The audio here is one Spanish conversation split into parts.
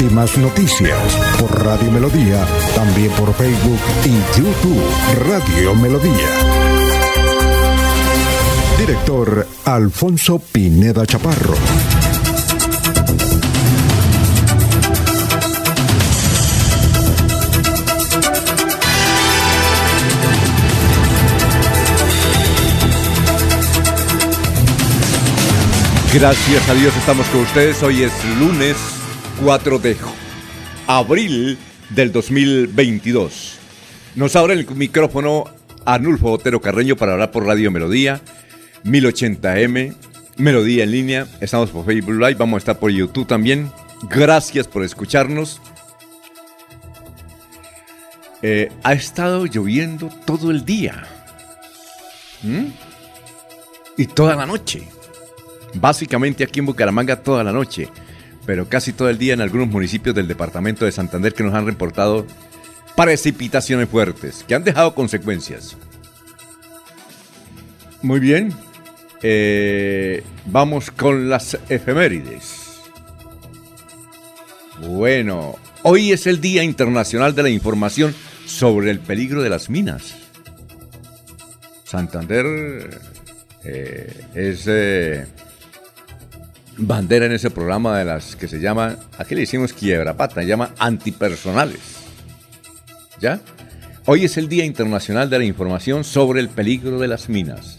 Últimas noticias por Radio Melodía, también por Facebook y YouTube Radio Melodía. Director Alfonso Pineda Chaparro. Gracias a Dios estamos con ustedes. Hoy es lunes 4 de abril del 2022. Nos abre el micrófono Arnulfo Otero Carreño para hablar por Radio Melodía, 1080M, Melodía en línea. Estamos por Facebook Live, vamos a estar por YouTube también. Gracias por escucharnos. Eh, ha estado lloviendo todo el día. Y toda la noche. Básicamente aquí en Bucaramanga toda la noche pero casi todo el día en algunos municipios del departamento de Santander que nos han reportado precipitaciones fuertes que han dejado consecuencias. Muy bien, eh, vamos con las efemérides. Bueno, hoy es el Día Internacional de la Información sobre el peligro de las minas. Santander eh, es... Eh, bandera en ese programa de las que se llama, aquí le hicimos quiebra pata, se llama antipersonales. ¿Ya? Hoy es el Día Internacional de la Información sobre el peligro de las minas.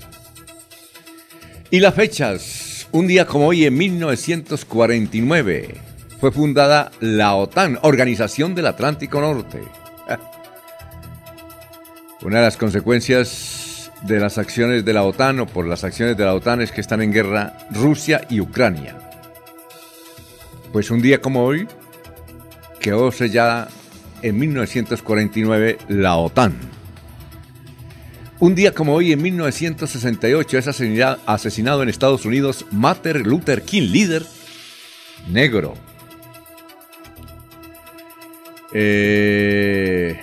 Y las fechas, un día como hoy en 1949 fue fundada la OTAN, Organización del Atlántico Norte. Una de las consecuencias de las acciones de la OTAN o por las acciones de la OTAN es que están en guerra Rusia y Ucrania. Pues un día como hoy quedó sellada en 1949 la OTAN. Un día como hoy, en 1968, es asesinado en Estados Unidos Martin Luther King, líder negro. Eh,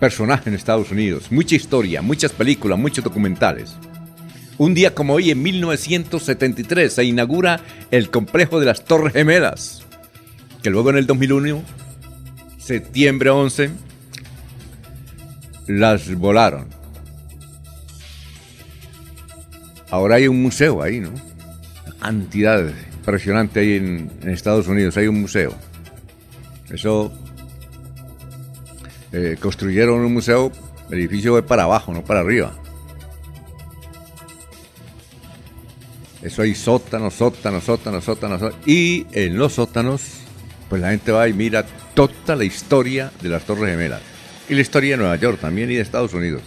personaje en Estados Unidos, mucha historia, muchas películas, muchos documentales. Un día como hoy, en 1973, se inaugura el complejo de las Torres Gemelas, que luego en el 2001, septiembre 11, las volaron. Ahora hay un museo ahí, ¿no? Cantidad impresionante ahí en, en Estados Unidos, hay un museo. Eso eh, construyeron un museo, el edificio fue para abajo, no para arriba. Eso hay sótanos, sótanos, sótanos, sótanos. Y en los sótanos, pues la gente va y mira toda la historia de las Torres Gemelas. Y la historia de Nueva York también y de Estados Unidos.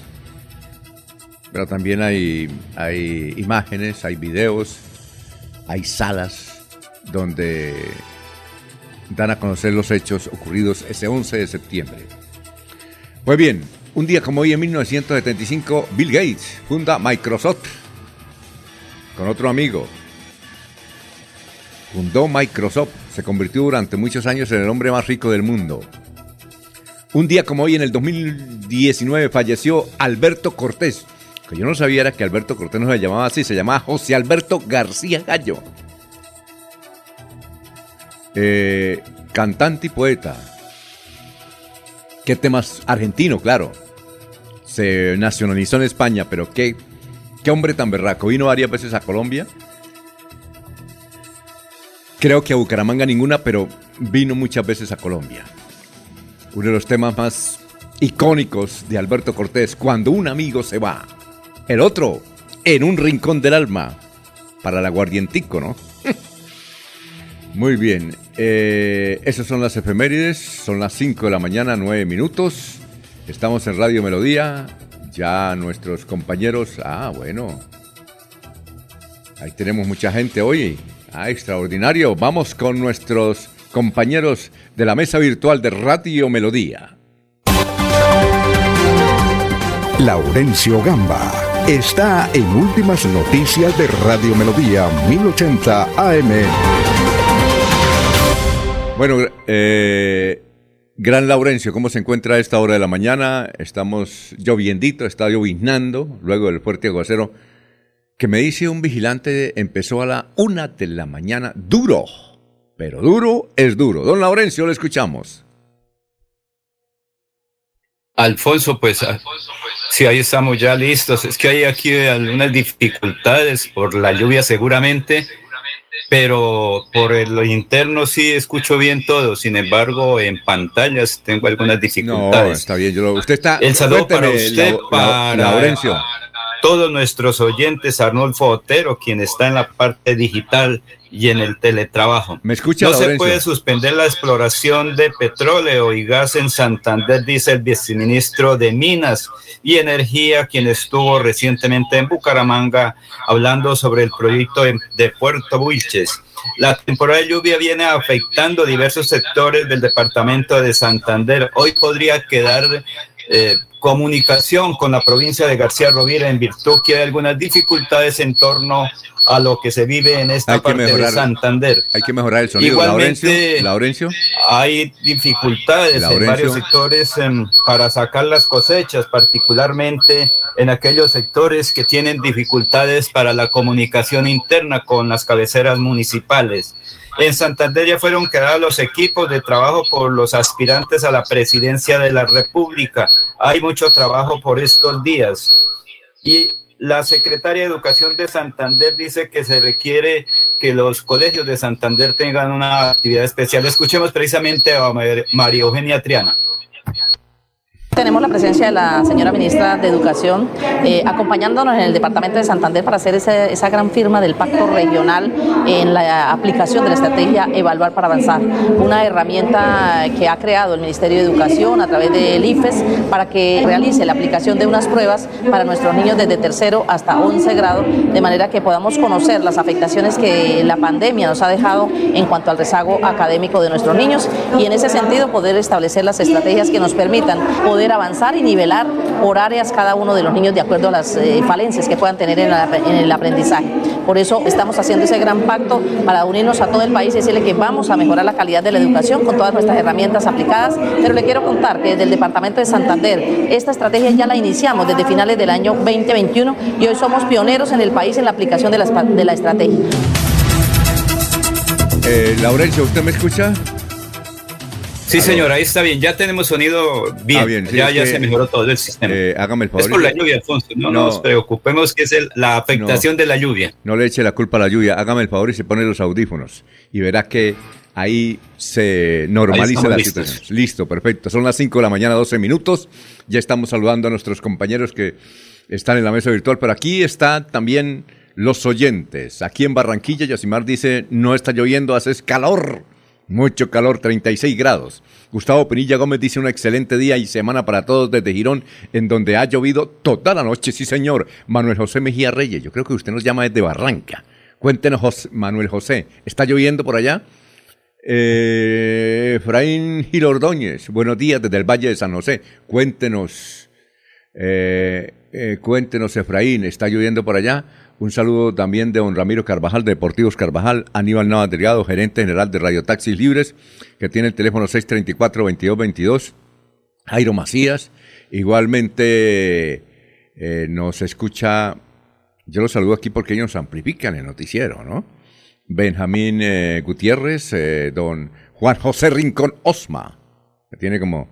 Pero también hay, hay imágenes, hay videos, hay salas donde dan a conocer los hechos ocurridos ese 11 de septiembre. Pues bien, un día como hoy en 1975, Bill Gates funda Microsoft con otro amigo. Fundó Microsoft, se convirtió durante muchos años en el hombre más rico del mundo. Un día como hoy, en el 2019, falleció Alberto Cortés. Que yo no sabía era que Alberto Cortés no se llamaba así, se llamaba José Alberto García Gallo. Eh, cantante y poeta ¿Qué temas? Argentino, claro. Se nacionalizó en España, pero qué, qué hombre tan berraco. Vino varias veces a Colombia. Creo que a Bucaramanga ninguna, pero vino muchas veces a Colombia. Uno de los temas más icónicos de Alberto Cortés, cuando un amigo se va, el otro en un rincón del alma, para el aguardientico, ¿no? Muy bien, eh, esas son las efemérides, son las 5 de la mañana, 9 minutos. Estamos en Radio Melodía, ya nuestros compañeros, ah, bueno, ahí tenemos mucha gente hoy, ah, extraordinario. Vamos con nuestros compañeros de la mesa virtual de Radio Melodía. Laurencio Gamba está en Últimas Noticias de Radio Melodía 1080 AM. Bueno, eh, Gran Laurencio, ¿cómo se encuentra a esta hora de la mañana? Estamos lloviendito, está lloviznando, luego del fuerte aguacero, que me dice un vigilante empezó a la una de la mañana, duro, pero duro es duro. Don Laurencio, lo escuchamos. Alfonso, pues, ah, sí, ahí estamos ya listos. Es que hay aquí algunas dificultades por la lluvia seguramente, pero por lo interno sí escucho bien todo. Sin embargo, en pantallas tengo algunas dificultades. No, está bien. Yo usted está. El saludo para usted, para Laurencio. todos nuestros oyentes, Arnulfo Otero, quien está en la parte digital y en el teletrabajo. ¿Me escucha, no se puede suspender la exploración de petróleo y gas en Santander, dice el viceministro de Minas y Energía, quien estuvo recientemente en Bucaramanga hablando sobre el proyecto de Puerto Buiches. La temporada de lluvia viene afectando diversos sectores del departamento de Santander. Hoy podría quedar eh, comunicación con la provincia de García Rovira en virtud que hay algunas dificultades en torno a lo que se vive en esta parte de Santander. Hay que mejorar el sonido. Igualmente, Laurencio, hay dificultades en varios sectores em, para sacar las cosechas, particularmente en aquellos sectores que tienen dificultades para la comunicación interna con las cabeceras municipales. En Santander ya fueron creados los equipos de trabajo por los aspirantes a la presidencia de la República. Hay mucho trabajo por estos días. Y la secretaria de Educación de Santander dice que se requiere que los colegios de Santander tengan una actividad especial. Escuchemos precisamente a María Eugenia Triana. Tenemos la presencia de la señora ministra de Educación eh, acompañándonos en el departamento de Santander para hacer esa gran firma del pacto regional en la aplicación de la estrategia Evaluar para Avanzar, una herramienta que ha creado el Ministerio de Educación a través del IFES para que realice la aplicación de unas pruebas para nuestros niños desde tercero hasta 11 grado, de manera que podamos conocer las afectaciones que la pandemia nos ha dejado en cuanto al rezago académico de nuestros niños y en ese sentido poder establecer las estrategias que nos permitan poder avanzar y nivelar por áreas cada uno de los niños de acuerdo a las eh, falencias que puedan tener en, el aprendizaje. Por eso estamos haciendo ese gran pacto para unirnos a todo el país y decirle que vamos a mejorar la calidad de la educación con todas nuestras herramientas aplicadas. Pero le quiero contar que desde el Departamento de Santander esta estrategia ya la iniciamos desde finales del año 2021 y hoy somos pioneros en el país en la aplicación de la, de la estrategia. Eh, ¿usted me escucha? Sí, señor, ahí está bien. Ya tenemos sonido bien. Ah, ya, ya se mejoró todo el sistema. Eh, hágame el favor. Es por la lluvia, Alfonso. No, nos preocupemos que es la afectación de la lluvia. No le eche la culpa a la lluvia. Hágame el favor y se pone los audífonos. Y verá que ahí se normaliza la situación. Listo, perfecto. Son las 5 de la mañana, 12 minutos. Ya estamos saludando a nuestros compañeros que están en la mesa virtual. Pero aquí están también los oyentes. Aquí en Barranquilla, Yasimar dice, no está lloviendo, hace calor. Mucho calor, 36 grados. Gustavo Pinilla Gómez dice un excelente día y semana para todos desde Girón, en donde ha llovido toda la noche, sí señor. Manuel José Mejía Reyes, yo creo que usted nos llama desde Barranca. Cuéntenos, Manuel José, ¿está lloviendo por allá? Eh, Efraín Gil Ordóñez, buenos días desde el Valle de San José. Cuéntenos, eh, eh, cuéntenos, Efraín, ¿está lloviendo por allá? Un saludo también de don Ramiro Carvajal, de Deportivos Carvajal, Aníbal Delgado, gerente general de Radio Taxis Libres, que tiene el teléfono 634-2222. Jairo Macías, igualmente eh, nos escucha, yo lo saludo aquí porque ellos amplifican el noticiero, ¿no? Benjamín eh, Gutiérrez, eh, don Juan José Rincón Osma, que tiene como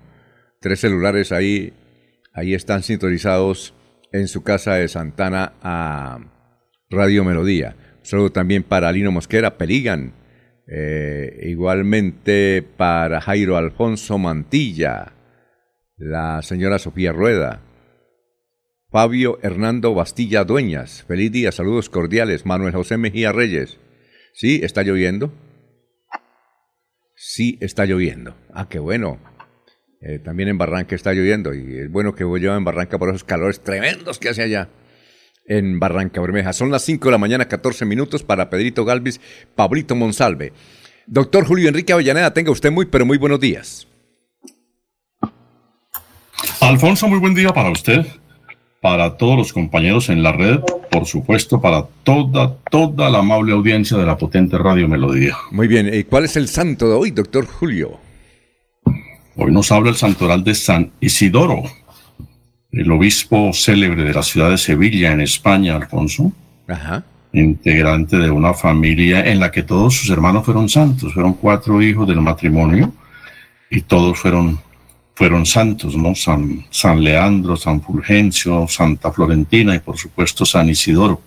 tres celulares ahí, ahí están sintonizados en su casa de Santana a Radio Melodía. Un saludo también para Lino Mosquera, Peligan. Eh, igualmente para Jairo Alfonso Mantilla, la señora Sofía Rueda, Fabio Hernando Bastilla Dueñas. Feliz día, saludos cordiales. Manuel José Mejía Reyes. ¿Sí? ¿Está lloviendo? Sí, está lloviendo. Ah, qué bueno. Eh, también en Barranca está lloviendo y es bueno que voy yo en Barranca por esos calores tremendos que hace allá en Barranca Bermeja. Son las 5 de la mañana, 14 minutos para Pedrito Galvis, Pablito Monsalve. Doctor Julio Enrique Avellaneda, tenga usted muy, pero muy buenos días. Alfonso, muy buen día para usted, para todos los compañeros en la red, por supuesto, para toda, toda la amable audiencia de la potente Radio Melodía. Muy bien, ¿y cuál es el santo de hoy, doctor Julio? Hoy nos habla el santoral de San Isidoro, el obispo célebre de la ciudad de Sevilla, en España, Alfonso. Ajá. Integrante de una familia en la que todos sus hermanos fueron santos, fueron cuatro hijos del matrimonio y todos fueron fueron santos, ¿no? San, San Leandro, San Fulgencio, Santa Florentina y por supuesto San Isidoro.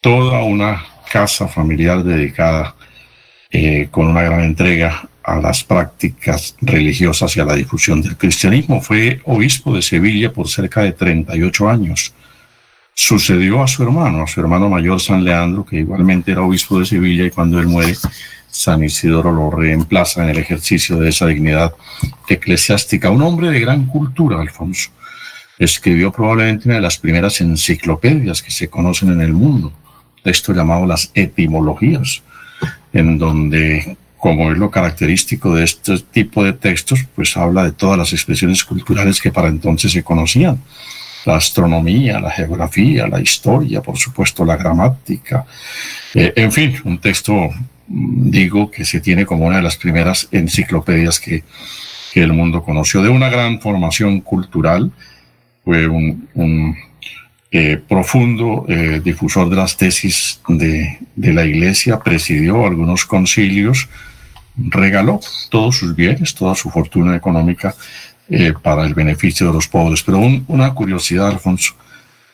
Toda una casa familiar dedicada eh, con una gran entrega a las prácticas religiosas y a la difusión del cristianismo. Fue obispo de Sevilla por cerca de 38 años. Sucedió a su hermano, a su hermano mayor San Leandro, que igualmente era obispo de Sevilla y cuando él muere San Isidoro lo reemplaza en el ejercicio de esa dignidad eclesiástica. Un hombre de gran cultura, Alfonso. Escribió probablemente una de las primeras enciclopedias que se conocen en el mundo, texto llamado las etimologías, en donde, como es lo característico de este tipo de textos, pues habla de todas las expresiones culturales que para entonces se conocían. La astronomía, la geografía, la historia, por supuesto, la gramática. Eh, en fin, un texto digo que se tiene como una de las primeras enciclopedias que, el mundo conoció, de una gran formación cultural, fue un, eh, profundo eh, difusor de las tesis de, la Iglesia, presidió algunos concilios, regaló todos sus bienes, toda su fortuna económica eh, para el beneficio de los pobres. Pero una curiosidad, Alfonso,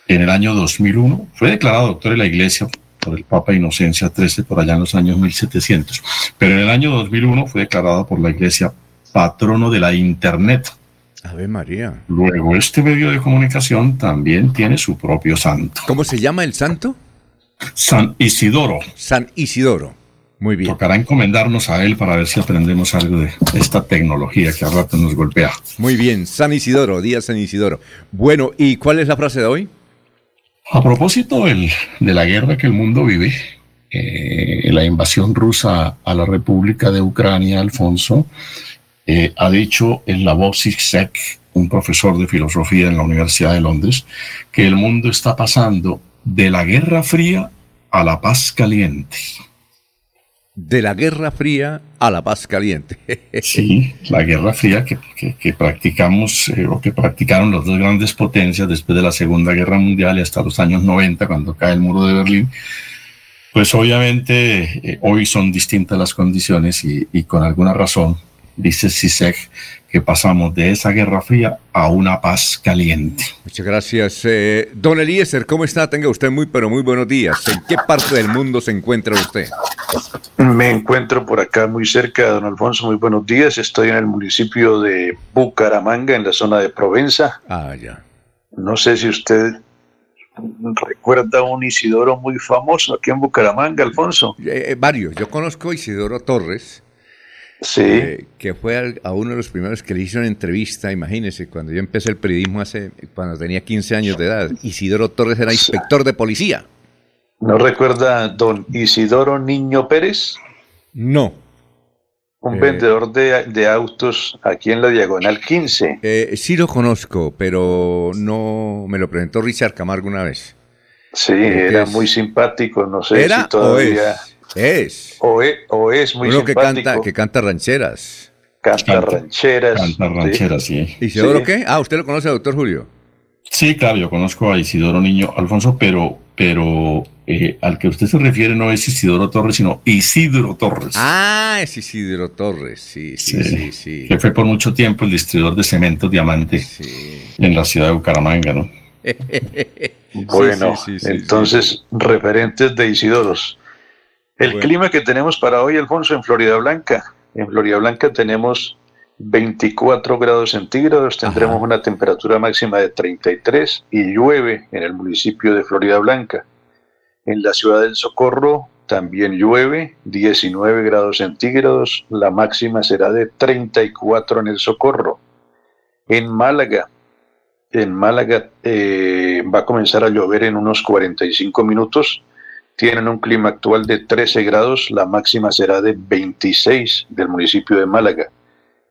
en el año 2001 fue declarado doctor de la Iglesia por el Papa Inocencia XIII por allá en los años 1700. Pero en el año 2001 fue declarado por la Iglesia patrono de la Internet. Ave María. Luego, este medio de comunicación también tiene su propio santo. ¿Cómo se llama el santo? San Isidoro. San Isidoro. Muy bien. Tocará encomendarnos a él para ver si aprendemos algo de esta tecnología que a rato nos golpea. Muy bien, San Isidoro, día San Isidoro. Bueno, ¿y cuál es la frase de hoy? A propósito de la guerra que el mundo vive, eh, la invasión rusa a la República de Ucrania, Alfonso, eh, ha dicho en la voz Sek, un profesor de filosofía en la Universidad de Londres, que el mundo está pasando de la Guerra Fría a la paz caliente de la Guerra Fría a la paz caliente. Sí, la Guerra Fría que, que, practicamos eh, o que practicaron las dos grandes potencias después de la Segunda Guerra Mundial y hasta los años 90 cuando cae el muro de Berlín. Pues obviamente eh, hoy son distintas las condiciones y, y con alguna razón, dice Sisek, que pasamos de esa guerra fría a una paz caliente. Muchas gracias. Eh, don Eliezer, ¿cómo está? Tenga usted muy, pero muy buenos días. ¿En qué parte del mundo se encuentra usted? Me encuentro por acá muy cerca, don Alfonso. Muy buenos días. Estoy en el municipio de Bucaramanga, en la zona de Provenza. Ah, ya. No sé si usted recuerda un Isidoro muy famoso aquí en Bucaramanga, Alfonso. Eh, eh, varios. Yo conozco a Isidoro Torres Sí. Eh, que fue a, uno de los primeros que le hizo una entrevista, imagínese, cuando yo empecé el periodismo hace, cuando tenía 15 años de edad. Isidoro Torres era inspector de policía. ¿No recuerda don Isidoro Niño Pérez? No. Un vendedor de, autos aquí en la Diagonal 15. Eh, sí lo conozco, pero no me lo presentó Richard Camargo una vez. Sí, era muy simpático, no sé si todavía... Es. O es, o es muy Uno que canta, que canta rancheras. Canta, rancheras. Canta rancheras, sí. ¿Isidoro qué? Ah, ¿usted lo conoce, doctor Julio? Sí, claro, yo conozco a Isidoro Niño Alfonso, pero, pero eh, al que usted se refiere no es Isidoro Torres, sino Isidro Torres. Ah, es Isidro Torres, sí, sí, sí, sí. Que fue por mucho tiempo el distribuidor de cemento diamante en la ciudad de Bucaramanga, ¿no? bueno, entonces, referentes de Isidoros. El clima que tenemos para hoy, Alfonso, en Florida Blanca. En Florida Blanca tenemos 24 grados centígrados, tendremos una temperatura máxima de 33 y llueve en el municipio de Florida Blanca. En la ciudad del Socorro también llueve, 19 grados centígrados, la máxima será de 34 en el Socorro. En Málaga, en Málaga eh, va a comenzar a llover en unos 45 minutos tienen un clima actual de 13 grados, la máxima será de 26 del municipio de Málaga.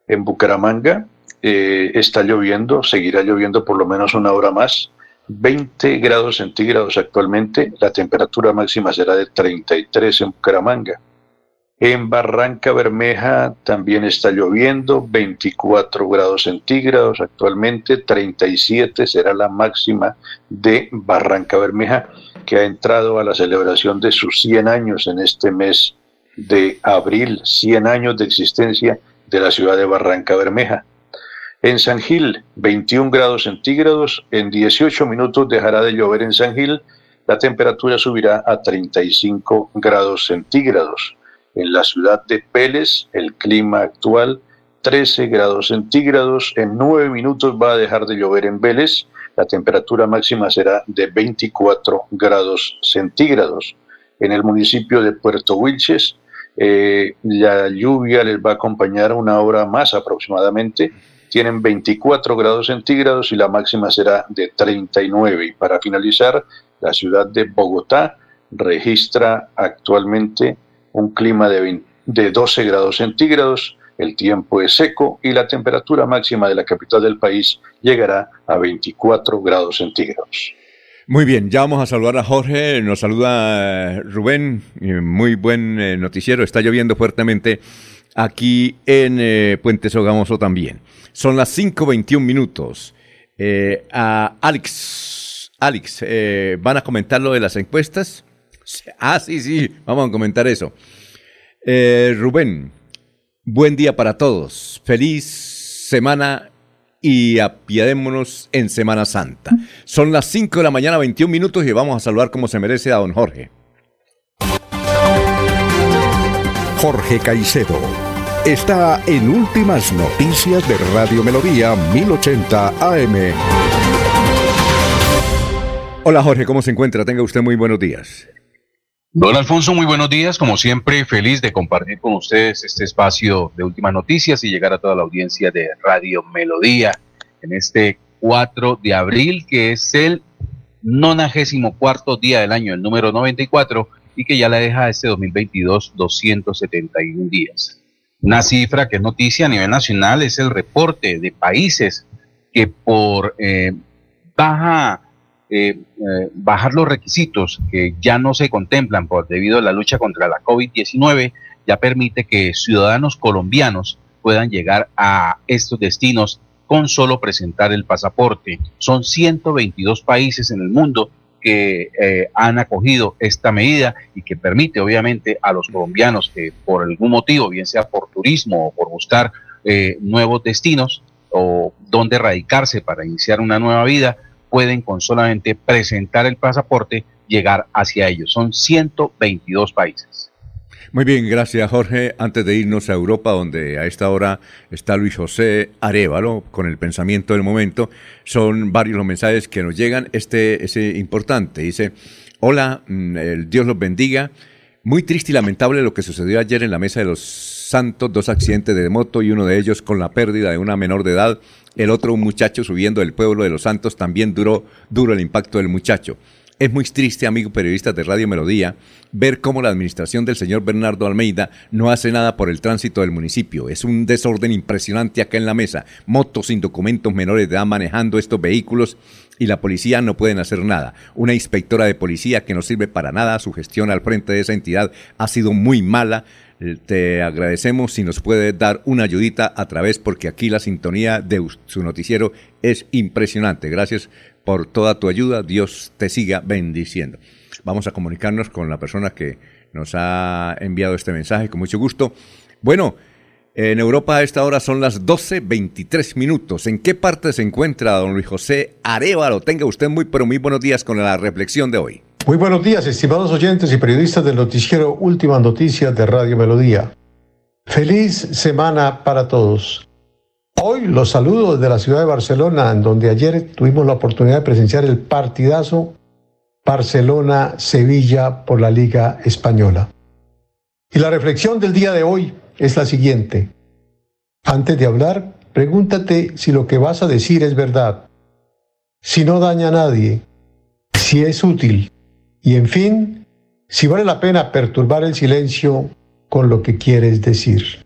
En Bucaramanga eh, está lloviendo, seguirá lloviendo por lo menos una hora más, 20 grados centígrados actualmente, la temperatura máxima será de 33 en Bucaramanga. En Barranca Bermeja también está lloviendo, 24 grados centígrados actualmente, 37 será la máxima de Barranca Bermeja, que ha entrado a la celebración de sus 100 años en este mes de abril, 100 años de existencia de la ciudad de Barranca Bermeja. En San Gil, 21 grados centígrados. En 18 minutos dejará de llover en San Gil. La temperatura subirá a 35 grados centígrados. En la ciudad de Pérez, el clima actual, 13 grados centígrados. En 9 minutos va a dejar de llover en Vélez. La temperatura máxima será de 24 grados centígrados. En el municipio de Puerto Wilches, eh, la lluvia les va a acompañar una hora más aproximadamente tienen 24 grados centígrados y la máxima será de 39. Y para finalizar, la ciudad de Bogotá registra actualmente un clima de, de 12 grados centígrados, el tiempo es seco y la temperatura máxima de la capital del país llegará a 24 grados centígrados. Muy bien, ya vamos a saludar a Jorge, nos saluda eh, Rubén, muy buen eh, noticiero, está lloviendo fuertemente aquí en eh, Puente Sogamoso también. Son las 5.21 minutos. Eh, a Alex, Alex, ¿van a comentar lo de las encuestas? Ah, sí, sí, vamos a comentar eso. Eh, Rubén, buen día para todos. Feliz semana y apiadémonos en Semana Santa. Son las 5 de la mañana, 21 minutos y vamos a saludar como se merece a don Jorge. Jorge Caicedo está en Últimas Noticias de Radio Melodía 1080 AM. Hola Jorge, ¿cómo se encuentra? Tenga usted muy buenos días. Don Alfonso, muy buenos días. Como siempre, feliz de compartir con ustedes este espacio de Últimas Noticias y llegar a toda la audiencia de Radio Melodía en este 4 de abril, que es el 94 día del año, el número 94, y que ya la deja este 2022 271 días. Una cifra que es noticia a nivel nacional es el reporte de países que por eh, baja, eh, eh, bajar los requisitos que ya no se contemplan por debido a la lucha contra la COVID-19, ya permite que ciudadanos colombianos puedan llegar a estos destinos con solo presentar el pasaporte. Son 122 países en el mundo que eh, han acogido esta medida y que permite obviamente a los colombianos que por algún motivo, bien sea por turismo o por buscar eh, nuevos destinos o donde radicarse para iniciar una nueva vida, pueden con solamente presentar el pasaporte llegar hacia ellos. Son 122 países. Muy bien, gracias Jorge. Antes de irnos a Europa, donde a esta hora está Luis José Arevalo con el pensamiento del momento, son varios los mensajes que nos llegan. Este es importante. Dice, hola, mm, Dios los bendiga. Muy triste y lamentable lo que sucedió ayer en la Mesa de los Santos, dos accidentes de moto y uno de ellos con la pérdida de una menor de edad. El otro, un muchacho subiendo del pueblo de los Santos, también duró duro el impacto del muchacho. Es muy triste, amigo periodista de Radio Melodía, ver cómo la administración del señor Bernardo Almeida no hace nada por el tránsito del municipio. Es un desorden impresionante acá en la mesa. Motos sin documentos menores de edad manejando estos vehículos y la policía no pueden hacer nada. Una inspectora de policía que no sirve para nada, su gestión al frente de esa entidad ha sido muy mala. Te agradecemos si nos puede dar una ayudita a través, porque aquí la sintonía de su noticiero es impresionante. Gracias por toda tu ayuda. Dios te siga bendiciendo. Vamos a comunicarnos con la persona que nos ha enviado este mensaje con mucho gusto. Bueno, en Europa a esta hora son las 12.23 minutos. ¿En qué parte se encuentra don Luis José Arevalo? Tenga usted muy, pero muy buenos días con la reflexión de hoy. Muy buenos días, estimados oyentes y periodistas del noticiero Última Noticias de Radio Melodía. Feliz semana para todos. Hoy los saludo desde la ciudad de Barcelona, en donde ayer tuvimos la oportunidad de presenciar el partidazo Barcelona-Sevilla por la Liga Española. Y la reflexión del día de hoy es la siguiente. Antes de hablar, pregúntate si lo que vas a decir es verdad, si no daña a nadie, si es útil y, en fin, si vale la pena perturbar el silencio con lo que quieres decir.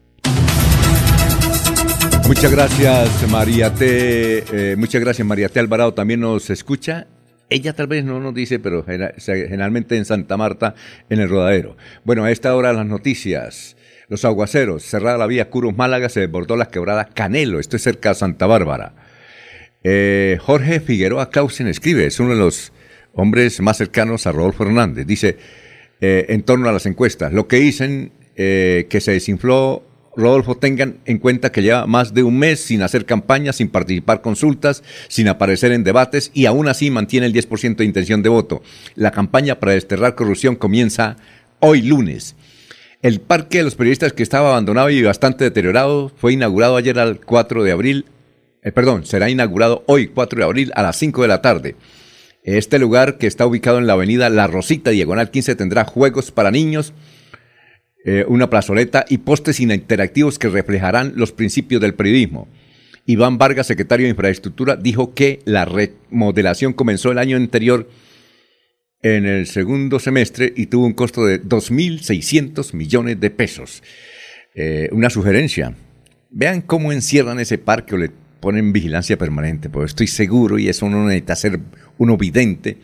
Muchas gracias, María T. Eh, muchas gracias, María T. Alvarado. También nos escucha. Ella tal vez no nos dice, pero generalmente en Santa Marta, en el rodadero. Bueno, a esta hora las noticias. Los aguaceros, cerrada la vía Curos Málaga, se desbordó la quebrada Canelo, esto es cerca de Santa Bárbara. Eh, Jorge Figueroa Clausen escribe, es uno de los hombres más cercanos a Rodolfo Hernández. Dice, eh, en torno a las encuestas, lo que dicen eh, que se desinfló Rodolfo, tengan en cuenta que lleva más de un mes sin hacer campaña, sin participar consultas, sin aparecer en debates y aún así mantiene el 10% de intención de voto. La campaña para desterrar corrupción comienza hoy lunes. El parque de los periodistas que estaba abandonado y bastante deteriorado fue inaugurado ayer al 4 de abril, eh, perdón, será inaugurado hoy 4 de abril a las 5 de la tarde. Este lugar que está ubicado en la avenida La Rosita, diagonal 15, tendrá juegos para niños, eh, una plazoleta y postes interactivos que reflejarán los principios del periodismo. Iván Vargas, secretario de Infraestructura, dijo que la remodelación comenzó el año anterior en el segundo semestre y tuvo un costo de 2.600 millones de pesos. Eh, una sugerencia, vean cómo encierran ese parque o le ponen vigilancia permanente, porque estoy seguro, y eso no necesita ser uno vidente,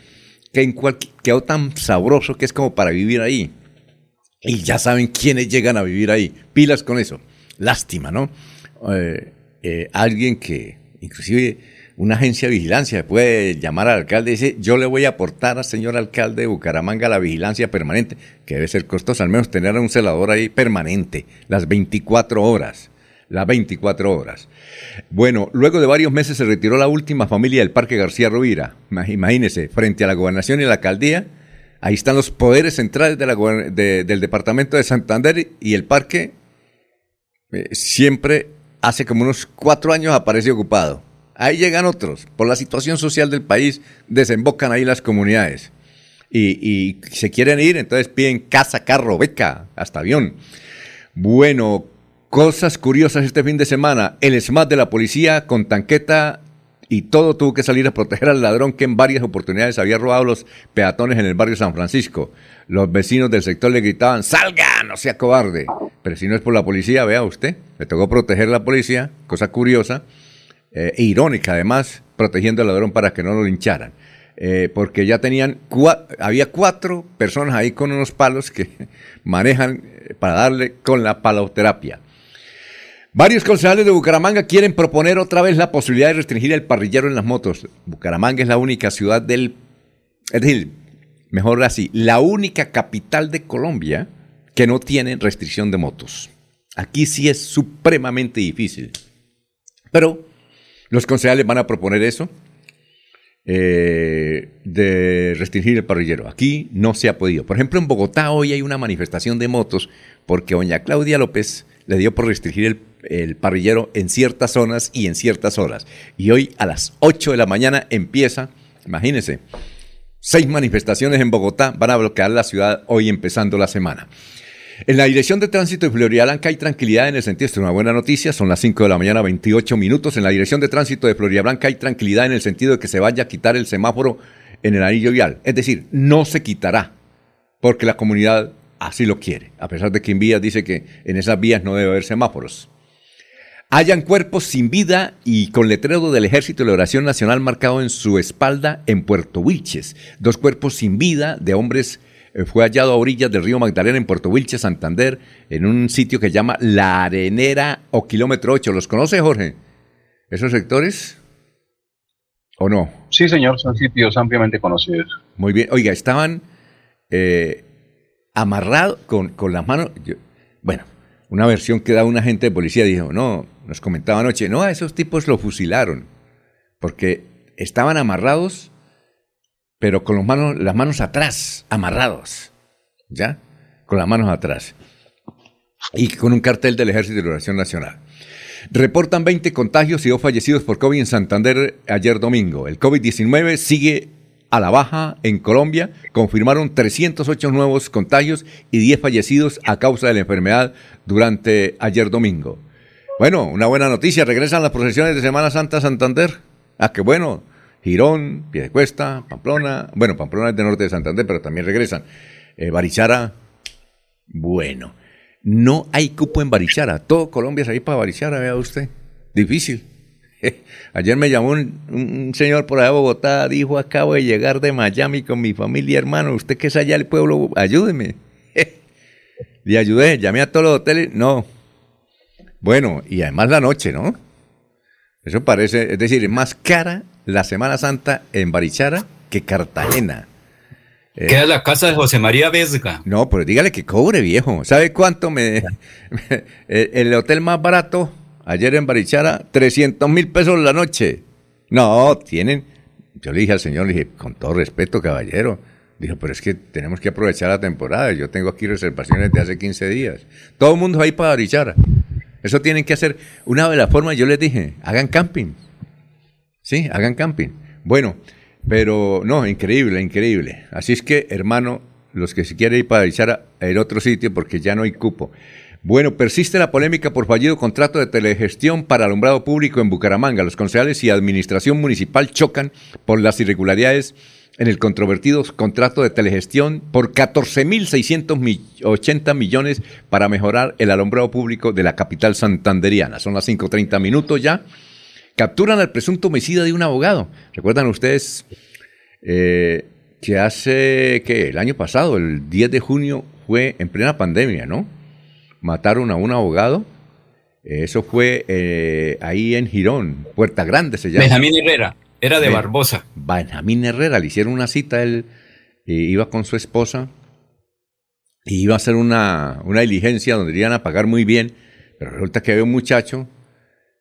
que en cualquier, quedó tan sabroso que es como para vivir ahí. Y ya saben quiénes llegan a vivir ahí. Pilas con eso. Lástima, ¿no? Eh, eh, alguien que, inclusive una agencia de vigilancia, puede llamar al alcalde y dice, yo le voy a aportar al señor alcalde de Bucaramanga la vigilancia permanente, que debe ser costosa, al menos tener a un celador ahí permanente, las 24 horas. Las 24 horas. Bueno, luego de varios meses se retiró la última familia del Parque García Rovira. Imagínense, frente a la gobernación y la alcaldía, Ahí están los poderes centrales del departamento de Santander y el parque eh, siempre hace como unos cuatro años aparece ocupado. Ahí llegan otros. Por la situación social del país, desembocan ahí las comunidades. Y, y se quieren ir, entonces piden casa, carro, beca, hasta avión. Bueno, cosas curiosas este fin de semana. El SMAT de la policía con tanqueta y todo tuvo que salir a proteger al ladrón que en varias oportunidades había robado los peatones en el barrio San Francisco. Los vecinos del sector le gritaban, salga, no sea cobarde. Pero si no es por la policía, vea usted, le tocó proteger a la policía, cosa curiosa eh, e irónica además, protegiendo al ladrón para que no lo lincharan. Eh, porque ya tenían, había cuatro personas ahí con unos palos que manejan eh, para darle con la paloterapia. Varios concejales de Bucaramanga quieren proponer otra vez la posibilidad de restringir el parrillero en las motos. Bucaramanga es la única ciudad del... Es decir, mejor así, la única capital de Colombia que no tiene restricción de motos. Aquí sí es supremamente difícil. Pero los concejales van a proponer eso, eh, de restringir el parrillero. Aquí no se ha podido. Por ejemplo, en Bogotá hoy hay una manifestación de motos porque doña Claudia López le dio por restringir el el parrillero en ciertas zonas y en ciertas horas. Y hoy a las 8 de la mañana empieza, imagínense, seis manifestaciones en Bogotá van a bloquear la ciudad hoy empezando la semana. En la dirección de tránsito de Florida Blanca hay tranquilidad en el sentido, esto es una buena noticia, son las 5 de la mañana, 28 minutos. En la dirección de tránsito de Florida Blanca hay tranquilidad en el sentido de que se vaya a quitar el semáforo en el anillo vial. Es decir, no se quitará, porque la comunidad así lo quiere, a pesar de que en vías dice que en esas vías no debe haber semáforos. Hayan cuerpos sin vida y con letrero del Ejército de la Oración Nacional marcado en su espalda en Puerto Wilches. Dos cuerpos sin vida de hombres eh, fue hallado a orillas del río Magdalena en Puerto Wilches, Santander, en un sitio que se llama La Arenera o Kilómetro 8. ¿Los conoce, Jorge? ¿Esos sectores? ¿O no? Sí, señor, son sitios ampliamente conocidos. Muy bien. Oiga, estaban eh, amarrados con, con las manos. bueno, una versión que da un agente de policía dijo, no, nos comentaba anoche, no, a esos tipos lo fusilaron, porque estaban amarrados, pero con las manos, las manos atrás, amarrados, ¿ya? Con las manos atrás. Y con un cartel del Ejército de Oración Nacional. Reportan 20 contagios y dos fallecidos por COVID en Santander ayer domingo. El COVID-19 sigue a la baja en Colombia. Confirmaron 308 nuevos contagios y 10 fallecidos a causa de la enfermedad durante ayer domingo. Bueno, una buena noticia, regresan las procesiones de Semana Santa a Santander. Ah, qué bueno. Girón, Piedecuesta, Pamplona. Bueno, Pamplona es de norte de Santander, pero también regresan. Eh, Barichara, bueno. No hay cupo en Barichara. Todo Colombia se va para Barichara, vea usted. Difícil. Ayer me llamó un, señor por allá de Bogotá, dijo, acabo de llegar de Miami con mi familia, hermano, usted que es allá el pueblo, ayúdeme. Le ayudé, llamé a todos los hoteles, no. Bueno, y además la noche, ¿no? Eso parece, es decir, es más cara la Semana Santa en Barichara que Cartagena. Eh, Queda la casa de José María Vesga. No, pero dígale que cobre, viejo. ¿Sabe cuánto me... el hotel más barato ayer en Barichara, 300 mil pesos la noche. No, tienen... Yo le dije al señor, le dije, con todo respeto, caballero. Dijo, pero es que tenemos que aprovechar la temporada. Yo tengo aquí reservaciones de hace 15 días. Todo el mundo va ahí para Barichara. Eso tienen que hacer. Una de las formas, yo les dije, hagan camping. Sí, hagan camping. Bueno, pero no, increíble, increíble. Así es que, hermano, los que se quieren ir para echar el otro sitio porque ya no hay cupo. Bueno, persiste la polémica por fallido contrato de telegestión para alumbrado público en Bucaramanga. Los concejales y administración municipal chocan por las irregularidades en el controvertido contrato de telegestión por 14.680 millones para mejorar el alumbrado público de la capital santanderiana. Son las 5.30 minutos ya. Capturan al presunto homicida de un abogado. ¿Recuerdan ustedes eh, que hace, que el año pasado, el 10 de junio, fue en plena pandemia, ¿no? Mataron a un abogado. Eso fue eh, ahí en Girón, Puerta Grande se llama. Benjamín Herrera, era de Barbosa. Benjamín Herrera, le hicieron una cita, él eh, iba con su esposa y iba a hacer una, una diligencia donde iban a pagar muy bien, pero resulta que había un muchacho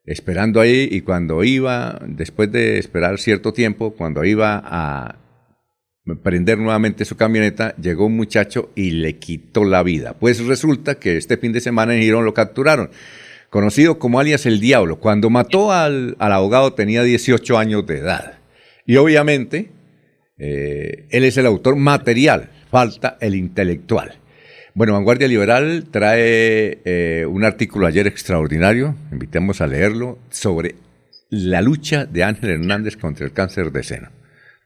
esperando ahí y cuando iba, después de esperar cierto tiempo, cuando iba a prender nuevamente su camioneta, llegó un muchacho y le quitó la vida. Pues resulta que este fin de semana en Girón lo capturaron, conocido como alias el Diablo. Cuando mató al, abogado tenía 18 años de edad. Y obviamente, eh, él es el autor material, falta el intelectual. Bueno, Vanguardia Liberal trae eh, un artículo ayer extraordinario, invitemos a leerlo, sobre la lucha de Ángel Hernández contra el cáncer de seno.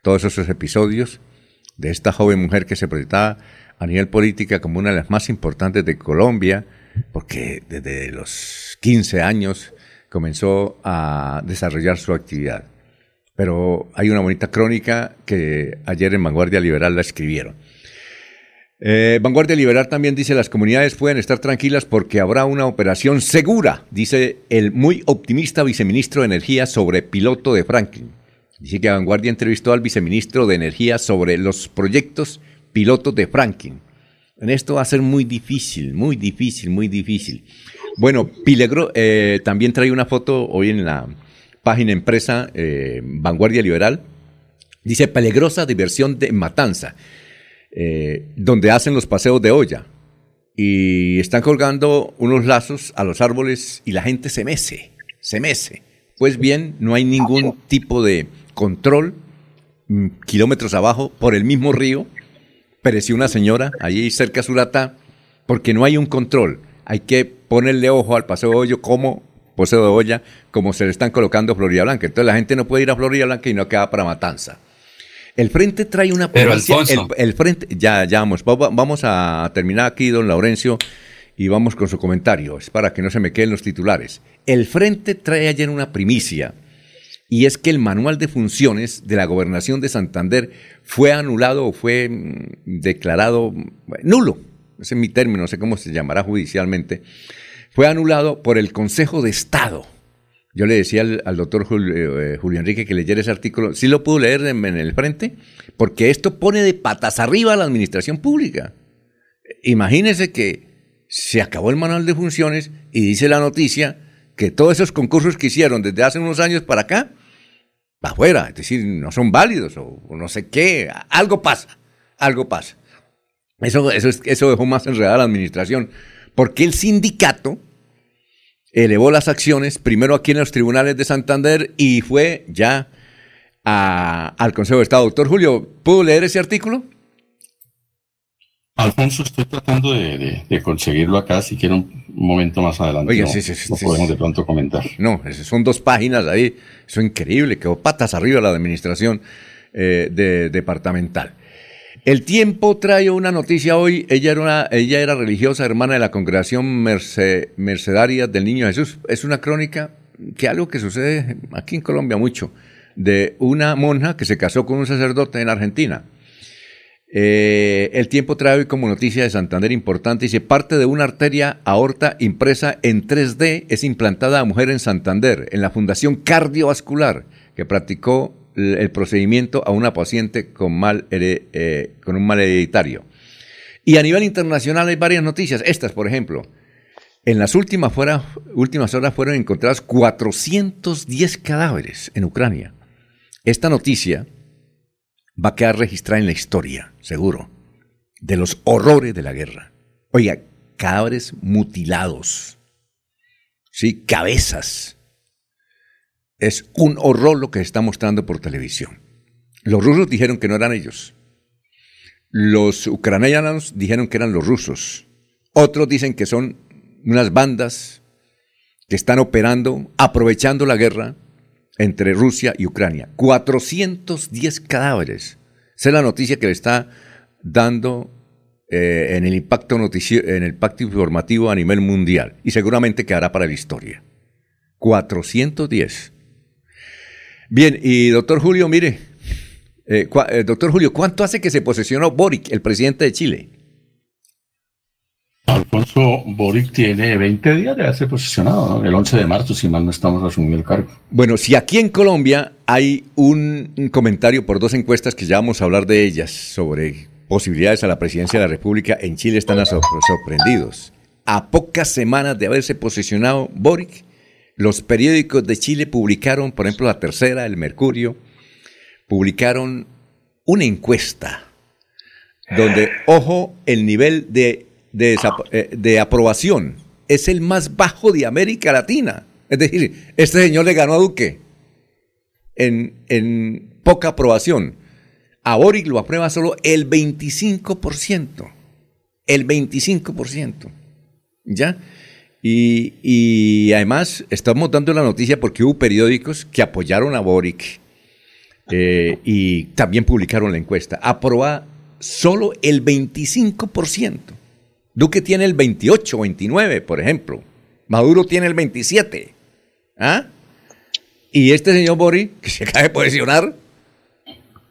Todos esos episodios de esta joven mujer que se proyectaba a nivel política como una de las más importantes de Colombia, porque desde los 15 años comenzó a desarrollar su actividad. Pero hay una bonita crónica que ayer en Vanguardia Liberal la escribieron. Eh, Vanguardia Liberal también dice las comunidades pueden estar tranquilas porque habrá una operación segura, dice el muy optimista viceministro de Energía sobre piloto de Franklin. Dice que Vanguardia entrevistó al viceministro de Energía sobre los proyectos pilotos de Franklin. En esto va a ser muy difícil, muy difícil, muy difícil. Bueno, Pilegro eh, también trae una foto hoy en la página empresa eh, Vanguardia Liberal. Dice peligrosa diversión de matanza. Eh, donde hacen los paseos de olla. Y están colgando unos lazos a los árboles y la gente se mece, se mece. Pues bien, no hay ningún tipo de control mm, kilómetros abajo por el mismo río. Pereció una señora allí cerca de Surata porque no hay un control. Hay que ponerle ojo al paseo de olla como paseo de olla, como se le están colocando Florida Blanca. Entonces la gente no puede ir a Florida Blanca y no queda para Matanza. El frente trae una Pero el, frente, ya, ya vamos, vamos a terminar aquí, don Laurencio, y vamos con su comentario, es para que no se me queden los titulares. El frente trae ayer una primicia, y es que el manual de funciones de la gobernación de Santander fue anulado o fue mm, declarado nulo, ese es mi término, no sé cómo se llamará judicialmente, fue anulado por el Consejo de Estado yo le decía al, doctor eh, Julio, Enrique que leyera ese artículo. Sí lo pudo leer en, el frente, porque esto pone de patas arriba a la administración pública. Imagínese que se acabó el manual de funciones y dice la noticia que todos esos concursos que hicieron desde hace unos años para acá, para afuera, es decir, no son válidos o, no sé qué, algo pasa, algo pasa. Eso, eso, eso dejó más enredada la administración, porque el sindicato elevó las acciones, primero aquí en los tribunales de Santander y fue ya al Consejo de Estado. Doctor Julio, ¿pudo leer ese artículo? Alfonso, estoy tratando de, conseguirlo acá, si quiere un momento más adelante. Oiga, sí, sí, sí, lo podemos de pronto comentar. No, son dos páginas ahí, eso es increíble, quedó patas arriba la administración eh, de, departamental. El tiempo trae una noticia hoy. Ella era, religiosa, hermana de la congregación mercedaria del Niño Jesús. Es una crónica que algo que sucede aquí en Colombia mucho, de una monja que se casó con un sacerdote en Argentina. Eh, el tiempo trae hoy como noticia de Santander importante, dice, parte de una arteria aorta impresa en 3D es implantada a mujer en Santander, en la Fundación Cardiovascular, que practicó el procedimiento a una paciente con, mal, eh, con un mal hereditario. Y a nivel internacional hay varias noticias. Estas, por ejemplo, en las últimas, últimas horas fueron encontrados 410 cadáveres en Ucrania. Esta noticia va a quedar registrada en la historia, seguro, de los horrores de la guerra. Oiga, cadáveres mutilados, ¿sí? cabezas. Es un horror lo que se está mostrando por televisión. Los rusos dijeron que no eran ellos. Los ucranianos dijeron que eran los rusos. Otros dicen que son unas bandas que están operando, aprovechando la guerra entre Rusia y Ucrania. 410 cadáveres. Esa es la noticia que le está dando eh, en, el impacto en el impacto informativo a nivel mundial y seguramente quedará para la historia. 410. Bien, y doctor Julio, mire, eh, eh, doctor Julio, ¿cuánto hace que se posesionó Boric, el presidente de Chile? Alfonso Boric tiene 20 días de haberse posesionado, el 11 de marzo, si mal no estamos asumiendo el cargo. Bueno, si aquí en Colombia hay un, comentario por dos encuestas que ya vamos a hablar de ellas sobre posibilidades a la presidencia de la República, en Chile están sorprendidos. A pocas semanas de haberse posesionado Boric, los periódicos de Chile publicaron, por ejemplo, La Tercera, El Mercurio, publicaron una encuesta donde, ojo, el nivel de, de, eh, aprobación es el más bajo de América Latina. Es decir, este señor le ganó a Duque en, en poca aprobación. A Boric lo aprueba solo el 25%. El 25%. ¿Ya? Y, además estamos dando la noticia porque hubo periódicos que apoyaron a Boric eh, y también publicaron la encuesta. Aproba solo el 25%. Duque tiene el 28, 29, por ejemplo. Maduro tiene el 27. ¿Ah? Y este señor Bori, que se acaba de posicionar,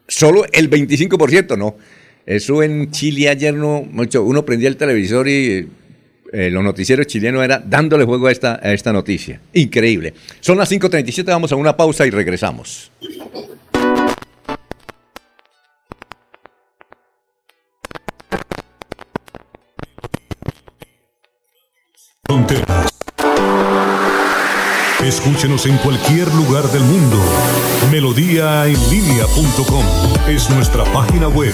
solo el 25%, no. Eso en Chile ayer no, mucho, uno prendía el televisor y eh, los noticieros chilenos era dándole juego a esta, a esta noticia. Increíble. Son las 5.37, vamos a una pausa y regresamos. Escúchenos en cualquier lugar del mundo. Melodíaenlínea.com es nuestra página web.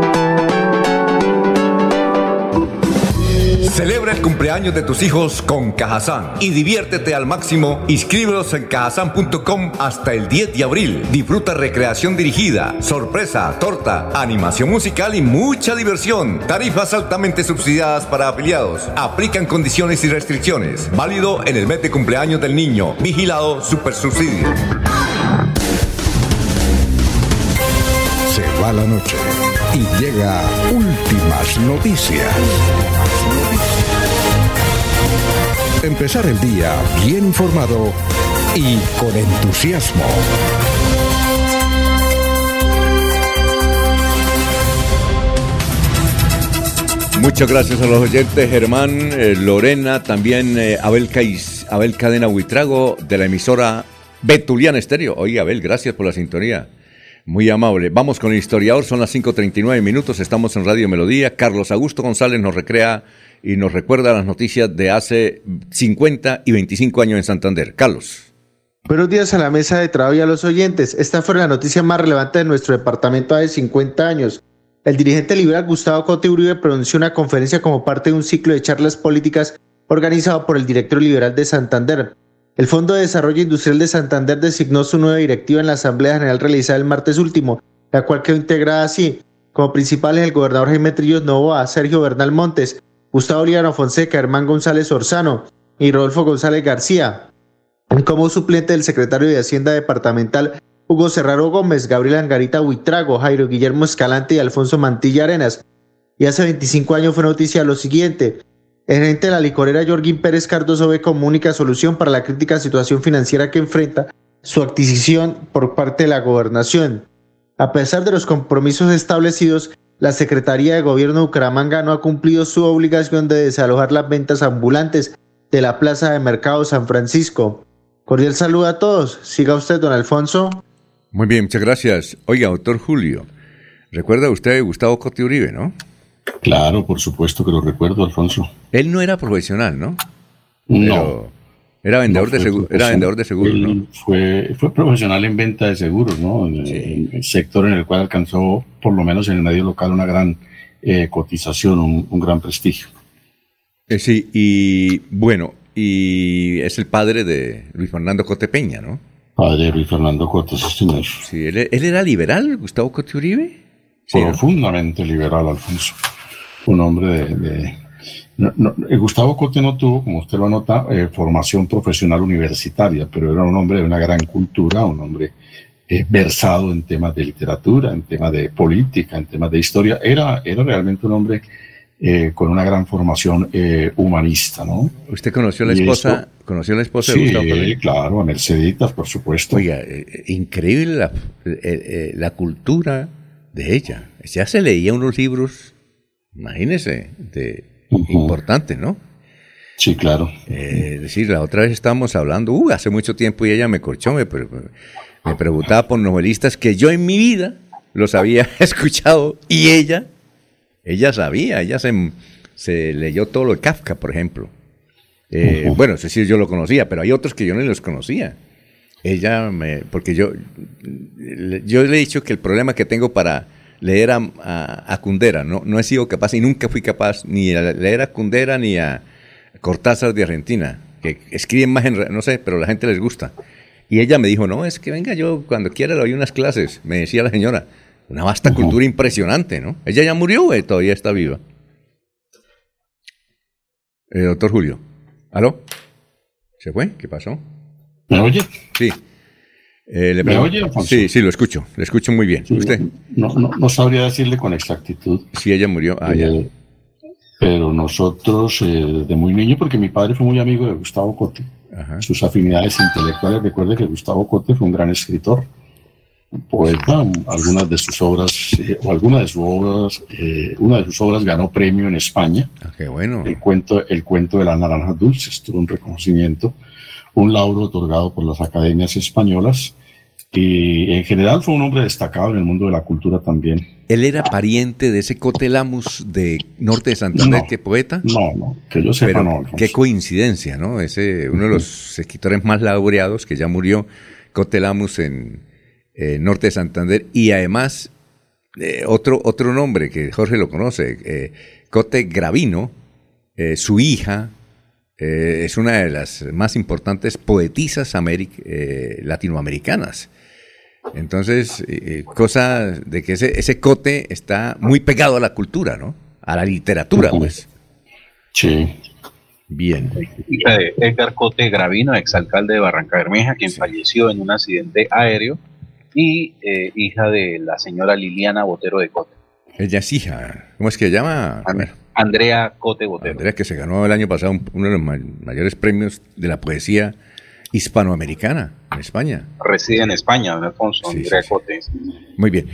Celebra el cumpleaños de tus hijos con Cajazán y diviértete al máximo. Inscríbelos en cajazán.com hasta el 10 de abril. Disfruta recreación dirigida, sorpresa, torta, animación musical y mucha diversión. Tarifas altamente subsidiadas para afiliados. Aplican condiciones y restricciones. Válido en el mes de cumpleaños del niño. Vigilado Super Subsidio. Se va la noche y llega últimas noticias. Empezar el día bien informado y con entusiasmo. Muchas gracias a los oyentes, Germán, eh, Lorena, también eh, Abel, Abel Cadena Huitrago de la emisora Betuliana Estéreo. Oye, Abel, gracias por la sintonía. Muy amable. Vamos con el historiador, son las 5.39 minutos, estamos en Radio Melodía. Carlos Augusto González nos recrea y nos recuerda las noticias de hace 50 y 25 años en Santander. Carlos. Buenos días a la mesa de trabajo y a los oyentes. Esta fue la noticia más relevante de nuestro departamento hace 50 años. El dirigente liberal Gustavo Cote Uribe pronunció una conferencia como parte de un ciclo de charlas políticas organizado por el director liberal de Santander. El Fondo de Desarrollo Industrial de Santander designó su nueva directiva en la Asamblea General realizada el martes último, la cual quedó integrada así, como principales el gobernador Jaime Trillos Novoa, Sergio Bernal Montes, Gustavo Liano Fonseca, Germán González Orzano y Rodolfo González García. como suplente del secretario de Hacienda Departamental Hugo Serraro Gómez, Gabriel Angarita Huitrago, Jairo Guillermo Escalante y Alfonso Mantilla Arenas. Y hace 25 años fue noticia lo siguiente. El gerente de la licorera Jorgin Pérez Cardoso ve como única solución para la crítica situación financiera que enfrenta su adquisición por parte de la gobernación. A pesar de los compromisos establecidos, la Secretaría de Gobierno de Bucaramanga no ha cumplido su obligación de desalojar las ventas ambulantes de la Plaza de Mercado San Francisco. Cordial saludo a todos. Siga usted, don Alfonso. Muy bien, muchas gracias. Oiga, doctor Julio, ¿recuerda usted Gustavo Cote Uribe, no? Claro, por supuesto que lo recuerdo, Alfonso. Él no era profesional, ¿no? no. Era vendedor, de seguros, era vendedor de seguros, ¿no? Fue, fue profesional en venta de seguros, ¿no? En, el sector en el cual alcanzó, por lo menos en el medio local, una gran eh, cotización, un, gran prestigio. Eh, sí, y bueno, y es el padre de Luis Fernando Cote Peña, ¿no? Padre de Luis Fernando Cote, sí, él, era liberal, Gustavo Cote Uribe. Profundamente liberal, Alfonso. Un hombre de eh, Gustavo Cote no tuvo, como usted lo anota, eh, formación profesional universitaria, pero era un hombre de una gran cultura, un hombre eh, versado en temas de literatura, en temas de política, en temas de historia. Era, era realmente un hombre con una gran formación humanista, ¿no? ¿Usted conoció a la esposa? ¿Conoció la esposa de Gustavo Cote? Sí, claro, a Merceditas, por supuesto. Oiga, increíble la, la cultura de ella. Ya se leía unos libros, imagínese, de importante, ¿no? Sí, claro. Eh, es decir, la otra vez estábamos hablando, uh, hace mucho tiempo y ella me corchó, me, me preguntaba por novelistas que yo en mi vida los había escuchado y ella, ella sabía, ella se, se leyó todo lo de Kafka, por ejemplo. Eh, bueno, es decir, yo lo conocía, pero hay otros que yo no los conocía. Ella me, porque yo, yo le he dicho que el problema que tengo para leer a, a, Kundera. No, no he sido capaz y nunca fui capaz ni de leer a Kundera ni a Cortázar de Argentina, que escriben más en... no sé, pero a la gente les gusta. Y ella me dijo, no, es que venga, yo cuando quiera le doy unas clases, me decía la señora. Una vasta cultura impresionante, ¿no? Ella ya murió, eh, todavía está viva. Eh, doctor Julio. ¿Aló? ¿Se fue? ¿Qué pasó? ¿Me oye? Sí. Eh, ¿Me oye, Sí, sí, lo escucho, le escucho muy bien. ¿Usted? No, no, no, sabría decirle con exactitud. Sí, ella murió. Ah, eh, pero nosotros, eh, de muy niño, porque mi padre fue muy amigo de Gustavo Cote, sus afinidades intelectuales, recuerde que Gustavo Cote fue un gran escritor, poeta, algunas de sus obras, o algunas de sus obras, una de sus obras ganó premio en España. Ah, qué bueno. El cuento, el cuento de las naranjas dulces tuvo un reconocimiento, un lauro otorgado por las academias españolas y en general fue un hombre destacado en el mundo de la cultura también. ¿Él era pariente de ese Cotelamus de Norte de Santander, que poeta? No, no, que yo sepa no. Qué coincidencia, ¿no? Ese, uno de los escritores más laureados que ya murió, Cotelamus en Norte de Santander, y además eh, otro, otro nombre que Jorge lo conoce, eh, Cote Gravino, eh, su hija, es una de las más importantes poetisas latinoamericanas. Entonces, eh, cosa de que ese, ese cote está muy pegado a la cultura, ¿no? A la literatura, pues. Sí. Bien. Hija de Edgar Cote Gravino, exalcalde de Barranca Bermeja, quien falleció en un accidente aéreo, y eh, hija de la señora Liliana Botero de Cote. Ella es hija. ¿Cómo es que se llama? Andrea Cote Botero. Andrea, que se ganó el año pasado uno de los mayores premios de la poesía hispanoamericana en España. Reside en España, don Alfonso, Muy bien.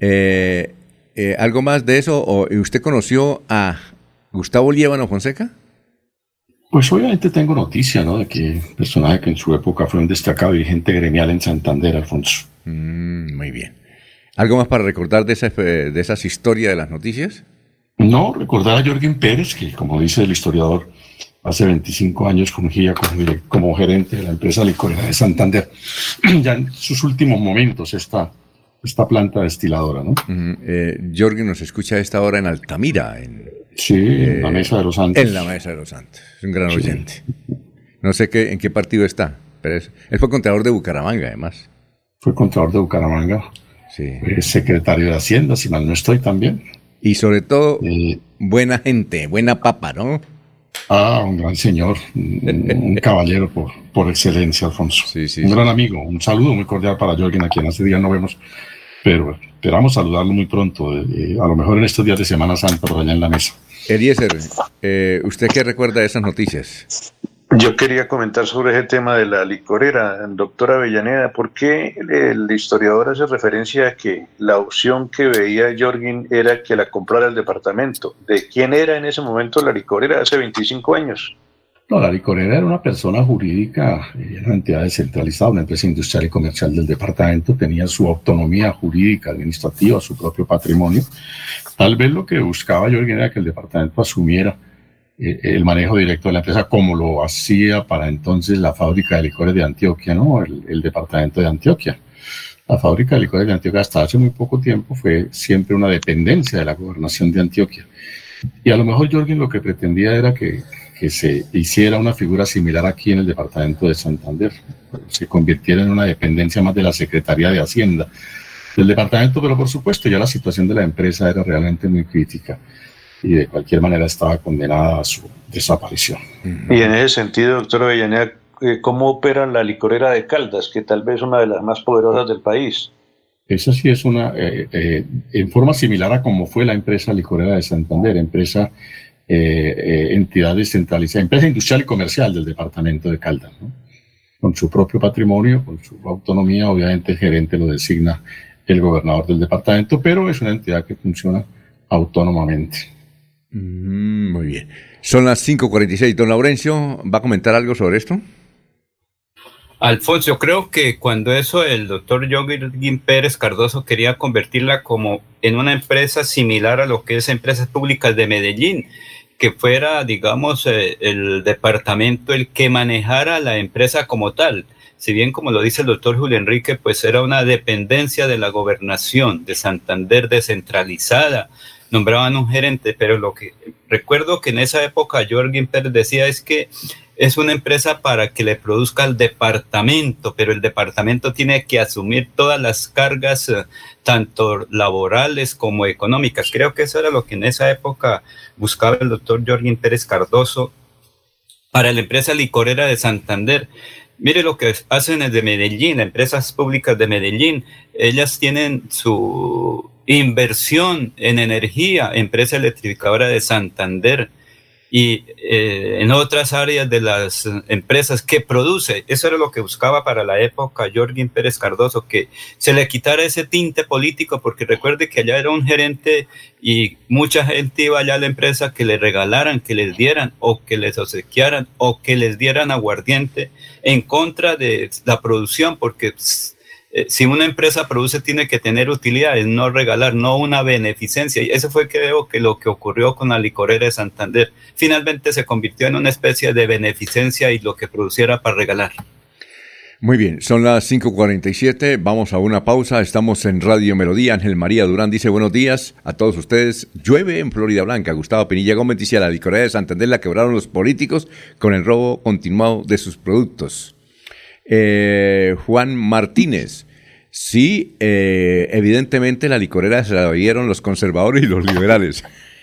Eh, eh, ¿Algo más de eso? ¿O ¿Usted conoció a Gustavo Liévano Fonseca? Pues obviamente tengo noticia, ¿no? De que personaje que en su época fue un destacado dirigente gremial en Santander, Alfonso. Mm, muy bien. ¿Algo más para recordar de, de esas historias de las noticias? No, recordar a Jorgen Pérez, que como dice el historiador, hace 25 años fungía como, como gerente de la empresa licorera de Santander. ya en sus últimos momentos esta, esta planta destiladora, ¿no? Eh, Jorge nos escucha a esta hora en Altamira. En, sí, en la eh, Mesa de los Santos. En la Mesa de los Santos. Es un gran oyente. No sé qué, en qué partido está, pero es, él fue contador de Bucaramanga, además. Fue contador de Bucaramanga. Sí. secretario de Hacienda, si mal no estoy también. Y sobre todo, buena gente, buena papa, ¿no? Ah, un gran señor, un, caballero por, por excelencia, Alfonso. Sí, sí, un gran amigo, un saludo muy cordial para Jorgen, a quien hace días no vemos, pero esperamos saludarlo muy pronto, eh, eh, a lo mejor en estos días de Semana Santa, por allá en la mesa. Eliezer, eh, ¿usted qué recuerda de esas noticias? Yo quería comentar sobre ese tema de la licorera, doctora Avellaneda. ¿Por qué el historiador hace referencia a que la opción que veía Jorgin era que la comprara el departamento? ¿De quién era en ese momento la licorera hace 25 años? No, la licorera era una persona jurídica, era una entidad descentralizada, una empresa industrial y comercial del departamento, tenía su autonomía jurídica, administrativa, su propio patrimonio. Tal vez lo que buscaba Jorgin era que el departamento asumiera el manejo directo de la empresa como lo hacía para entonces la fábrica de licores de Antioquia, ¿no? El, departamento de Antioquia. La fábrica de licores de Antioquia hasta hace muy poco tiempo fue siempre una dependencia de la gobernación de Antioquia. Y a lo mejor Jorgen lo que pretendía era que, que se hiciera una figura similar aquí en el departamento de Santander, se convirtiera en una dependencia más de la Secretaría de Hacienda del departamento, pero por supuesto ya la situación de la empresa era realmente muy crítica y de cualquier manera estaba condenada a su desaparición. Y en ese sentido, doctor Avellaneda, eh, ¿cómo opera la licorera de Caldas, que tal vez es una de las más poderosas del país? Esa sí es una, eh, eh, en forma similar a como fue la empresa licorera de Santander, empresa, entidad descentralizada, empresa industrial y comercial del departamento de Caldas, con su propio patrimonio, con su autonomía, obviamente el gerente lo designa el gobernador del departamento, pero es una entidad que funciona autónomamente. Mm, muy bien. Son las 5.46. Don Laurencio, ¿va a comentar algo sobre esto? Alfonso, creo que cuando eso el doctor Joaquín Pérez Cardoso quería convertirla como en una empresa similar a lo que es Empresas Públicas de Medellín, que fuera, digamos, eh, el departamento el que manejara la empresa como tal. Si bien, como lo dice el doctor Julio Enrique, pues era una dependencia de la gobernación de Santander descentralizada, nombraban un gerente, pero lo que recuerdo que en esa época Jorgen Pérez decía es que es una empresa para que le produzca el departamento, pero el departamento tiene que asumir todas las cargas, eh, tanto laborales como económicas. Creo que eso era lo que en esa época buscaba el doctor Jorgen Pérez Cardoso para la empresa licorera de Santander. Mire lo que hacen de Medellín, empresas públicas de Medellín. Ellas tienen su inversión en energía, empresa electrificadora de Santander y eh, en otras áreas de las empresas que produce. Eso era lo que buscaba para la época Jorgin Pérez Cardoso, que se le quitara ese tinte político, porque recuerde que allá era un gerente y mucha gente iba allá a la empresa que le regalaran, que les dieran o que les obsequiaran o que les dieran aguardiente en contra de la producción, porque eh, si una empresa produce tiene que tener utilidades, no regalar, no una beneficencia. Y eso fue creo que lo que ocurrió con la licorera de Santander. Finalmente se convirtió en una especie de beneficencia y lo que produciera para regalar. Muy bien, son las 5.47, vamos a una pausa, estamos en Radio Melodía, Ángel María Durán dice buenos días a todos ustedes, llueve en Florida Blanca, Gustavo Pinilla Gómez dice la licorera de Santander la quebraron los políticos con el robo continuado de sus productos. Eh, Juan Martínez. Sí, eh, evidentemente la licorera se la dieron los conservadores y los liberales.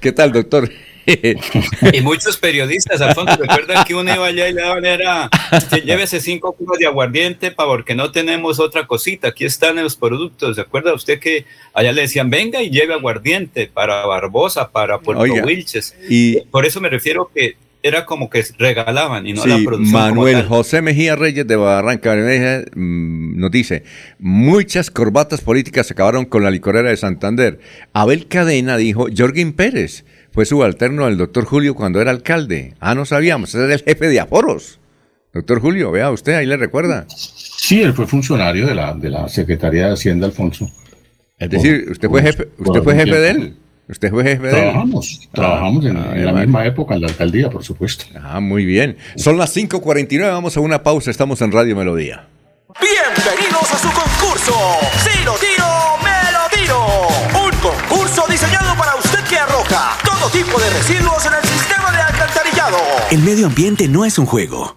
¿Qué tal, doctor? y muchos periodistas, Alfonso, recuerdan que uno iba allá y le daban era, llévese cinco kilos de aguardiente para porque no tenemos otra cosita, aquí están los productos, ¿se acuerda usted que allá le decían, venga y lleve aguardiente para Barbosa, para Puerto Wilches? Y por eso me refiero que era como que regalaban y no la producción. Manuel José Mejía Reyes de Barranca mm, nos dice, muchas corbatas políticas acabaron con la licorera de Santander. Abel Cadena dijo, Jorgin Pérez fue subalterno al doctor Julio cuando era alcalde. Ah, no sabíamos, era el jefe de aforos. Doctor Julio, vea usted, ahí le recuerda. Sí, él fue funcionario de la, de la Secretaría de Hacienda, Alfonso. Es decir, usted fue jefe, usted fue jefe de él. Usted fue jefe de trabajamos, él. Trabajamos, en, ah, la misma época en la alcaldía, por supuesto. Ah, muy bien. Son las 5.49, vamos a una pausa, estamos en Radio Melodía. Bienvenidos a su concurso. Si lo tiro, me lo tiro. Un concurso diseñado para usted que arroja todo tipo de residuos en el sistema de alcantarillado. El medio ambiente no es un juego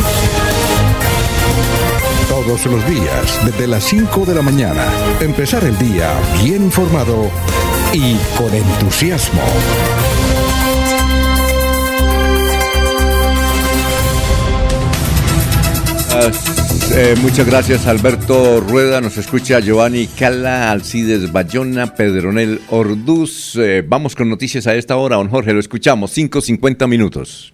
Todos los días, desde las 5 de la mañana, empezar el día bien informado y con entusiasmo. Eh, muchas gracias Alberto Rueda, nos escucha Giovanni Cala, Alcides Bayona, Pedronel Orduz. Eh, vamos con noticias a esta hora, don Jorge, lo escuchamos, 5.50 minutos.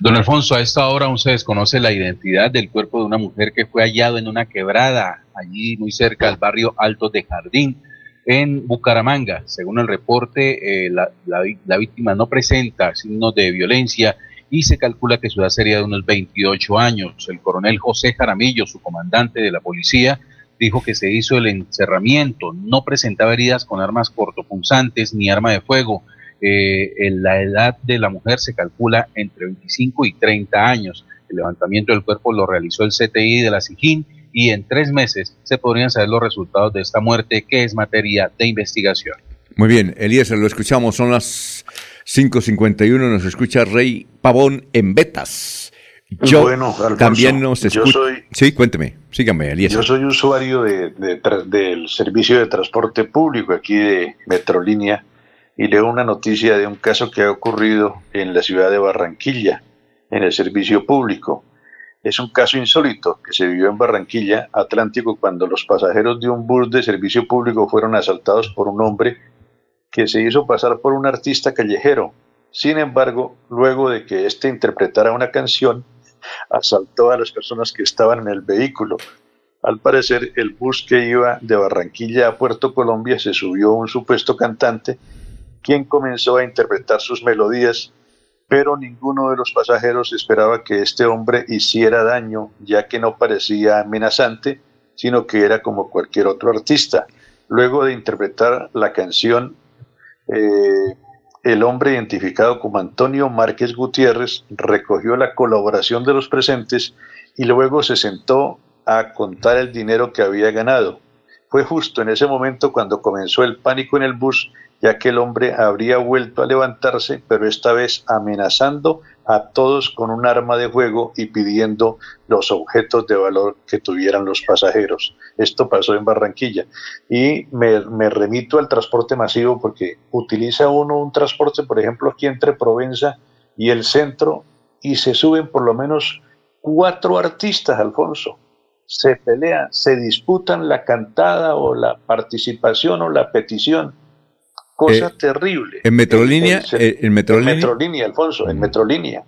Don Alfonso, a esta hora aún se desconoce la identidad del cuerpo de una mujer que fue hallado en una quebrada, allí muy cerca del barrio Alto de Jardín, en Bucaramanga. Según el reporte, eh, la víctima no presenta signos de violencia y se calcula que su edad sería de unos 28 años. El coronel José Jaramillo, su comandante de la policía, dijo que se hizo el encerramiento, no presentaba heridas con armas cortopunzantes ni arma de fuego. Eh, la edad de la mujer se calcula entre 25 y 30 años. El levantamiento del cuerpo lo realizó el CTI de la SIGIN y en tres meses se podrían saber los resultados de esta muerte, que es materia de investigación. Muy bien, Elías, lo escuchamos, son las 5.51 nos escucha Rey Pavón en Betas. Yo bueno, también nos escucha. Sí, cuénteme, sígame, Elías. Yo soy usuario de, del servicio de transporte público aquí de Metrolínea y leo una noticia de un caso que ha ocurrido en la ciudad de Barranquilla, en el servicio público. Es un caso insólito que se vivió en Barranquilla, Atlántico, cuando los pasajeros de un bus de servicio público fueron asaltados por un hombre que se hizo pasar por un artista callejero. Sin embargo, luego de que éste interpretara una canción, asaltó a las personas que estaban en el vehículo. Al parecer, el bus que iba de Barranquilla a Puerto Colombia se subió un supuesto cantante, quien comenzó a interpretar sus melodías, pero ninguno de los pasajeros esperaba que este hombre hiciera daño, ya que no parecía amenazante, sino que era como cualquier otro artista. Luego de interpretar la canción, eh, el hombre identificado como Antonio Márquez Gutiérrez recogió la colaboración de los presentes y luego se sentó a contar el dinero que había ganado. Fue justo en ese momento cuando comenzó el pánico en el bus ya que el hombre habría vuelto a levantarse, pero esta vez amenazando a todos con un arma de fuego y pidiendo los objetos de valor que tuvieran los pasajeros. Esto pasó en Barranquilla. Y me, remito al transporte masivo porque utiliza uno un transporte, por ejemplo, aquí entre Provenza y el centro, y se suben por lo menos cuatro artistas, Alfonso. Se pelean, se disputan la cantada o la participación o la petición cosa eh, terrible. En Metrolínea, eh, en, Metrolínea. En Metrolínea, Alfonso, en Metrolínea.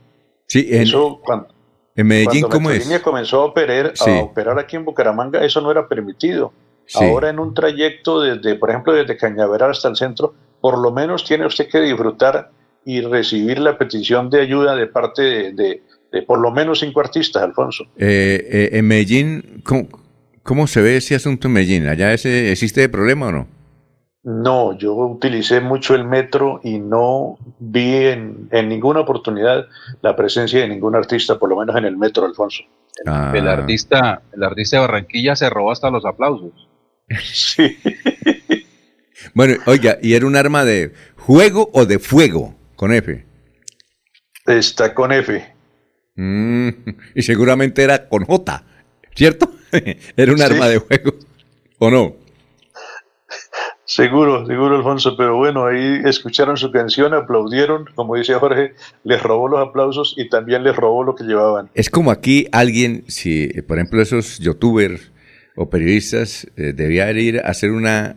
Sí, en, eso, cuando, en Medellín, ¿cómo Metrolínea comenzó a operar, a operar aquí en Bucaramanga, eso no era permitido. Ahora en un trayecto desde, por ejemplo, desde Cañaveral hasta el centro, por lo menos tiene usted que disfrutar y recibir la petición de ayuda de parte de, de, por lo menos cinco artistas, Alfonso. Eh, en Medellín, ¿cómo, ¿cómo, se ve ese asunto en Medellín? ¿Allá ese, existe problema o no? No, yo utilicé mucho el metro y no vi en, ninguna oportunidad la presencia de ningún artista, por lo menos en el metro, Alfonso. Ah. El artista, el artista de Barranquilla se robó hasta los aplausos. Sí. bueno, oiga, ¿y era un arma de juego o de fuego con F? Está con F. Mm, y seguramente era con J, ¿cierto? era un arma de juego, ¿o no? Seguro, seguro, Alfonso, pero bueno, ahí escucharon su canción, aplaudieron, como dice Jorge, les robó los aplausos y también les robó lo que llevaban. Es como aquí alguien, si por ejemplo esos youtubers o periodistas eh, debían ir a hacer una,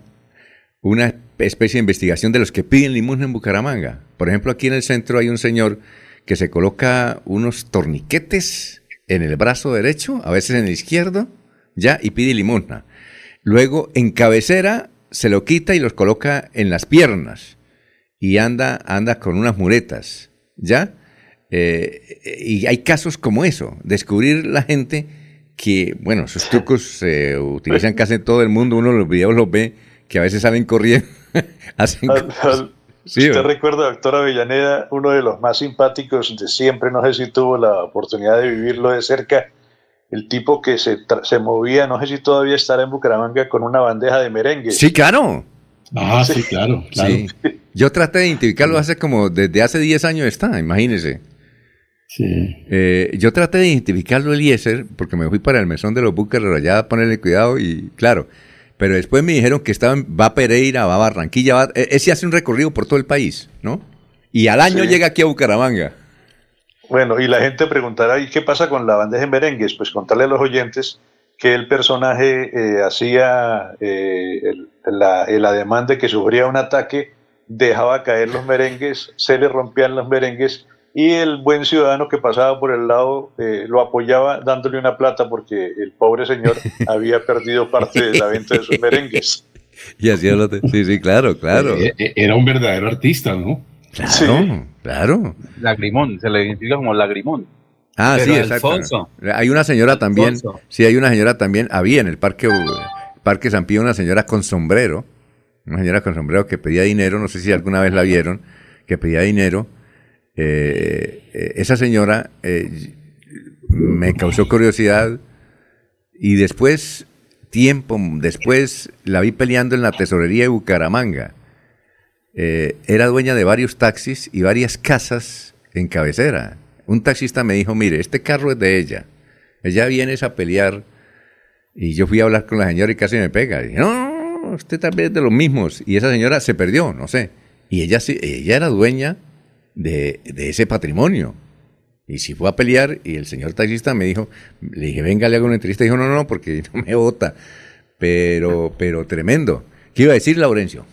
una especie de investigación de los que piden limosna en Bucaramanga. Por ejemplo, aquí en el centro hay un señor que se coloca unos torniquetes en el brazo derecho, a veces en el izquierdo, ya, y pide limosna. Luego, en cabecera, se lo quita y los coloca en las piernas y anda, anda con unas muletas, ¿ya? Eh, y hay casos como eso, descubrir la gente que, bueno, esos trucos se utilizan casi en todo el mundo, uno los videos los ve, que a veces salen corriendo, hacen... usted recuerda, doctora Avellaneda, uno de los más simpáticos de siempre, no sé si tuvo la oportunidad de vivirlo de cerca, el tipo que se, se movía, no sé si todavía estará en Bucaramanga, con una bandeja de merengue. Sí, claro. Ah, sí, claro, claro. Yo traté de identificarlo hace como, desde hace 10 años está, imagínese. Sí. Eh, yo traté de identificarlo Eliezer, porque me fui para el mesón de los buques allá a ponerle cuidado y claro, pero después me dijeron que estaba, va a Pereira, va a Barranquilla, va, e, ese hace un recorrido por todo el país, ¿no? Y al año llega aquí a Bucaramanga. Bueno, y la gente preguntará, ¿y qué pasa con la bandeja en merengues? Pues contarle a los oyentes que el personaje eh, hacía eh, la, el ademán de que sufría un ataque, dejaba caer los merengues, se le rompían los merengues y el buen ciudadano que pasaba por el lado eh, lo apoyaba dándole una plata porque el pobre señor había perdido parte de la venta de sus merengues. Y así lo Sí, sí, claro, claro. Eh, era un verdadero artista, ¿no? Claro, claro. Lagrimón, se le identifica como Lagrimón. Ah, sí, exacto. Hay una señora también, sí, hay una señora también, había en el parque, parque San Pío una señora con sombrero, una señora con sombrero que pedía dinero, no sé si alguna vez la vieron, que pedía dinero, eh, eh, esa señora eh, me causó curiosidad y después, tiempo después, la vi peleando en la tesorería de Bucaramanga. Era dueña de varios taxis y varias casas en cabecera. Un taxista me dijo, mire, este carro es de ella. Ella viene a pelear. Y yo fui a hablar con la señora y casi me pega. Y no, usted también es de los mismos. Y esa señora se perdió, no sé. Y ella, ella era dueña de, ese patrimonio. Y si fue a pelear y el señor taxista me dijo, le dije, venga, le hago una entrevista. dijo, no, no, no, porque no me vota. Pero, pero tremendo. ¿Qué iba a decir, Laurencio?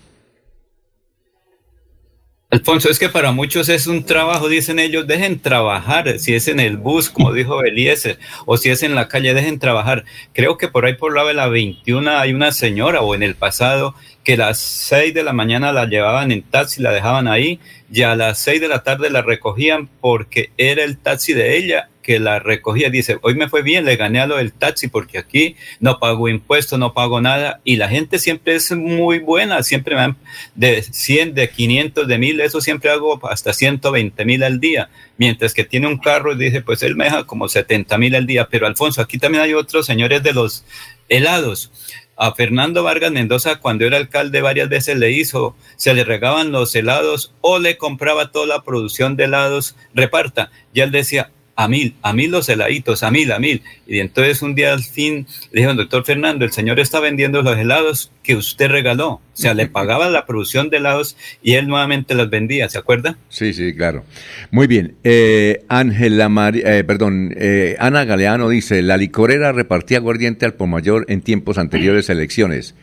Alfonso, es que para muchos es un trabajo, dicen ellos, dejen trabajar, si es en el bus, como dijo Eliezer, o si es en la calle, dejen trabajar. Creo que por ahí por la de la 21 hay una señora, o en el pasado, que a las 6 de la mañana la llevaban en taxi, la dejaban ahí, y a las 6 de la tarde la recogían porque era el taxi de ella que la recogía. Dice, hoy me fue bien, le gané a lo del taxi porque aquí no pago impuestos, no pago nada. Y la gente siempre es muy buena, siempre me dan de 100, de 500, de 1000, eso siempre hago hasta 120 mil al día. Mientras que tiene un carro dice, pues él me deja como 70 mil al día. Pero Alfonso, aquí también hay otros señores de los helados a Fernando Vargas Mendoza cuando era alcalde varias veces le hizo, se le regaban los helados o le compraba toda la producción de helados, reparta. Y él decía, a mil, a mil los heladitos, a mil, a mil. Y entonces un día al fin le dijeron, doctor Fernando, el señor está vendiendo los helados que usted regaló. O sea, le pagaba la producción de helados y él nuevamente los vendía, ¿se acuerda? Sí, sí, claro. Muy bien. Eh, Ángela María, eh, perdón, eh, Ana Galeano dice, la licorera repartía aguardiente al mayor en tiempos anteriores a elecciones.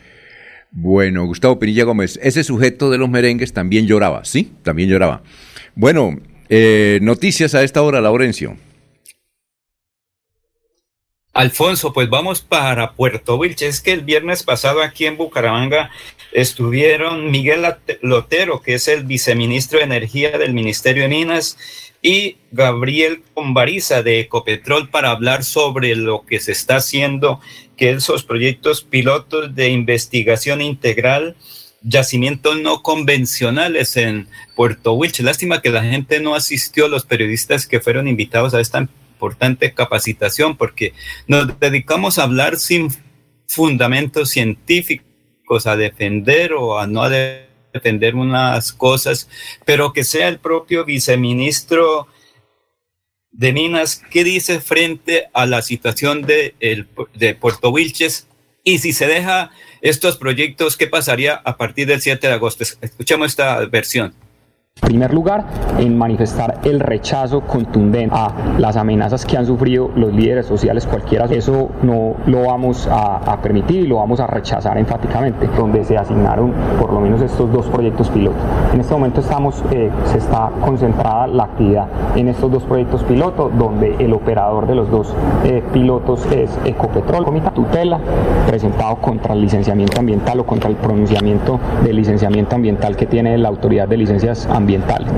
Bueno, Gustavo Pinilla Gómez, ese sujeto de los merengues también lloraba, ¿sí? También lloraba. Bueno, noticias a esta hora, Laurencio. Alfonso, pues vamos para Puerto Vilches. Es que el viernes pasado aquí en Bucaramanga estuvieron Miguel Lotero, que es el viceministro de Energía del Ministerio de Minas, y Gabriel Combariza de Ecopetrol para hablar sobre lo que se está haciendo, que esos proyectos pilotos de investigación integral yacimientos no convencionales en Puerto Wilches. Lástima que la gente no asistió, los periodistas que fueron invitados a esta importante capacitación porque nos dedicamos a hablar sin fundamentos científicos, a defender o a no defender unas cosas, pero que sea el propio viceministro de Minas que dice frente a la situación de, el, de Puerto Wilches y si se deja estos proyectos, ¿qué pasaría a partir del 7 de agosto? Escuchemos esta versión. Primer lugar, en manifestar el rechazo contundente a las amenazas que han sufrido los líderes sociales cualquiera. Eso no lo vamos a, permitir y lo vamos a rechazar enfáticamente, donde se asignaron por lo menos estos dos proyectos pilotos. En este momento estamos, eh, se está concentrada la actividad en estos dos proyectos pilotos, donde el operador de los dos eh, pilotos es Ecopetrol, Comita Tutela, presentado contra el licenciamiento ambiental o contra el pronunciamiento del licenciamiento ambiental que tiene la Autoridad de Licencias Ambientales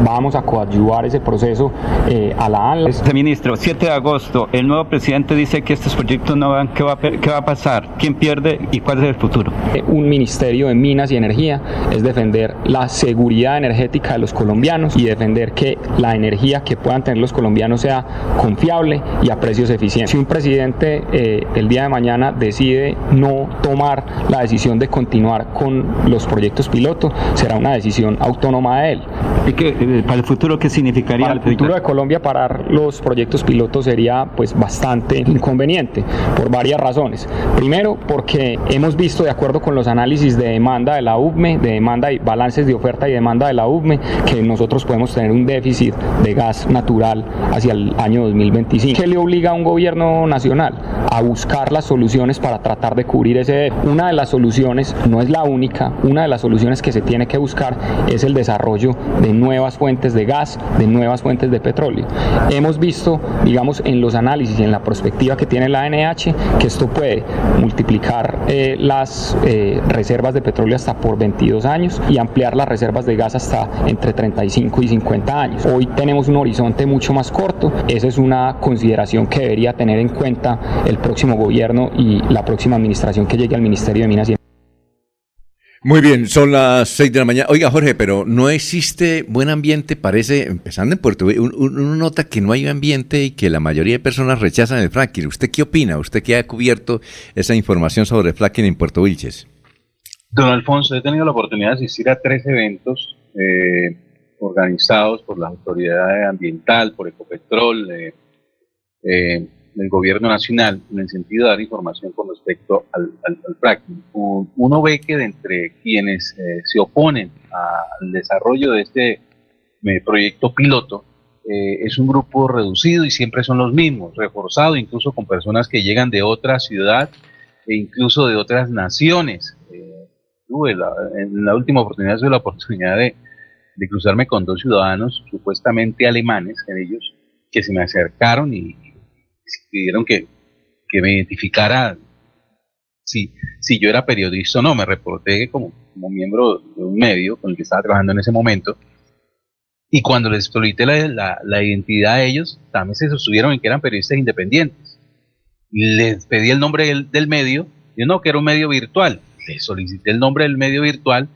Vamos a coadyuvar ese proceso eh, a la ANLA. Ministro, 7 de agosto, el nuevo presidente dice que estos proyectos no van, ¿qué va, qué va a pasar? ¿Quién pierde y cuál es el futuro? Eh, un ministerio de minas y energía es defender la seguridad energética de los colombianos y defender que la energía que puedan tener los colombianos sea confiable y a precios eficientes. Si un presidente eh, el día de mañana decide no tomar la decisión de continuar con los proyectos piloto, será una decisión autónoma de él. ¿Y qué, eh, para el futuro qué significaría? Para el futuro de Colombia parar los proyectos pilotos sería pues bastante inconveniente por varias razones. Primero, porque hemos visto de acuerdo con los análisis de demanda de la UBME, de demanda y balances de oferta y demanda de la UBME, que nosotros podemos tener un déficit de gas natural hacia el año 2025. ¿Qué le obliga a un gobierno nacional? A buscar las soluciones para tratar de cubrir ese. Una de las soluciones, no es la única, una de las soluciones que se tiene que buscar es el desarrollo de nuevas fuentes de gas, de nuevas fuentes de petróleo. Hemos visto, digamos, en los análisis y en la perspectiva que tiene la NH, que esto puede multiplicar eh, las eh, reservas de petróleo hasta por 22 años y ampliar las reservas de gas hasta entre 35 y 50 años. Hoy tenemos un horizonte mucho más corto, esa es una consideración que debería tener en cuenta el próximo gobierno y la próxima administración que llegue al Ministerio de Minas y muy bien, son las 6 de la mañana. Oiga, Jorge, pero no existe buen ambiente, parece, empezando en Puerto Rico, uno nota que no hay ambiente y que la mayoría de personas rechazan el fracking. ¿Usted qué opina? ¿Usted qué ha cubierto esa información sobre fracking en Puerto Wilches? Don Alfonso, he tenido la oportunidad de asistir a tres eventos eh, organizados por la autoridad ambiental, por Ecopetrol, eh, eh del gobierno nacional en el sentido de dar información con respecto al, fracking. Uno ve que de entre quienes eh, se oponen al desarrollo de este eh, proyecto piloto, eh, es un grupo reducido y siempre son los mismos, reforzado incluso con personas que llegan de otra ciudad e incluso de otras naciones. tuve la, en la última oportunidad tuve la oportunidad de, de cruzarme con dos ciudadanos supuestamente alemanes, en ellos, que se me acercaron y, pidieron que, que me identificara si, si yo era periodista o no. Me reporté como, como miembro de un medio con el que estaba trabajando en ese momento. Y cuando les solicité la, la, identidad a ellos, también se sostuvieron en que eran periodistas independientes. Les pedí el nombre del, del medio, yo no, que era un medio virtual. Les solicité el nombre del medio virtual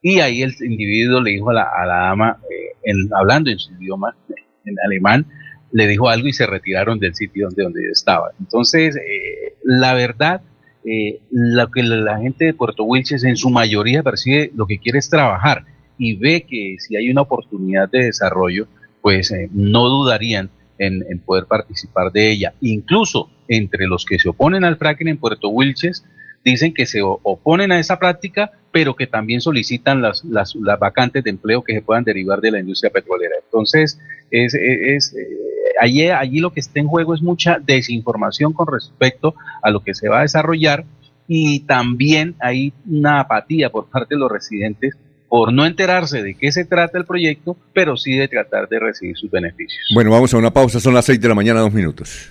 y ahí el individuo le dijo a la, a la dama, eh, hablando en su idioma, en alemán, le dijo algo y se retiraron del sitio donde, donde estaba. Entonces, eh, la verdad, eh, lo que la gente de Puerto Wilches en su mayoría percibe lo que quiere es trabajar y ve que si hay una oportunidad de desarrollo, pues eh, no dudarían en, en, poder participar de ella. Incluso entre los que se oponen al fracking en Puerto Wilches, dicen que se oponen a esa práctica, pero que también solicitan las, las, vacantes de empleo que se puedan derivar de la industria petrolera. Entonces, es, es, eh, allí, allí lo que está en juego es mucha desinformación con respecto a lo que se va a desarrollar y también hay una apatía por parte de los residentes por no enterarse de qué se trata el proyecto, pero sí de tratar de recibir sus beneficios. Bueno, vamos a una pausa, son las seis de la mañana, dos minutos.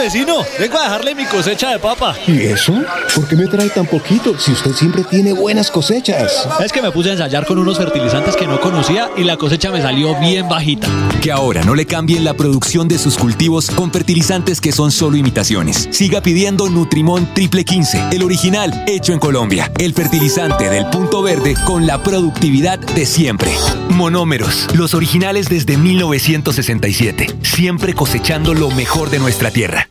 Vecino, vengo a dejarle mi cosecha de papa. ¿Y eso? ¿Por qué me trae tan poquito si usted siempre tiene buenas cosechas? Es que me puse a ensayar con unos fertilizantes que no conocía y la cosecha me salió bien bajita. Que ahora no le cambien la producción de sus cultivos con fertilizantes que son solo imitaciones. Siga pidiendo Nutrimón Triple 15, el original hecho en Colombia. El fertilizante del punto verde con la productividad de siempre. Monómeros, los originales desde 1967, siempre cosechando lo mejor de nuestra tierra.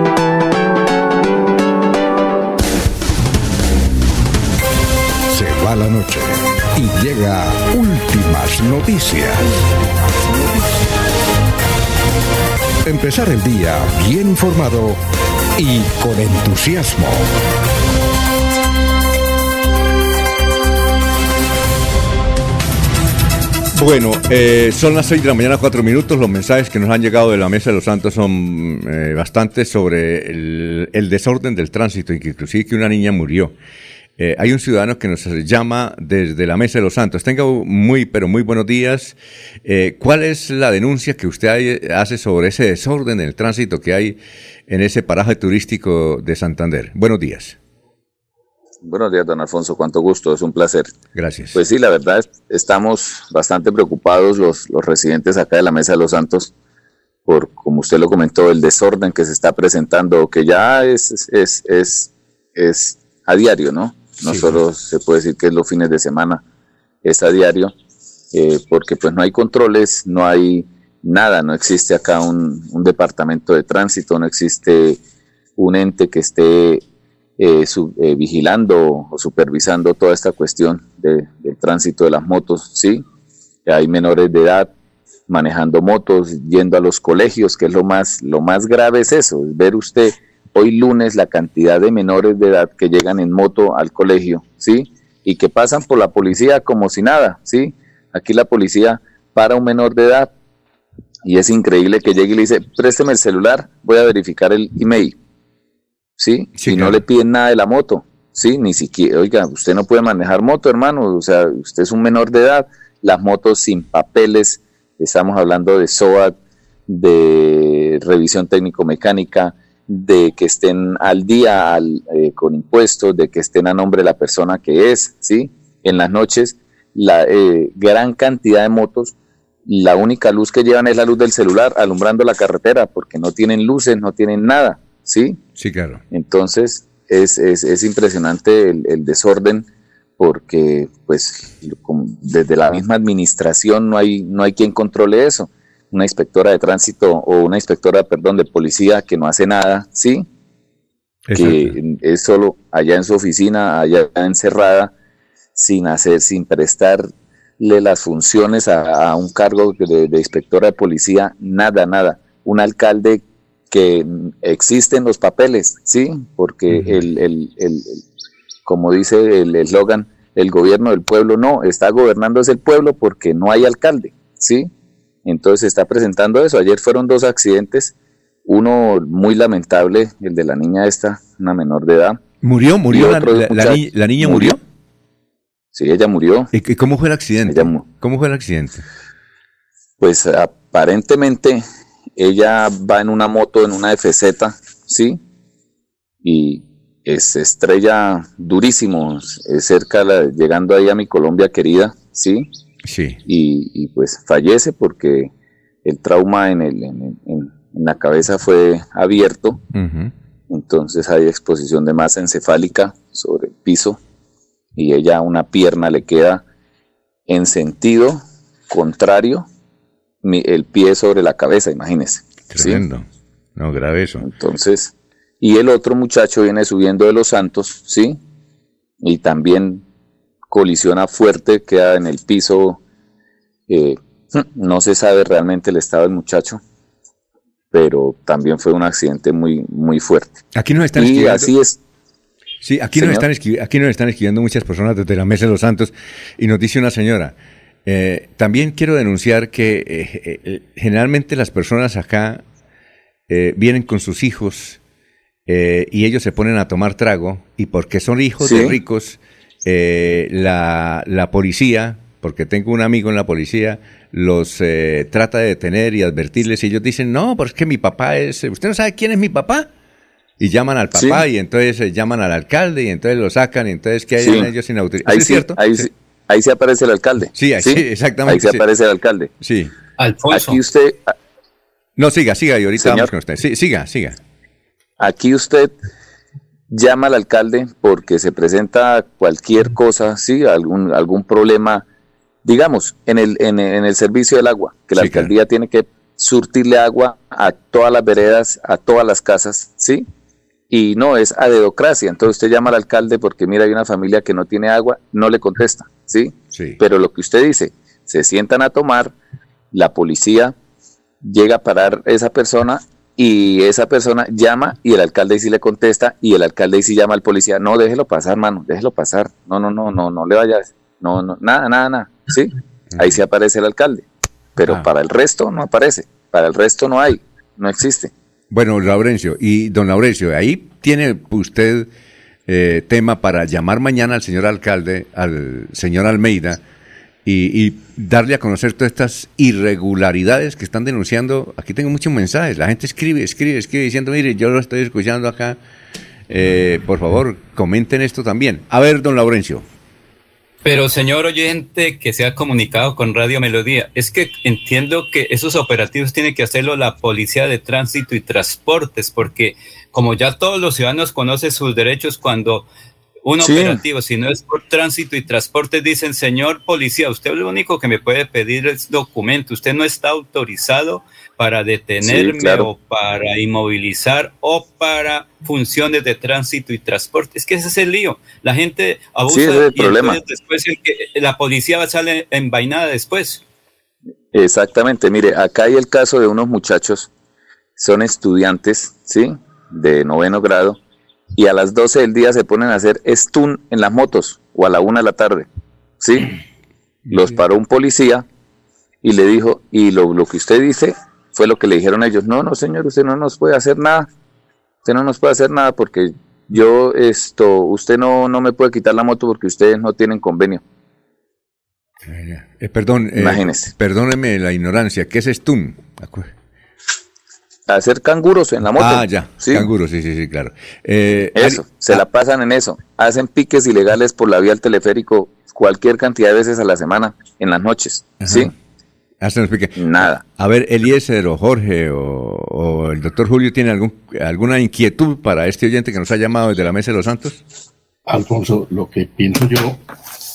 Va la noche y llega últimas noticias. Empezar el día bien informado y con entusiasmo. Bueno, eh, son las 6 de la mañana, 4 minutos. Los mensajes que nos han llegado de la Mesa de los Santos son eh, bastantes sobre el, el, desorden del tránsito, inclusive que una niña murió. Eh, hay un ciudadano que nos llama desde la Mesa de los Santos. Tenga muy, pero muy buenos días. Eh, ¿Cuál es la denuncia que usted hace sobre ese desorden en el tránsito que hay en ese paraje turístico de Santander? Buenos días. Buenos días, don Alfonso. Cuánto gusto, es un placer. Gracias. Pues sí, la verdad, estamos bastante preocupados los, los residentes acá de la Mesa de los Santos por, como usted lo comentó, el desorden que se está presentando, que ya es, es, es, es a diario, ¿no? No solo se puede decir que es los fines de semana, es a diario, eh, porque pues no hay controles, no hay nada, no existe acá un, departamento de tránsito, no existe un ente que esté eh, eh, vigilando o supervisando toda esta cuestión del tránsito de las motos, ¿sí? Hay menores de edad manejando motos, yendo a los colegios, que es lo más, lo más grave es eso, es ver usted hoy lunes la cantidad de menores de edad que llegan en moto al colegio, ¿sí? Y que pasan por la policía como si nada, ¿sí? Aquí la policía para un menor de edad y es increíble que llegue y le dice, présteme el celular, voy a verificar el email, ¿sí? Si no le piden nada de la moto, ¿sí? Ni siquiera, oiga, usted no puede manejar moto, hermano, o sea, usted es un menor de edad, las motos sin papeles, estamos hablando de SOAT, de revisión técnico-mecánica, de que estén al día eh, con impuestos, de que estén a nombre de la persona que es, ¿sí? En las noches, la eh, gran cantidad de motos, la única luz que llevan es la luz del celular alumbrando la carretera, porque no tienen luces, no tienen nada, ¿sí? Sí, claro. Entonces, es, es, es impresionante el, el, desorden, porque, pues, desde la misma administración no hay, no hay quien controle eso una inspectora de tránsito o una inspectora, perdón, de policía que no hace nada, ¿sí? Que es solo allá en su oficina, allá encerrada, sin hacer, sin prestarle las funciones a, un cargo de, inspectora de policía, nada, nada. Un alcalde que existen los papeles, ¿sí? Porque el, el, el, como dice el eslogan, el gobierno del pueblo no, está gobernando es el pueblo porque no hay alcalde, ¿sí? Entonces se está presentando eso. Ayer fueron dos accidentes, uno muy lamentable, el de la niña esta, una menor de edad. ¿Murió? ¿Murió? La, la, niña murió? Sí, ella murió. ¿Y cómo fue el accidente? ¿Cómo fue el accidente? Pues aparentemente ella va en una moto, en una FZ, ¿sí? Y se estrella durísimo, cerca, llegando ahí a mi Colombia querida, ¿sí? Sí. Y, pues fallece porque el trauma en, el, en, la cabeza fue abierto. Entonces hay exposición de masa encefálica sobre el piso y ella una pierna le queda en sentido contrario, el pie sobre la cabeza, imagínese. Tremendo. No, grave eso. Entonces, y el otro muchacho viene subiendo de los santos, ¿sí? Y también colisiona fuerte, queda en el piso. Eh, no se sabe realmente el estado del muchacho, pero también fue un accidente muy, muy fuerte. Aquí nos están y así es. Sí, aquí nos, están aquí nos están escribiendo muchas personas desde la Mesa de los Santos y nos dice una señora, eh, también quiero denunciar que eh, generalmente las personas acá vienen con sus hijos y ellos se ponen a tomar trago y porque son hijos de ricos, eh, la, la, policía, porque tengo un amigo en la policía, los eh, trata de detener y advertirles y ellos dicen, no, porque es que mi papá es, ¿usted no sabe quién es mi papá? Y llaman al papá y entonces eh, llaman al alcalde y entonces lo sacan y entonces que hay ellos sin autorización. Ahí, cierto? Ahí, ahí se aparece el alcalde. Sí, ahí, exactamente. Ahí se aparece el alcalde. Sí. Alfonso. Aquí usted... No, siga, siga y ahorita vamos con usted. Sí, siga, siga. Aquí usted llama al alcalde porque se presenta cualquier cosa, sí, algún, algún problema, digamos, en el, en, el servicio del agua, que la alcaldía tiene que surtirle agua a todas las veredas, a todas las casas, ¿sí? Y no, es a dedocracia. Entonces usted llama al alcalde porque mira, hay una familia que no tiene agua, no le contesta, ¿sí? sí. Pero lo que usted dice, se sientan a tomar, la policía llega a parar esa persona y esa persona llama y el alcalde sí le contesta y el alcalde sí llama al policía, no, déjelo pasar, mano, déjelo pasar, no, no, no, no, no le vayas, no, no, nada, nada, nada, ¿sí? Ahí sí aparece el alcalde, pero ah. para el resto no aparece, para el resto no hay, no existe. Bueno, Laurencio, y don Laurencio, ahí tiene usted eh, tema para llamar mañana al señor alcalde, al señor Almeida, y, darle a conocer todas estas irregularidades que están denunciando. Aquí tengo muchos mensajes. La gente escribe, escribe, escribe diciendo, mire, yo lo estoy escuchando acá. Eh, por favor, comenten esto también. A ver, don Laurencio. Pero señor oyente que se ha comunicado con Radio Melodía, es que entiendo que esos operativos tiene que hacerlo la Policía de Tránsito y Transportes, porque como ya todos los ciudadanos conocen sus derechos cuando un operativo, si no es por tránsito y transporte, dicen, señor policía, usted lo único que me puede pedir es documento, usted no está autorizado para detenerme o para inmovilizar o para funciones de tránsito y transporte. Es que ese es el lío. La gente abusa y problema. después la policía va a salir envainada después. Exactamente, mire, acá hay el caso de unos muchachos, son estudiantes, ¿sí? De noveno grado, y a las 12 del día se ponen a hacer stun en las motos o a la una de la tarde. ¿Sí? Los paró un policía y le dijo, y lo, lo que usted dice fue lo que le dijeron ellos, no, no señor, usted no nos puede hacer nada, usted no nos puede hacer nada porque yo esto, usted no, no me puede quitar la moto porque ustedes no tienen convenio. Eh, perdón, eh, perdóneme la ignorancia, ¿qué es stun? Hacer canguros en la moto. Ah, ya, ¿sí? canguros, sí, sí, sí, claro. Eh, eso, se la ah. pasan en eso. Hacen piques ilegales por la vía al teleférico cualquier cantidad de veces a la semana, en las noches, ¿sí? Hacen los piques. Nada. A ver, Eliezer o Jorge o, el doctor Julio tiene algún, alguna inquietud para este oyente que nos ha llamado desde la Mesa de los Santos. Alfonso, lo que pienso yo,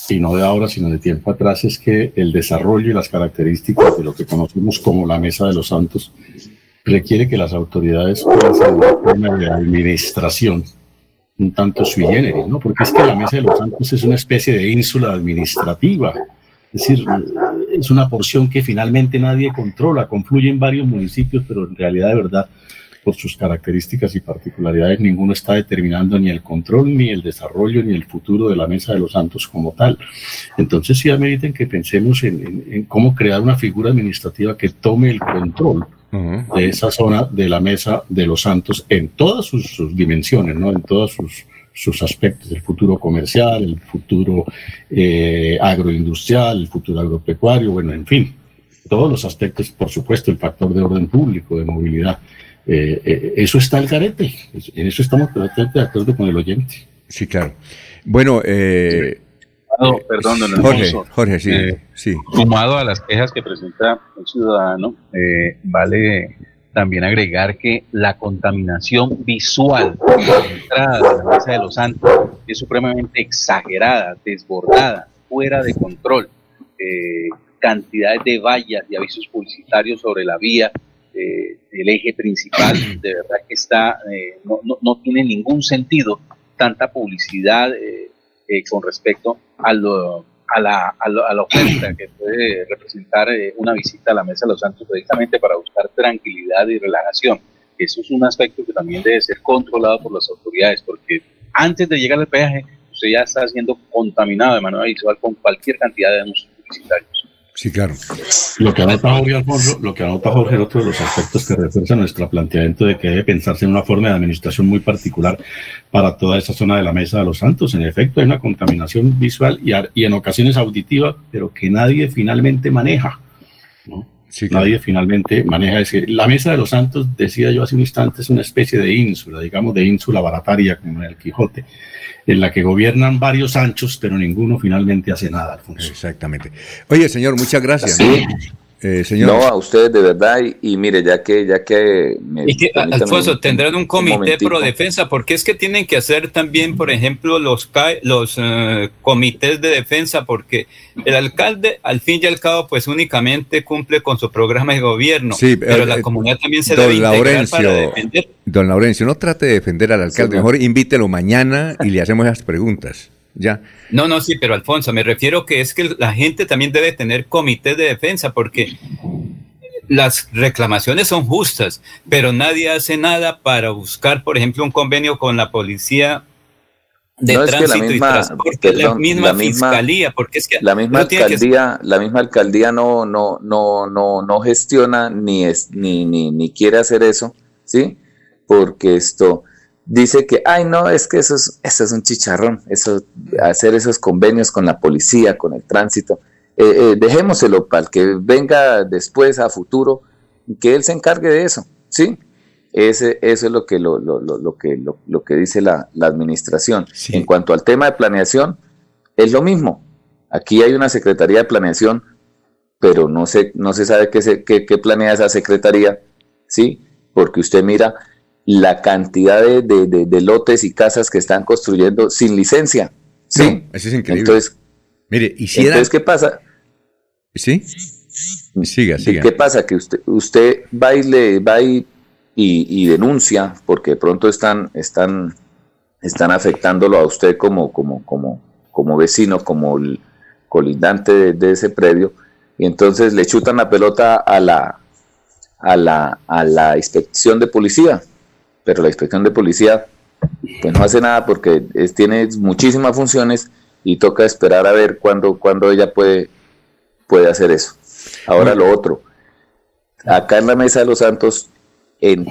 y no de ahora, sino de tiempo atrás, es que el desarrollo y las características de lo que conocemos como la Mesa de los Santos requiere que las autoridades piensen una forma de administración un tanto sui generis, ¿no? Porque es que la Mesa de los Santos es una especie de ínsula administrativa, es decir, es una porción que finalmente nadie controla, confluye varios municipios, pero en realidad de verdad, por sus características y particularidades, ninguno está determinando ni el control, ni el desarrollo, ni el futuro de la Mesa de los Santos como tal. Entonces sí ameriten que pensemos en, en cómo crear una figura administrativa que tome el control de esa zona de la mesa de los santos en todas sus, dimensiones, ¿no? en todos sus, sus, aspectos, el futuro comercial, el futuro eh, agroindustrial, el futuro agropecuario, bueno, en fin, todos los aspectos, por supuesto, el factor de orden público, de movilidad. Eh, eh, eso está el carete, en eso estamos de acuerdo con el oyente. Sí, claro. Bueno, eh, eh, perdón, don Jorge, Jorge, sí, eh, sí. Sumado a las quejas que presenta el ciudadano, eh, vale también agregar que la contaminación visual de la entrada de la Mesa de los Santos es supremamente exagerada, desbordada, fuera de control. cantidades de vallas y avisos publicitarios sobre la vía, el eje principal, de verdad que está, no, no, no, tiene ningún sentido tanta publicidad con respecto a, lo, a, la, a, la oferta que puede representar eh, una visita a la Mesa de los Santos precisamente para buscar tranquilidad y relajación. Eso es un aspecto que también debe ser controlado por las autoridades, porque antes de llegar al peaje, usted ya está siendo contaminado de manera visual con cualquier cantidad de anuncios publicitarios. Sí, claro. Lo que anota Jorge Alfonso, lo que anota Jorge, otro de los aspectos que refuerza nuestro planteamiento de que debe pensarse en una forma de administración muy particular para toda esa zona de la Mesa de los Santos. En efecto, hay una contaminación visual y, y en ocasiones auditiva, pero que nadie finalmente maneja. ¿no? Nadie finalmente maneja. ese. la Mesa de los Santos, decía yo hace un instante, es una especie de ínsula, digamos, de ínsula barataria como en el Quijote en la que gobiernan varios anchos, pero ninguno finalmente hace nada, Alfonso. Exactamente. Oye, señor, muchas gracias. Eh, señor. No, a ustedes de verdad, y, mire, ya que, ya que... Alfonso, tendrán un comité pro defensa, porque es que tienen que hacer también, por ejemplo, los, los eh, comités de defensa, porque el alcalde, al fin y al cabo, pues únicamente cumple con su programa de gobierno, sí, pero la comunidad también se debe integrar para defender. Don Laurencio, no trate de defender al alcalde, mejor invítelo mañana y le hacemos esas preguntas. Ya. No, no, sí, pero Alfonso, me refiero que es que la gente también debe tener comités de defensa porque las reclamaciones son justas, pero nadie hace nada para buscar, por ejemplo, un convenio con la policía de tránsito y transporte, la misma fiscalía, porque es que la misma alcaldía, la misma alcaldía no, no, no, no, no gestiona ni es, ni, ni, ni quiere hacer eso, ¿sí? Porque esto, dice que, ay, no, es que eso es, eso es un chicharrón, eso, hacer esos convenios con la policía, con el tránsito, eh, eh, dejémoselo para el que venga después a futuro, que él se encargue de eso, ¿sí? Ese, eso es lo que, lo, lo, lo, que, lo, que dice la, la administración. En cuanto al tema de planeación, es lo mismo. Aquí hay una Secretaría de Planeación, pero no se, no se sabe qué, se, qué, qué planea esa Secretaría, ¿sí? Porque usted mira, la cantidad de, lotes y casas que están construyendo sin licencia. Sí, eso es increíble. Entonces, mire, ¿y entonces ¿qué pasa? Sí. Siga, siga. ¿Qué pasa? Que usted, usted va y le va y, denuncia porque de pronto están, están, están afectándolo a usted como, como, como, como vecino, como el colindante de, de ese predio, y entonces le chutan la pelota a la, a la, a la inspección de policía pero la inspección de policía pues no hace nada porque tiene muchísimas funciones y toca esperar a ver cuándo, cuándo ella puede, puede hacer eso. Ahora lo otro, acá en la Mesa de los Santos, en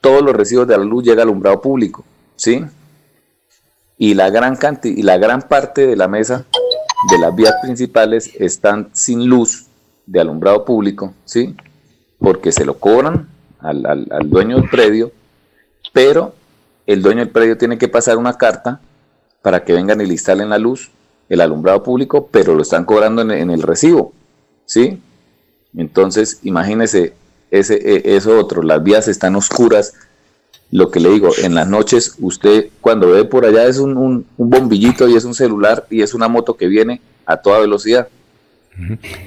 todos los recibos de la luz llega alumbrado público, ¿sí? Y la gran cantidad, y la gran parte de la mesa de las vías principales están sin luz de alumbrado público, ¿sí? Porque se lo cobran al, al dueño del predio pero el dueño del predio tiene que pasar una carta para que vengan y le instalen la luz, el alumbrado público, pero lo están cobrando en, el recibo, ¿sí? Entonces, imagínese ese, e, eso otro, las vías están oscuras, lo que le digo, en las noches usted cuando ve por allá es un bombillito y es un celular y es una moto que viene a toda velocidad.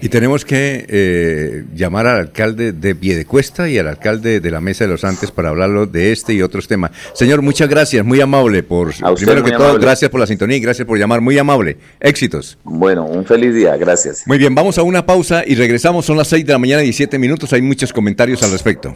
Y tenemos que eh, llamar al alcalde de Piedecuesta y al alcalde de la Mesa de los Antes para hablarlo de este y otros temas. Señor, muchas gracias, muy amable por primero que todo, gracias por la sintonía y gracias por llamar, muy amable. Éxitos. Bueno, un feliz día, gracias. Muy bien, vamos a una pausa y regresamos, son las 6 de la mañana, 17 minutos, hay muchos comentarios al respecto.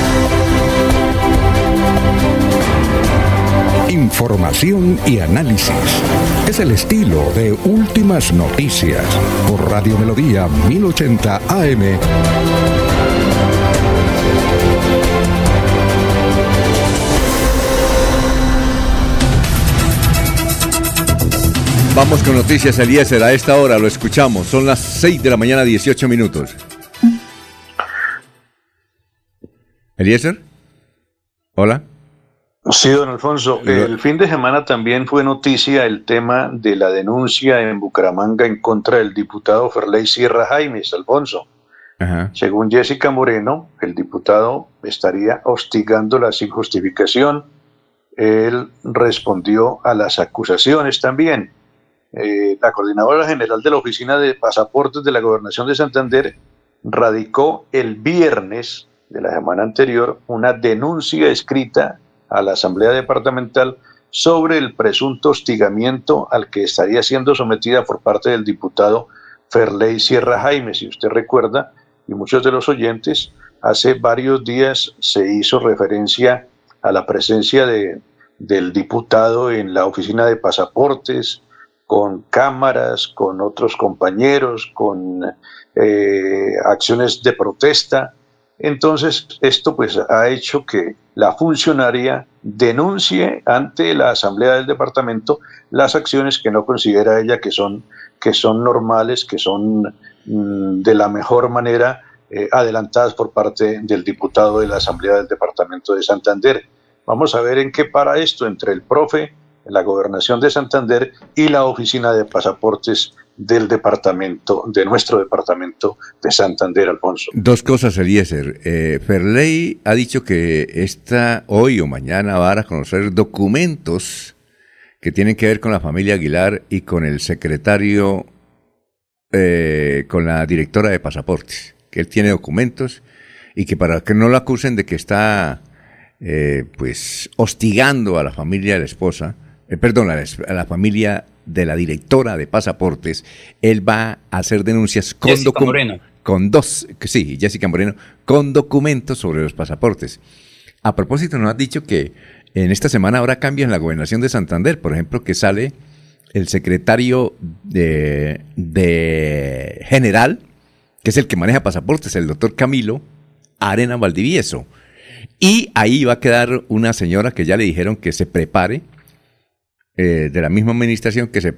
Información y análisis. Es el estilo de Últimas Noticias por Radio Melodía 1080 AM. Vamos con noticias, Eliezer. A esta hora lo escuchamos. Son las 6 de la mañana, 18 minutos. Eliezer. Hola. Sí, don Alfonso. El fin de semana también fue noticia el tema de la denuncia en Bucaramanga en contra del diputado Ferley Sierra Jaimes, Alfonso. Según Jessica Moreno, el diputado estaría hostigándola sin justificación. Él respondió a las acusaciones también. Eh, la coordinadora general de la Oficina de Pasaportes de la Gobernación de Santander radicó el viernes de la semana anterior una denuncia escrita a la Asamblea Departamental sobre el presunto hostigamiento al que estaría siendo sometida por parte del diputado Ferley Sierra Jaime. Si usted recuerda, y muchos de los oyentes, hace varios días se hizo referencia a la presencia de, del diputado en la oficina de pasaportes, con cámaras, con otros compañeros, con eh, acciones de protesta Entonces, esto pues ha hecho que la funcionaria denuncie ante la Asamblea del Departamento las acciones que no considera ella que son, que son normales, que son mm, de la mejor manera eh, adelantadas por parte del diputado de la Asamblea del Departamento de Santander. Vamos a ver en qué para esto entre el profe, la gobernación de Santander y la oficina de pasaportes del departamento, de nuestro departamento de Santander, Alfonso. Dos cosas, Eliezer. Eh, Ferley ha dicho que esta hoy o mañana va a conocer documentos que tienen que ver con la familia Aguilar y con el secretario, eh, con la directora de pasaportes, que él tiene documentos y que para que no lo acusen de que está, eh, pues, hostigando a la familia de la esposa, eh, perdón, a la, familia de la directora de pasaportes, él va a hacer denuncias con documentos. Con dos, sí, Jessica Moreno, con documentos sobre los pasaportes. A propósito, nos has dicho que en esta semana ahora cambia en la gobernación de Santander, por ejemplo, que sale el secretario de, de general, que es el que maneja pasaportes, el doctor Camilo Arena Valdivieso. Y ahí va a quedar una señora que ya le dijeron que se prepare eh, de la misma administración que se,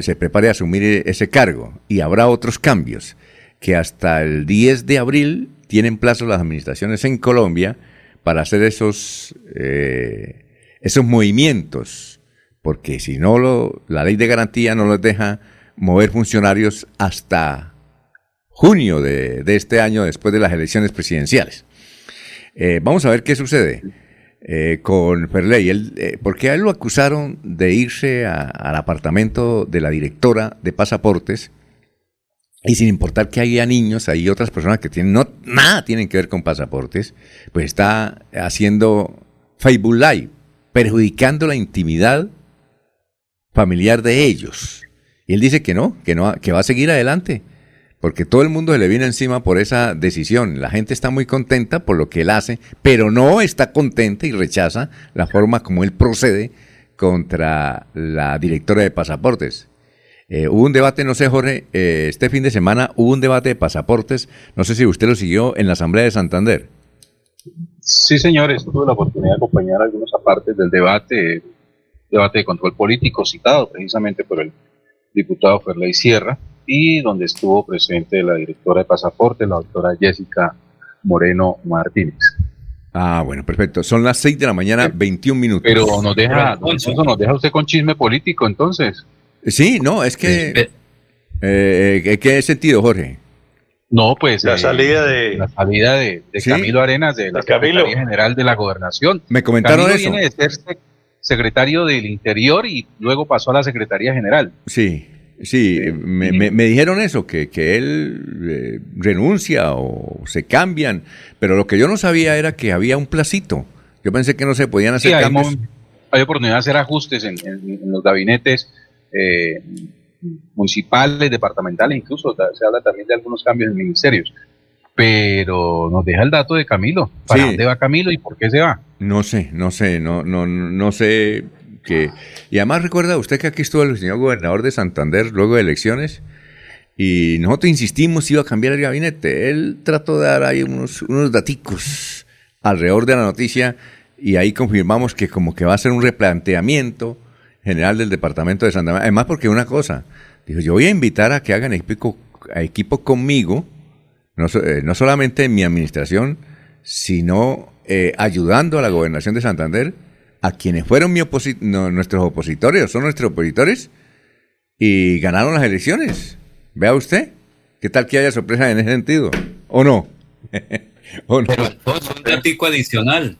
se prepare a asumir ese cargo. Y habrá otros cambios, que hasta el 10 de abril tienen plazo las administraciones en Colombia para hacer esos, eh, esos movimientos, porque si no, lo, la ley de garantía no los deja mover funcionarios hasta junio de, este año, después de las elecciones presidenciales. Eh, vamos a ver qué sucede. Eh, con Ferley, él, eh, porque a él lo acusaron de irse al apartamento de la directora de pasaportes y sin importar que haya niños, hay otras personas que tienen no, nada tienen que ver con pasaportes, pues está haciendo Facebook Live, perjudicando la intimidad familiar de ellos. Y él dice que no, que no, que va a seguir adelante porque todo el mundo se le viene encima por esa decisión. La gente está muy contenta por lo que él hace, pero no está contenta y rechaza la forma como él procede contra la directora de pasaportes. Eh, hubo un debate, no sé, Jorge, eh, este fin de semana hubo un debate de pasaportes, no sé si usted lo siguió en la Asamblea de Santander. Sí, señores, tuve la oportunidad de acompañar algunos apartes del debate, debate de control político citado precisamente por el diputado Ferley Sierra, y donde estuvo presente la directora de pasaporte, la doctora Jessica Moreno Martínez. Ah, bueno, perfecto. Son las 6 de la mañana, 21 minutos. Pero nos deja, nos deja usted con chisme político, entonces. Sí, no, es que... Eh, eh, ¿Qué sentido, Jorge? No, pues la salida de la salida de, Camilo Arenas de la Secretaría General de la Gobernación. Me comentaron Camilo viene de ser secretario del Interior y luego pasó a la Secretaría General. Sí. Sí, me, me, dijeron eso, que, que él eh, renuncia o se cambian, pero lo que yo no sabía era que había un placito. Yo pensé que no se podían hacer cambios. Hay, oportunidad de hacer ajustes en, los gabinetes eh, municipales, departamentales, incluso se habla también de algunos cambios en ministerios. Pero nos deja el dato de Camilo. ¿Para dónde va Camilo y por qué se va? No sé, no sé, no, no, no sé y además recuerda usted que aquí estuvo el señor gobernador de Santander luego de elecciones y nosotros insistimos si iba a cambiar el gabinete. Él trató de dar ahí unos, unos daticos alrededor de la noticia y ahí confirmamos que como que va a ser un replanteamiento general del departamento de Santander. Además porque una cosa, dijo, yo voy a invitar a que hagan equipo, equipo conmigo, no, eh, no solamente en mi administración, sino eh, ayudando a la gobernación de Santander a quienes fueron nuestros opositores, son nuestros opositores, y ganaron las elecciones. Vea usted, ¿qué tal que haya sorpresa en ese sentido? ¿O no? ¿O no? Pero un adicional.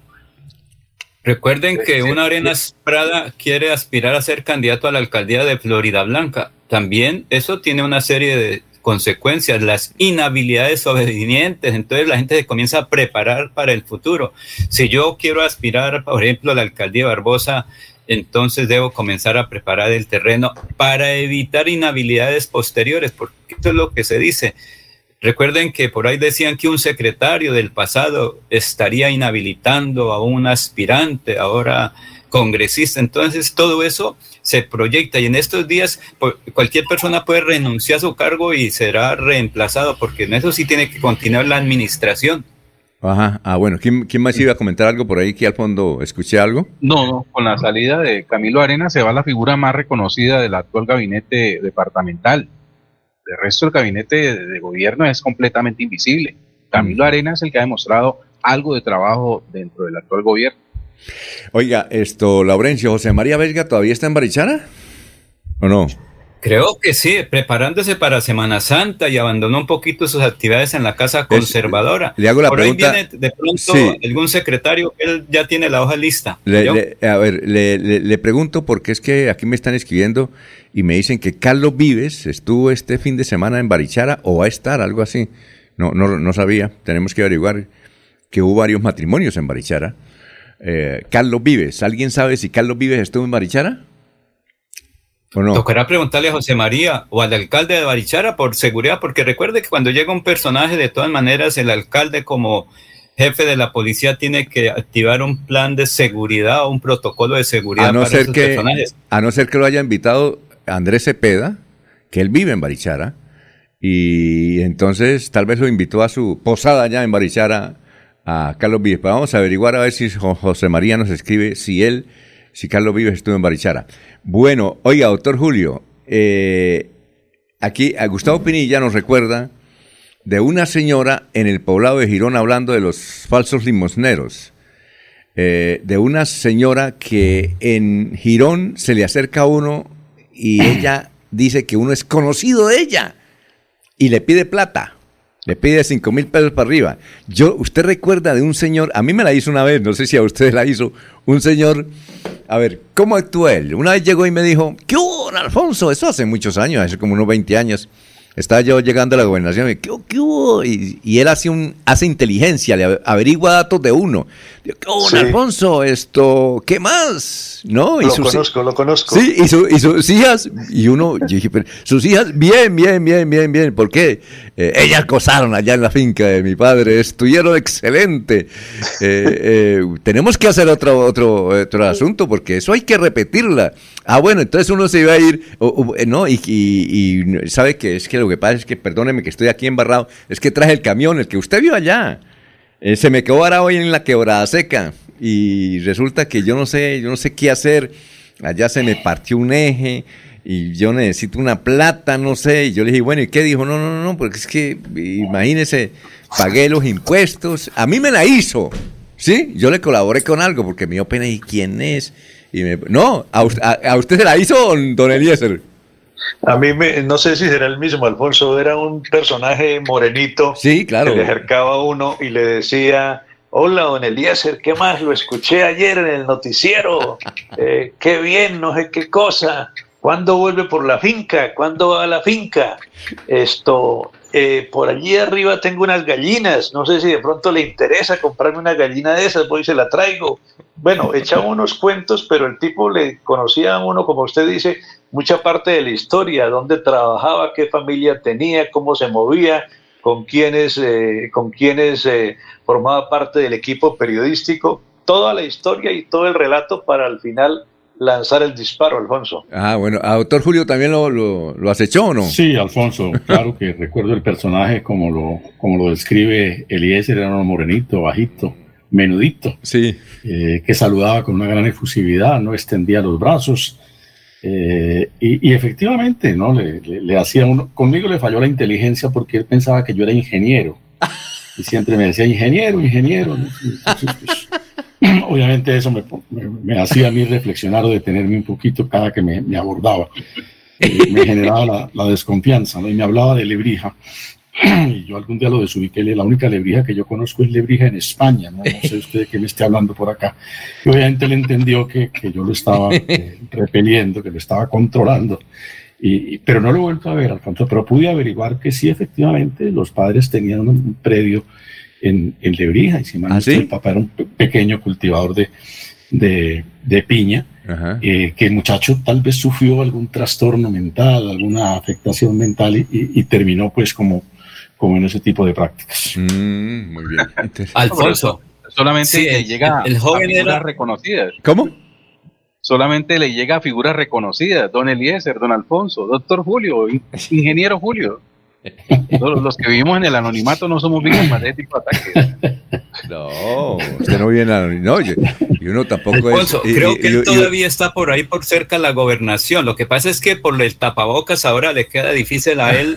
Recuerden que una Arenas Prada quiere aspirar a ser candidato a la alcaldía de Florida Blanca. También eso tiene una serie de consecuencias, las inhabilidades obedientes. Entonces la gente se comienza a preparar para el futuro. Si yo quiero aspirar, por ejemplo, a la alcaldía Barbosa, entonces debo comenzar a preparar el terreno para evitar inhabilidades posteriores, porque esto es lo que se dice. Recuerden que por ahí decían que un secretario del pasado estaría inhabilitando a un aspirante, ahora congresista. Entonces todo eso se proyecta y en estos días cualquier persona puede renunciar a su cargo y será reemplazado porque en eso sí tiene que continuar la administración. Ajá, ah, bueno, ¿quién, ¿quién más iba a comentar algo por ahí que al fondo escuché algo? No, no, con la salida de Camilo Arena se va la figura más reconocida del actual gabinete departamental. El resto del gabinete de, gobierno es completamente invisible. Camilo mm. Arena es el que ha demostrado algo de trabajo dentro del actual gobierno. Oiga, esto, Laurencio, José María Vesga, ¿todavía está en Barichara? ¿O no? Creo que sí, preparándose para Semana Santa y abandonó un poquito sus actividades en la casa conservadora. le hago la Por pregunta. Ahí viene de pronto algún secretario, él ya tiene la hoja lista. a ver, le, pregunto porque es que aquí me están escribiendo y me dicen que Carlos Vives estuvo este fin de semana en Barichara o va a estar, algo así. No, no, no sabía, tenemos que averiguar que hubo varios matrimonios en Barichara. Eh, Carlos Vives, ¿alguien sabe si Carlos Vives estuvo en Barichara? Tocará preguntarle a José María o al alcalde de Barichara por seguridad, porque recuerde que cuando llega un personaje, de todas maneras, el alcalde como jefe de la policía tiene que activar un plan de seguridad o un protocolo de seguridad a no para ser que, personajes. A no ser que lo haya invitado Andrés Cepeda, que él vive en Barichara, y entonces tal vez lo invitó a su posada allá en Barichara a Carlos Vives. vamos a averiguar a ver si José María nos escribe si él, si Carlos Vives estuvo en Barichara. Bueno, oiga, doctor Julio, eh, aquí a Gustavo Pinilla nos recuerda de una señora en el poblado de Girón hablando de los falsos limosneros. Eh, de una señora que en Girón se le acerca a uno y ella dice que uno es conocido de ella y le pide plata. Le pide cinco mil pesos para arriba. Yo, usted recuerda de un señor, a mí me la hizo una vez, no sé si a usted la hizo, un señor, a ver, ¿cómo actúa él? Una vez llegó y me dijo, ¿qué hubo, Alfonso? Eso hace muchos años, hace como unos 20 años. Estaba yo llegando a la gobernación y, ¿qué, qué hubo? Y, él hace, un, hace inteligencia, le averigua datos de uno. ¿Qué hubo, Alfonso? Esto, ¿qué más? ¿No? Y lo conozco, lo conozco. Sí, y, sus hijas, y uno, yo dije, pero sus hijas, bien, bien, bien, bien, bien. ¿Por qué? Eh, ellas gozaron allá en la finca de mi padre, estuvieron excelente. Eh, eh, tenemos que hacer otro, otro, otro asunto porque eso hay que repetirla. Ah, bueno, entonces uno se iba a ir, ¿no? Y, y, sabe que es que lo que pasa es que, perdóneme que estoy aquí embarrado, es que traje el camión, el que usted vio allá. se me quedó ahora hoy en la quebrada seca y resulta que yo no sé, yo no sé qué hacer. Allá se me partió un eje y yo necesito una plata, no sé. Y yo le dije, bueno, ¿y qué dijo? No, no, no, porque es que, imagínese, pagué los impuestos. A mí me la hizo, ¿sí? Yo le colaboré con algo porque me dio pena, ¿y quién es? Y me, no, a, usted se la hizo, don Eliezer. A mí me, no sé si será el mismo, Alfonso, era un personaje morenito. Sí, claro. Que le acercaba a uno y le decía, hola, don Eliezer, ¿qué más? Lo escuché ayer en el noticiero. Eh, qué bien, no sé qué cosa. ¿Cuándo vuelve por la finca? ¿Cuándo va a la finca? Esto, eh, por allí arriba tengo unas gallinas, no sé si de pronto le interesa comprarme una gallina de esas, voy y se la traigo. Bueno, echaba unos cuentos, pero el tipo le conocía a uno, como usted dice, mucha parte de la historia, dónde trabajaba, qué familia tenía, cómo se movía, con quiénes, eh, con quiénes eh, formaba parte del equipo periodístico, toda la historia y todo el relato para al final lanzar el disparo, Alfonso. Ah, bueno, ¿a doctor Julio también lo, lo, acechó o no? Sí, Alfonso, claro que recuerdo el personaje como lo, como lo describe Eliezer, era un morenito, bajito, menudito, sí. Eh, que saludaba con una gran efusividad, no extendía los brazos. Eh, y, efectivamente, ¿no? Le, hacía uno, conmigo le falló la inteligencia porque él pensaba que yo era ingeniero. Y siempre me decía, ingeniero, ingeniero. Pues, obviamente eso me, hacía a mí reflexionar o detenerme un poquito cada que me, abordaba. Eh, me generaba la, desconfianza, ¿no? Y me hablaba de lebrija. Y yo algún día lo desubiqué, la única lebrija que yo conozco es lebrija en España, ¿no? sé usted de qué me esté hablando por acá. Y obviamente él entendió que, que yo lo estaba eh, repeliendo, que lo estaba controlando. Y, pero no lo he vuelto a ver, Alfonso, pero pude averiguar que sí, efectivamente, los padres tenían un predio en, Lebrija. Y si ¿Ah, el papá era un pequeño cultivador de, de, piña, eh, que el muchacho tal vez sufrió algún trastorno mental, alguna afectación mental y, terminó pues como, como en ese tipo de prácticas. Mm, muy bien. Alfonso. Solamente le llega el joven a figuras reconocidas. ¿Cómo? Solamente le llega a figuras reconocidas. Don Eliezer, don Alfonso, doctor Julio, ingeniero Julio. Los que vivimos en el anonimato no somos víctimas de este tipo de ataques. No, usted no viene anonimato. y uno tampoco es. Creo que él todavía está por ahí por cerca de la gobernación. Lo que pasa es que por el tapabocas ahora le queda difícil a él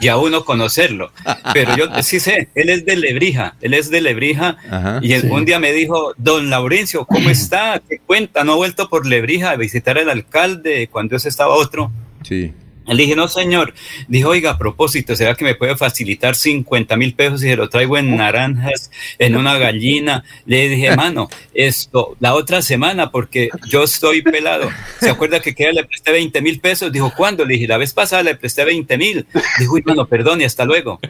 y a uno conocerlo. Pero yo sí sé, él es de Lebrija, él es de Lebrija. y un día me dijo, don Laurencio, ¿cómo está? ¿Qué cuenta? ¿No ha vuelto por Lebrija a visitar al alcalde cuando ese estaba otro? Sí. Le dije, no, señor. Dijo, oiga, a propósito, ¿será que me puede facilitar 50 mil pesos y se lo traigo en naranjas, en una gallina? Le dije, mano, esto, la otra semana, porque yo estoy pelado. ¿Se acuerda que le presté 20 mil pesos? Dijo, ¿cuándo? Le dije, la vez pasada le presté 20 mil. Dijo, mano, perdón y hasta luego.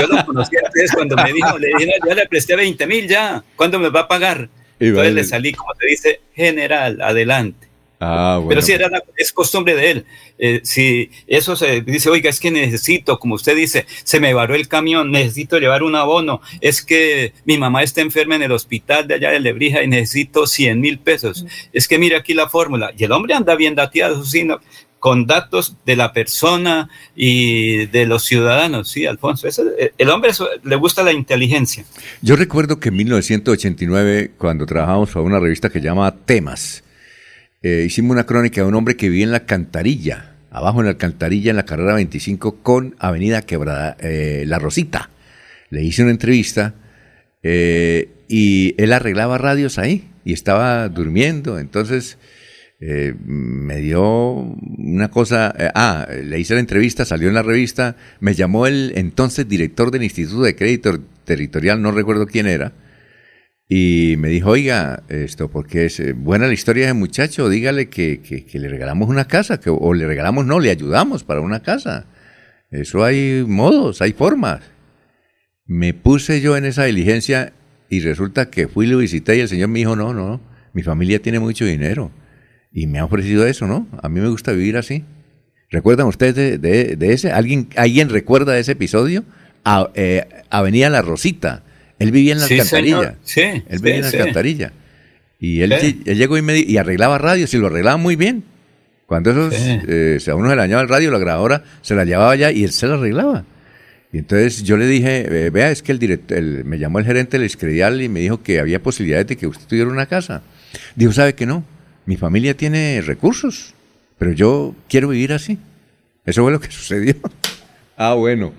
Yo lo conocí antes cuando me dijo, le dije, ya le presté 20 mil, ya. ¿Cuándo me va a pagar? Entonces le salí, como te dice, general, adelante. Ah, Pero si era es costumbre de él. Eh, si eso se dice, oiga, es que necesito, como usted dice, se me varó el camión, necesito llevar un abono, es que mi mamá está enferma en el hospital de allá de Lebrija y necesito 100 mil pesos. Es que mira aquí la fórmula. Y el hombre anda bien dateado, sino con datos de la persona y de los ciudadanos, sí, Alfonso. Eh, el hombre le gusta la inteligencia. Yo recuerdo que en 1989, cuando trabajamos para una revista que llama Temas, eh, hicimos una crónica de un hombre que vivía en la Cantarilla, abajo en la Alcantarilla, en la carrera 25 con Avenida Quebrada, eh, La Rosita. Le hice una entrevista eh, y él arreglaba radios ahí y estaba durmiendo. Entonces me dio una cosa. ah, le hice la entrevista, salió en la revista. Me llamó el entonces director del Instituto de Crédito Territorial, no recuerdo quién era y me dijo, oiga, esto, porque es eh, buena la historia de muchacho, dígale que, que, le regalamos una casa, que, o le regalamos, no, le ayudamos para una casa. Eso hay modos, hay formas. Me puse yo en esa diligencia y resulta que fui y lo visité y el señor me dijo, no, no, mi familia tiene mucho dinero y me ha ofrecido eso, ¿no? A mí me gusta vivir así. ¿Recuerdan ustedes de, de, ese? ¿Alguien, ¿Alguien recuerda de ese episodio? A, eh, Avenida La Rosita él vivía en la alcantarilla. Sí, él vivía en la alcantarilla. Y él, llegó y, me, y arreglaba radios y lo arreglaba muy bien. Cuando esos, eh, a uno se le dañaba el radio, la grabadora se la llevaba allá y él se la arreglaba. Y entonces yo le dije, eh, vea, es que el director, me llamó el gerente del Escredial y me dijo que había posibilidades de que usted tuviera una casa. Dijo, ¿sabe que no? Mi familia tiene recursos, pero yo quiero vivir así. Eso fue lo que sucedió. ah, bueno.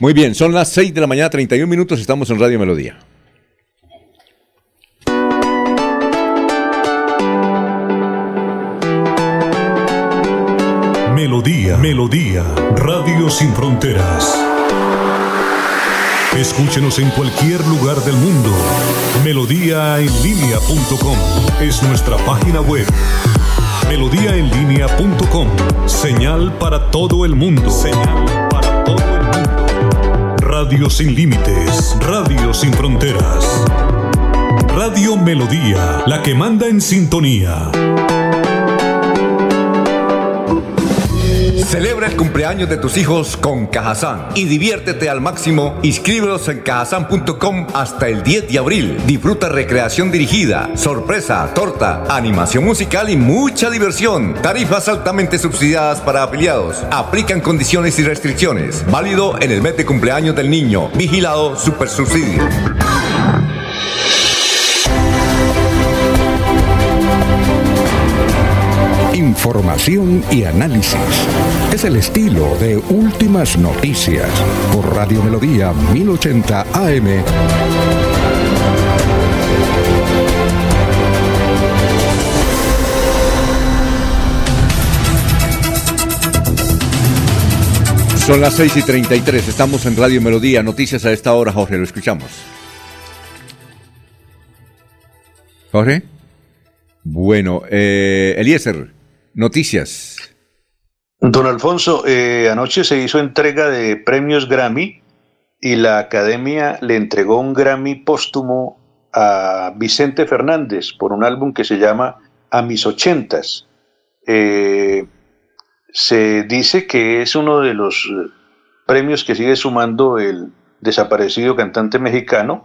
Muy bien, son las 6 de la mañana, 31 minutos, estamos en Radio Melodía. Melodía, Melodía, Radio Sin Fronteras. Escúchenos en cualquier lugar del mundo. Melodíaenlínea.com es nuestra página web. Melodíaenlínea.com, señal para todo el mundo. Señal Radio sin límites, Radio sin fronteras. Radio Melodía, la que manda en sintonía. Celebra el cumpleaños de tus hijos con Cajazán y diviértete al máximo. Inscríbelos en cajazán.com hasta el 10 de abril. Disfruta recreación dirigida, sorpresa, torta, animación musical y mucha diversión. Tarifas altamente subsidiadas para afiliados. Aplican condiciones y restricciones. Válido en el mes de cumpleaños del niño. Vigilado Super Subsidio. Información y análisis. Es el estilo de Últimas Noticias por Radio Melodía 1080 AM. Son las 6 y 33, estamos en Radio Melodía, noticias a esta hora, Jorge, lo escuchamos. Jorge. Bueno, eh, Eliezer. Noticias. Don Alfonso, eh, anoche se hizo entrega de premios Grammy y la academia le entregó un Grammy póstumo a Vicente Fernández por un álbum que se llama A mis ochentas. Eh, se dice que es uno de los eh, premios que sigue sumando el desaparecido cantante mexicano.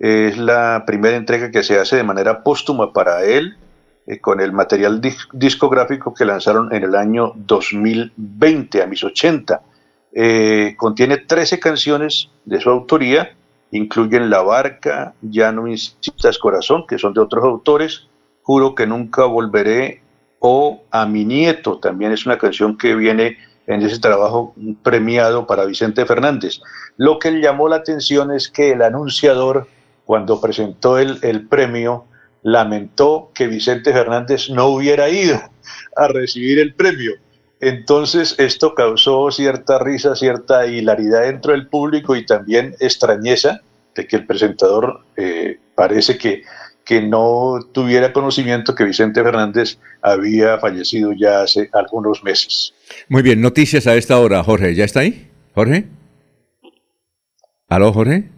Es la primera entrega que se hace de manera póstuma para él eh, con el material discográfico que lanzaron en el año 2020, a mis 80. eh, contiene 13 canciones de su autoría, incluyen La Barca, Ya no insistas corazón, que son de otros autores, Juro que nunca volveré, o A mi nieto, también es una canción que viene en ese trabajo premiado para Vicente Fernández. Lo que llamó la atención es que el anunciador, cuando presentó el, el premio, lamentó que Vicente Fernández no hubiera ido a recibir el premio. Entonces esto causó cierta risa, cierta hilaridad dentro del público y también extrañeza de que el presentador eh, parece que, que no tuviera conocimiento que Vicente Fernández había fallecido ya hace algunos meses. Muy bien, noticias a esta hora, Jorge. ¿Ya está ahí? Jorge. ¿Aló, Jorge?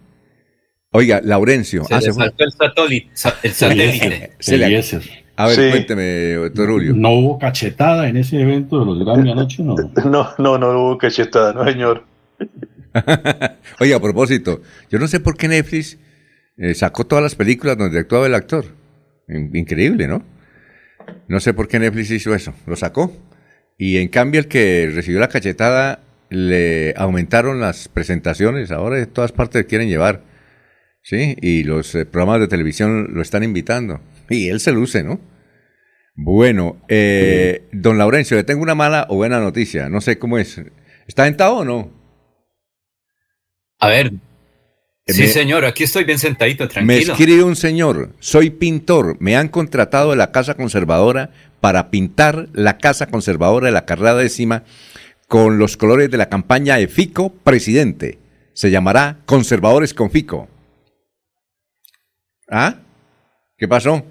Oiga, Laurencio. Se ah, el satélite. El satélite. A ver, cuénteme, doctor Julio. ¿No hubo cachetada en ese evento de los Grammy anoche? No, no, no, no hubo cachetada, no, señor. Oye, a propósito, yo no sé por qué Netflix eh, sacó todas las películas donde actuaba el actor. Increíble, ¿no? No sé por qué Netflix hizo eso, lo sacó. Y en cambio el que recibió la cachetada le aumentaron las presentaciones, ahora de todas partes quieren llevar. ¿Sí? Y los eh, programas de televisión lo están invitando. Y él se luce, ¿no? Bueno, eh, don Laurencio, le tengo una mala o buena noticia. No sé cómo es. ¿Está sentado o no? A ver. Sí, señor, aquí estoy bien sentadito, tranquilo. Me escribe un señor, soy pintor, me han contratado de la Casa Conservadora para pintar la Casa Conservadora de la carrera décima con los colores de la campaña de Fico presidente. Se llamará Conservadores con Fico. ¿Ah? ¿Qué pasó?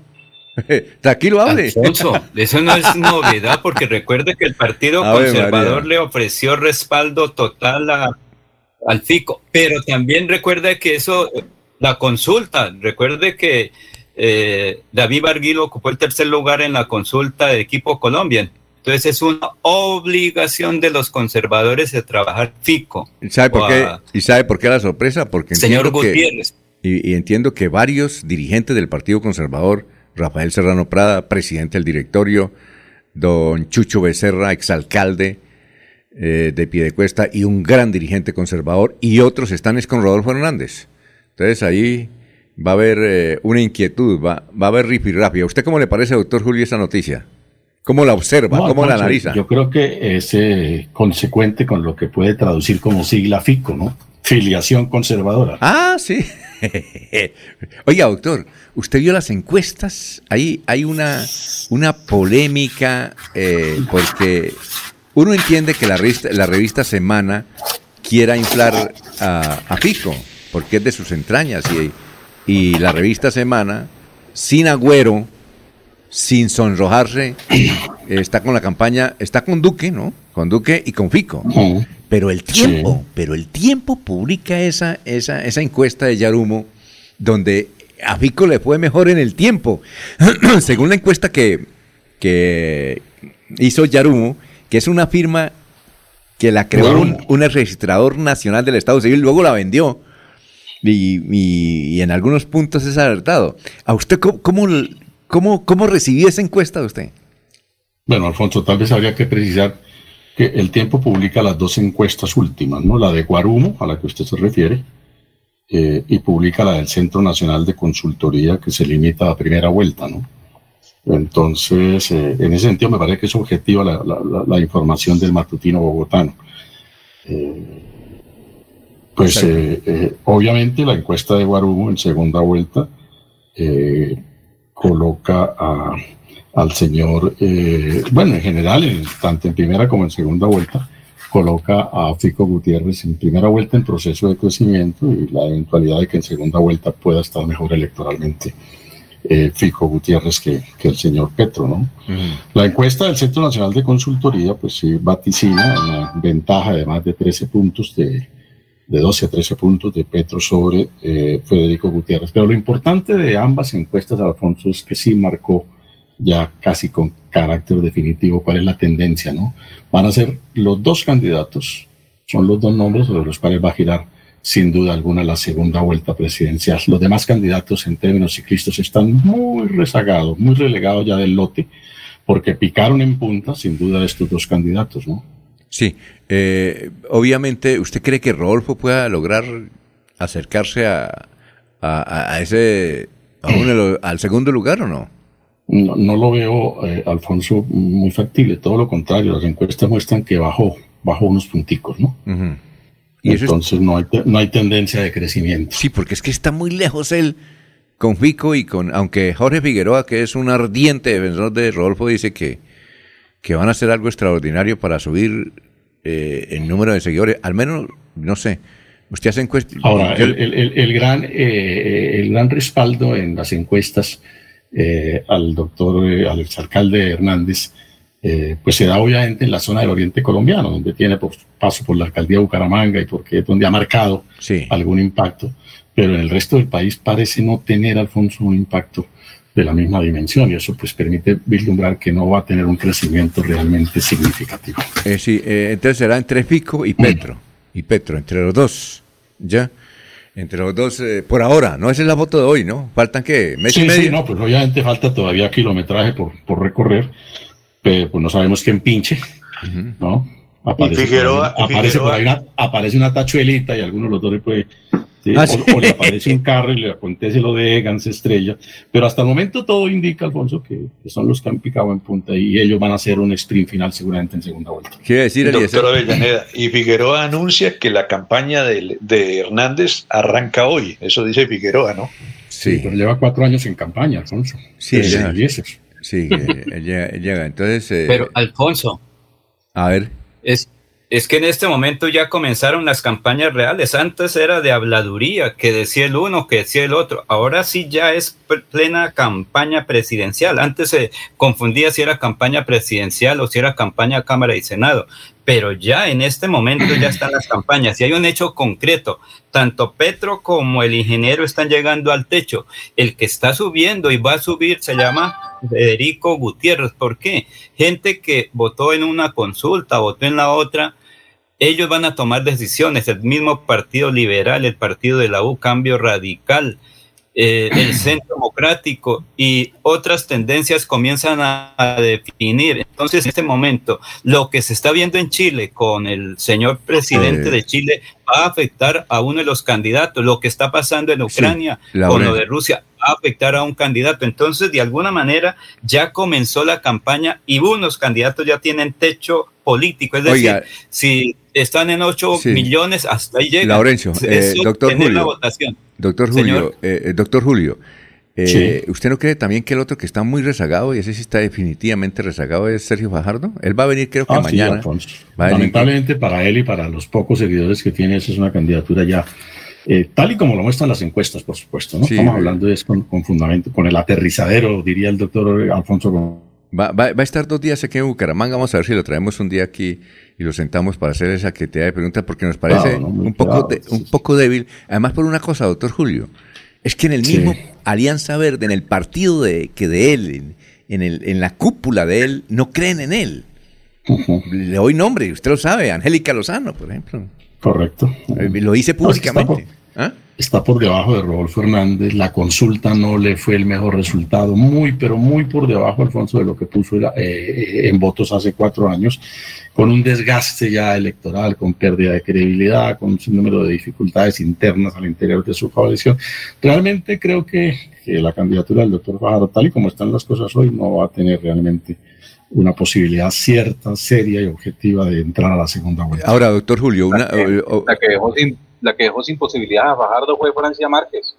Tranquilo, hable. Alfonso, eso no es novedad porque recuerde que el Partido Conservador le ofreció respaldo total al FICO, pero también recuerde que eso, la consulta, recuerde que eh, David Barguilo ocupó el tercer lugar en la consulta de equipo Colombia. Entonces es una obligación de los conservadores de trabajar FICO. ¿Y sabe por, qué, ¿y sabe por qué la sorpresa? Porque señor Gutiérrez. Y entiendo que varios dirigentes del Partido Conservador Rafael Serrano Prada, presidente del directorio, don Chucho Becerra, exalcalde eh, de Piedecuesta y un gran dirigente conservador, y otros están es con Rodolfo Hernández. Entonces ahí va a haber eh, una inquietud, va, va a haber rifirrafi. ¿A usted cómo le parece, doctor Julio, esa noticia? ¿Cómo la observa? ¿Cómo la analiza? Yo creo que es eh, consecuente con lo que puede traducir como sigla FICO, ¿no? Filiación conservadora. Ah, sí. Oiga, doctor, ¿usted vio las encuestas? Ahí hay una, una polémica eh, porque uno entiende que la revista, la revista Semana quiera inflar a, a Pico, porque es de sus entrañas, y, y la revista Semana, sin agüero, sin sonrojarse, está con la campaña, está con Duque, ¿no? Con Duque y con Fico. Pero el tiempo, pero el tiempo publica esa, esa, esa encuesta de Yarumo donde a Fico le fue mejor en el tiempo. Según la encuesta que, que hizo Yarumo, que es una firma que la creó un, registrador nacional del Estado Civil, luego la vendió. Y, en algunos puntos es alertado. ¿A usted cómo, cómo, cómo recibió esa encuesta de usted? Bueno, Alfonso, tal vez habría que precisar que el tiempo publica las dos encuestas últimas, ¿no? La de Guarumo, a la que usted se refiere, eh, y publica la del Centro Nacional de Consultoría, que se limita a primera vuelta, ¿no? Entonces, eh, en ese sentido, me parece que es objetiva la, información del matutino bogotano. Eh, pues, obviamente, la encuesta de Guarumo en segunda vuelta coloca a al señor, eh, bueno, en general, tanto en primera como en segunda vuelta, coloca a Fico Gutiérrez en primera vuelta en proceso de crecimiento y la eventualidad de que en segunda vuelta pueda estar mejor electoralmente eh, Fico Gutiérrez que, que, el señor Petro, ¿no? La encuesta del Centro Nacional de Consultoría, pues sí, vaticina una ventaja de más de 13 puntos de, de 12 a 13 puntos de Petro sobre eh, Federico Gutiérrez. Pero lo importante de ambas encuestas, Alfonso, es que sí marcó ya casi con carácter definitivo cuál es la tendencia, ¿no? Van a ser los dos candidatos, son los dos nombres sobre los cuales va a girar sin duda alguna la segunda vuelta presidencial. Los demás candidatos en términos ciclistas están muy rezagados, muy relegados ya del lote, porque picaron en punta sin duda estos dos candidatos, ¿no? Sí, eh, obviamente, ¿usted cree que Rodolfo pueda lograr acercarse a, a, ese, al segundo lugar o no? No, lo veo, eh, Alfonso, muy factible, todo lo contrario, las encuestas muestran que bajó, bajó unos punticos, ¿no? y Entonces no, hay, no hay tendencia de crecimiento. Sí, porque es que está muy lejos él con Fico y con, aunque Jorge Figueroa, que es un ardiente defensor de Rodolfo, dice que, que van a hacer algo extraordinario para subir eh, el número de seguidores, al menos, no sé, usted hace encuestas. Ahora, el, el, gran, eh, el gran respaldo en las encuestas eh, al doctor, al exalcalde Hernández, pues se da obviamente en la zona del oriente colombiano, donde tiene paso por la alcaldía de Bucaramanga y porque es donde ha marcado algún impacto pero en el resto del país parece no tener, Alfonso, un impacto de la misma dimensión y eso pues permite vislumbrar que no va a tener un crecimiento realmente significativo. Eh, sí, eh, entonces será entre Fico y Petro, y Petro, entre los dos, ¿ya? Entre los dos, eh, por ahora, no esa es la foto de hoy, ¿no? Faltan que mes y medio. Sí, no, pues obviamente falta todavía kilometraje por, por recorrer, pero pues no sabemos quién pinche, ¿no? Aparece, Figueroa, aparece, una, aparece una tachuelita y algunos de los dos le puede Ah, o, le aparece un carro y le acontece lo de Egan, estrella. Pero hasta el momento todo indica, Alfonso, que, son los que han picado en punta y ellos van a hacer un sprint final seguramente en segunda vuelta. Quiere decir, Doctor Avellaneda, y Figueroa anuncia que la campaña de, Hernández arranca hoy. Eso dice Figueroa, ¿no? Sí. pero lleva cuatro años en campaña, Alfonso. Sí, Sí, él llega, Entonces. Eh, pero, Alfonso. A ver. Es, es que en este momento ya comenzaron las campañas reales. Antes era de habladuría, que decía el uno, que decía el otro. Ahora sí ya es plena campaña presidencial. Antes se confundía si era campaña presidencial o si era campaña Cámara y Senado. Pero ya en este momento ya están las campañas y hay un hecho concreto. Tanto Petro como el ingeniero están llegando al techo. El que está subiendo y va a subir se llama Federico Gutiérrez. ¿Por qué? Gente que votó en una consulta, votó en la otra, ellos van a tomar decisiones, el mismo Partido Liberal, el Partido de la U, Cambio Radical, eh, el Centro Democrático y otras tendencias comienzan a, definir. Entonces, en este momento, lo que se está viendo en Chile con el señor presidente de Chile va a afectar a uno de los candidatos. Lo que está pasando en Ucrania con lo de Rusia va a afectar a un candidato. Entonces, de alguna manera, ya comenzó la campaña y unos candidatos ya tienen techo político. Es decir, si están en 8 millones, hasta ahí llega. Laurencio, eh, doctor Julio. Doctor Julio, eh, eh, doctor Julio, ¿usted no cree también que el otro que está muy rezagado, y ese sí está definitivamente rezagado, es Sergio Fajardo? Él va a venir creo que ah, mañana. Lamentablemente para él y para los pocos seguidores que tiene, esa es una candidatura ya tal y como lo muestran las encuestas, por supuesto. ¿no? Estamos hablando de eso con, fundamento, con el aterrizadero, diría el doctor Alfonso Va, va, a estar dos días aquí en Bucaramanga, vamos a ver si lo traemos un día aquí y lo sentamos para hacer esa que te de preguntas porque nos parece un, poco un poco débil. Además por una cosa, doctor Julio, es que en el mismo Alianza Verde, en el partido de, que de él, en, el, en la cúpula de él, no creen en él. Le doy nombre, usted lo sabe, Angélica Lozano, por ejemplo. Correcto. Eh, lo dice públicamente. ¿Ah? Está por debajo de Rodolfo Hernández, la consulta no le fue el mejor resultado, muy, pero muy por debajo, Alfonso, de lo que puso eh, eh, en votos hace cuatro años, con un desgaste ya electoral, con pérdida de credibilidad, con un número de dificultades internas al interior de su coalición. Realmente creo que, la candidatura del doctor Fajardo, tal y como están las cosas hoy, no va a tener realmente una posibilidad cierta, seria y objetiva de entrar a la segunda vuelta. Ahora, doctor Julio, una, la que dejó sin la que dejó sin posibilidad a Fajardo fue Francia Márquez.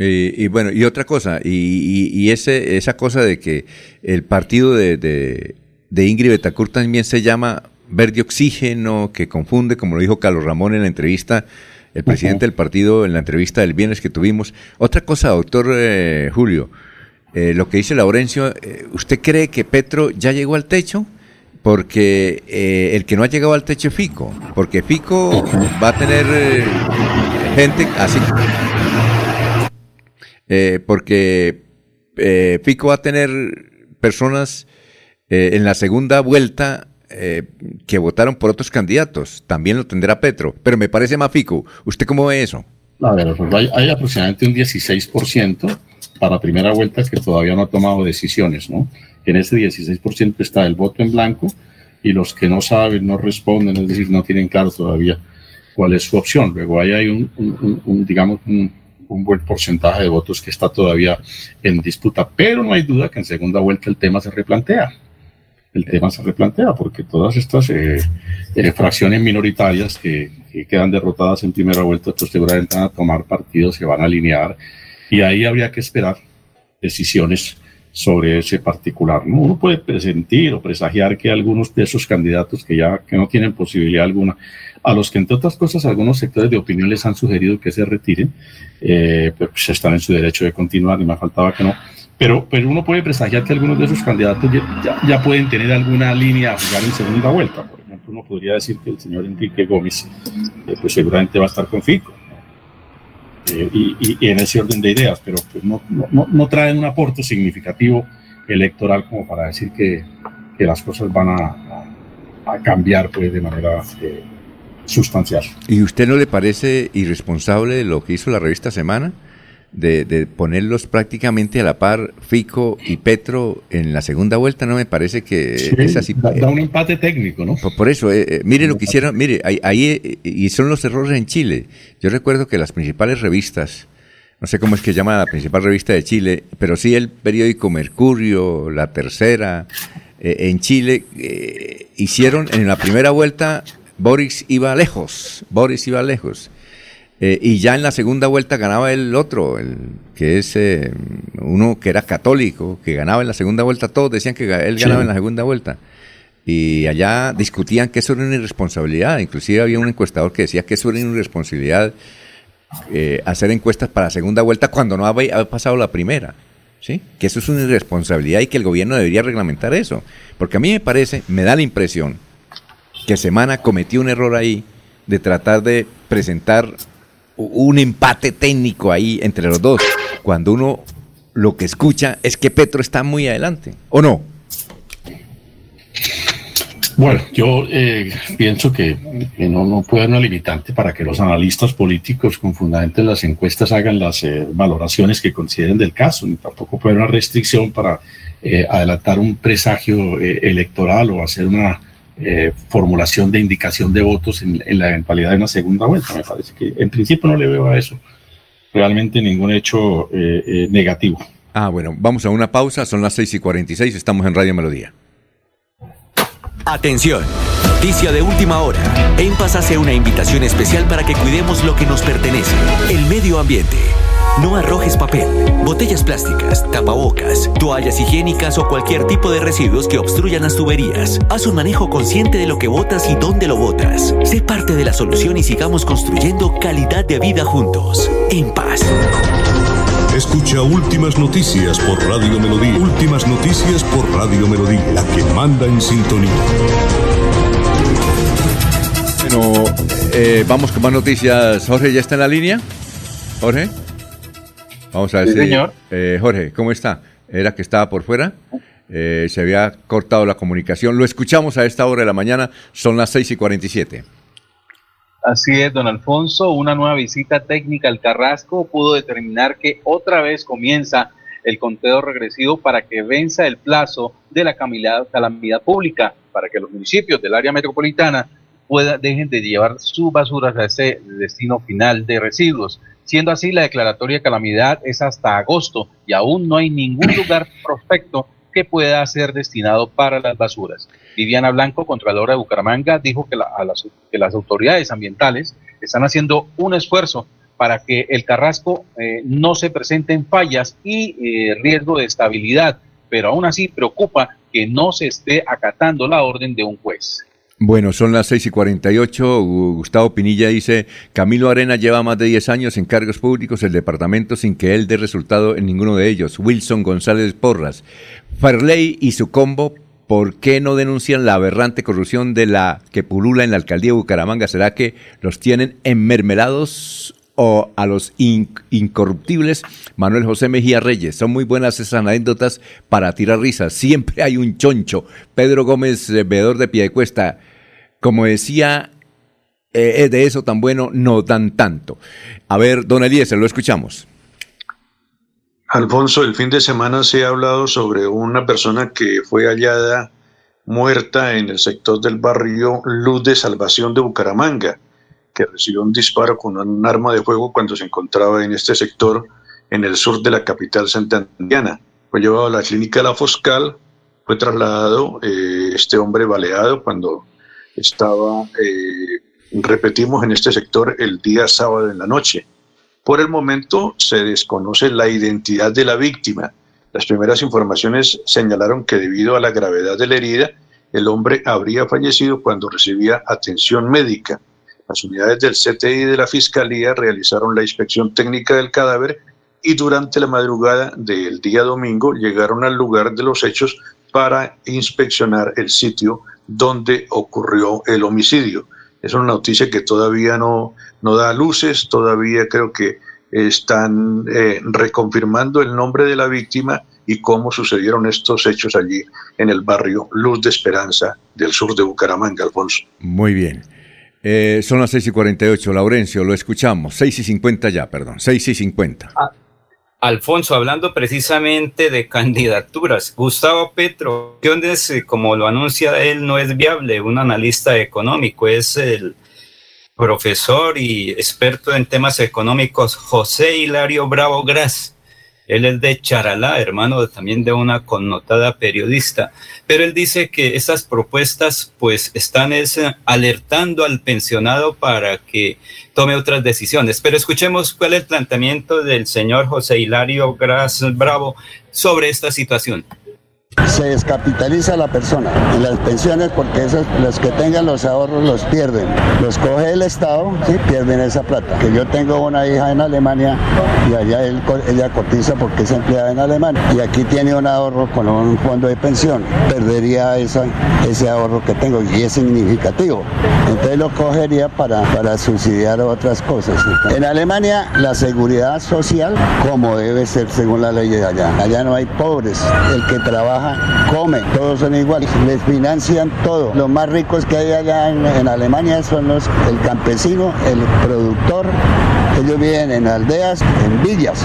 Y, bueno, y otra cosa, y, ese, esa cosa de que el partido de, de, Ingrid Betancourt también se llama verde oxígeno, que confunde, como lo dijo Carlos Ramón en la entrevista, el presidente del partido en la entrevista del viernes que tuvimos. Otra cosa, doctor eh, Julio, eh, lo que dice Laurencio, eh, ¿usted cree que Petro ya llegó al techo? Porque eh, el que no ha llegado al techo Fico, porque Fico va a tener eh, gente así, eh, porque Fico va a tener personas en la segunda vuelta que votaron por otros candidatos, también lo tendrá Petro, pero me parece más Fico. ¿Usted cómo ve eso? A ver, hay, hay aproximadamente un 16% para primera vuelta que todavía no ha tomado decisiones, ¿no? En ese 16% está el voto en blanco y los que no saben no responden, es decir, no tienen claro todavía cuál es su opción. Luego ahí hay un, digamos, un, buen porcentaje de votos que está todavía en disputa, pero no hay duda que en segunda vuelta el tema se replantea. El tema se replantea porque todas estas eh, eh, fracciones minoritarias que, quedan derrotadas en primera vuelta, pues seguramente van a tomar partidos, se van a alinear y ahí habría que esperar decisiones sobre ese particular. ¿no? Uno puede presentir o presagiar que algunos de esos candidatos que ya que no tienen posibilidad alguna, a los que entre otras cosas algunos sectores de opinión les han sugerido que se retiren, eh, pues están en su derecho de continuar, y me faltaba que no. Pero, pero uno puede presagiar que algunos de esos candidatos ya, ya, pueden tener alguna línea a jugar en segunda vuelta. Por ejemplo, uno podría decir que el señor Enrique Gómez, eh, pues seguramente va a estar con Fico. Eh, y, en ese orden de ideas, pero pues no, no, no, traen un aporte significativo electoral como para decir que, que las cosas van a, a, cambiar pues, de manera eh, sustancial. ¿Y usted no le parece irresponsable lo que hizo la revista Semana? De, ponerlos prácticamente a la par Fico y Petro en la segunda vuelta, no me parece que es así. Da, un empate técnico, ¿no? Por, eso, eh, eh, mire lo que hicieron, mire, ahí, eh, y son los errores en Chile. Yo recuerdo que las principales revistas, no sé cómo es que llama la principal revista de Chile, pero sí el periódico Mercurio, La Tercera, en Chile, hicieron en la primera vuelta, Boris iba lejos, Boris iba lejos. Eh, y ya en la segunda vuelta ganaba el otro, el que es eh, uno que era católico, que ganaba en la segunda vuelta. Todos decían que él ganaba en la segunda vuelta. Y allá discutían que eso era una irresponsabilidad. Inclusive había un encuestador que decía que eso era una irresponsabilidad eh, hacer encuestas para la segunda vuelta cuando no había, pasado la primera. ¿sí? Que eso es una irresponsabilidad y que el gobierno debería reglamentar eso. Porque a mí me parece, me da la impresión que Semana cometió un error ahí de tratar de presentar un empate técnico ahí entre los dos, cuando uno lo que escucha es que Petro está muy adelante, ¿o no? Bueno, yo eh, pienso que, no, no, puede haber una limitante para que los analistas políticos con fundamento en las encuestas hagan las eh, valoraciones que consideren del caso, ni tampoco puede haber una restricción para eh, adelantar un presagio electoral o hacer una eh, formulación de indicación de votos en, la eventualidad de una segunda vuelta. Me parece que en principio no le veo a eso realmente ningún hecho eh, eh, negativo. Ah, bueno, vamos a una pausa, son las 6 y 46, estamos en Radio Melodía. Atención, noticia de última hora. En Paz hace una invitación especial para que cuidemos lo que nos pertenece, el medio ambiente. No arrojes papel, botellas plásticas, tapabocas, toallas higiénicas o cualquier tipo de residuos que obstruyan las tuberías. Haz un manejo consciente de lo que botas y dónde lo botas. Sé parte de la solución y sigamos construyendo calidad de vida juntos. En paz. Escucha Últimas Noticias por Radio Melodía. Últimas Noticias por Radio Melodía, la que manda en sintonía. Bueno, eh, vamos con más noticias. Jorge, ¿ya está en la línea? Jorge. Vamos a ver señor. Eh, Jorge, ¿cómo está? Era que estaba por fuera. Eh, se había cortado la comunicación. Lo escuchamos a esta hora de la mañana. Son las 6 y 47. Así es, don Alfonso. Una nueva visita técnica al Carrasco pudo determinar que otra vez comienza el conteo regresivo para que venza el plazo de la calamidad pública, para que los municipios del área metropolitana pueda, dejen de llevar sus basuras a ese destino final de residuos. Siendo así, la declaratoria de calamidad es hasta agosto y aún no hay ningún lugar prospecto que pueda ser destinado para las basuras. Viviana Blanco, Contralora de Bucaramanga, dijo que, las, autoridades ambientales están haciendo un esfuerzo para que el carrasco eh, no se presenten fallas y eh, riesgo de estabilidad, pero aún así preocupa que no se esté acatando la orden de un juez. Bueno, son las 6 y 48. Gustavo Pinilla dice, Camilo Arena lleva más de 10 años en cargos públicos el departamento sin que él dé resultado en ninguno de ellos. Wilson González Porras. Farley y su combo, ¿por qué no denuncian la aberrante corrupción de la que pulula en la alcaldía de Bucaramanga? ¿Será que los tienen enmermelados o a los incorruptibles Manuel José Mejía Reyes. Son muy buenas esas anécdotas para tirar risas. Siempre hay un choncho. Pedro Gómez, eh, veedor de Piedecuesta, como decía, eh, es de eso tan bueno, no dan tanto. A ver, don Eliezer, lo escuchamos. Alfonso, el fin de semana se ha hablado sobre una persona que fue hallada muerta en el sector del barrio Luz de Salvación de Bucaramanga, que recibió un disparo con un arma de fuego cuando se encontraba en este sector en el sur de la capital santandiana. Fue llevado a la clínica La Foscal, fue trasladado eh, este hombre baleado cuando estaba, eh, repetimos, en este sector el día sábado en la noche. Por el momento se desconoce la identidad de la víctima. Las primeras informaciones señalaron que debido a la gravedad de la herida, el hombre habría fallecido cuando recibía atención médica. Las unidades del CTI de la Fiscalía realizaron la inspección técnica del cadáver y durante la madrugada del día domingo llegaron al lugar de los hechos para inspeccionar el sitio donde ocurrió el homicidio. Es una noticia que todavía no, no da luces, todavía creo que están eh, reconfirmando el nombre de la víctima y cómo sucedieron estos hechos allí en el barrio Luz de Esperanza del sur de Bucaramanga, Alfonso. Muy bien. Eh, son las 6 y 48, Laurencio, lo escuchamos. 6 y 50 ya, perdón, 6 y 50. Alfonso, hablando precisamente de candidaturas, Gustavo Petro, ¿qué onda es, como lo anuncia él, no es viable, un analista económico, es el profesor y experto en temas económicos José Hilario Bravo Gras. Él es de Charalá, hermano también de una connotada periodista. Pero él dice que estas propuestas pues están alertando al pensionado para que tome otras decisiones. Pero escuchemos cuál es el planteamiento del señor José Hilario Gras Bravo sobre esta situación se descapitaliza la persona y las pensiones porque esos, los que tengan los ahorros los pierden. Los coge el Estado, ¿sí? pierden esa plata. Que yo tengo una hija en Alemania y allá ella cotiza porque es empleada en Alemania y aquí tiene un ahorro con un fondo de pensión. Perdería esa, ese ahorro que tengo y es significativo. Entonces lo cogería para, para subsidiar otras cosas. En Alemania la seguridad social como debe ser según la ley de allá. Allá no hay pobres. El que trabaja come, todos son iguales, les financian todo. Los más ricos que hay allá en, Alemania son los, el campesino, el productor, ellos viven en aldeas, en villas,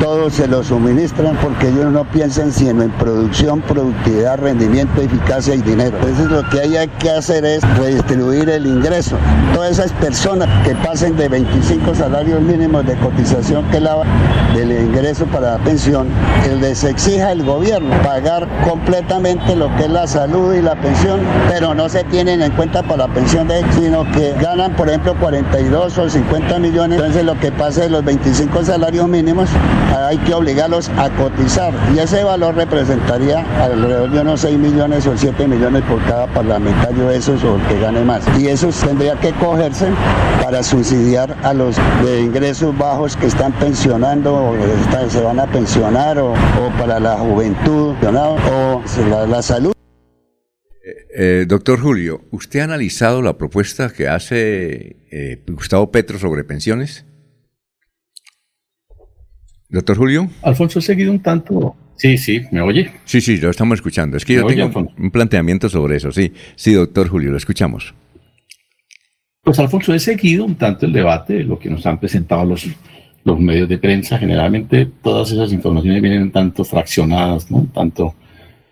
todos se lo suministran porque ellos no piensan sino en producción, productividad, rendimiento, eficacia y dinero. Entonces lo que hay que hacer es redistribuir el ingreso. Todas esas personas que pasen de 25 salarios mínimos de cotización que la del ingreso para la pensión, les exija el gobierno pagar completamente lo que es la salud y la pensión, pero no se tienen en cuenta para la pensión de ellos, sino que ganan, por ejemplo, 42 o 50 millones. Entonces lo que pasa es los 25 salarios mínimos, hay que obligarlos a cotizar y ese valor representaría alrededor de unos 6 millones o 7 millones por cada parlamentario esos o que gane más. Y eso tendría que cogerse para subsidiar a los de ingresos bajos que están pensionando o se van a pensionar o, o para la juventud o la, salud. Eh, eh, doctor Julio, ¿usted ha analizado la propuesta que hace eh, Gustavo Petro sobre pensiones? Doctor Julio. Alfonso, he seguido un tanto. Sí, sí, ¿me oye? Sí, sí, lo estamos escuchando. Es que yo tengo un planteamiento sobre eso, sí. Sí, doctor Julio, lo escuchamos. Pues Alfonso, he seguido un tanto el debate, lo que nos han presentado los los medios de prensa, generalmente todas esas informaciones vienen un tanto fraccionadas, ¿no? un, tanto,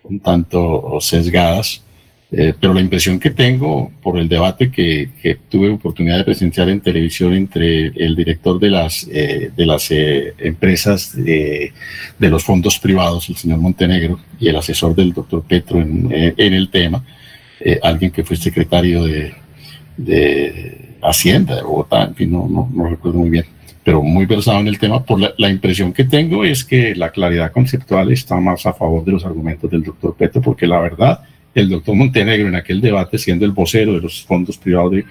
un tanto sesgadas, eh, pero la impresión que tengo por el debate que, tuve oportunidad de presenciar en televisión entre el director de las, eh, de las eh, empresas de, de, los fondos privados, el señor Montenegro, y el asesor del doctor Petro en, en el tema, alguien que fue secretario de, de Hacienda de Bogotá, en fin, no, no recuerdo muy bien pero muy versado en el tema, por la, impresión que tengo es que la claridad conceptual está más a favor de los argumentos del doctor Petro, porque la verdad, el doctor Montenegro en aquel debate, siendo el vocero de los fondos privados eh,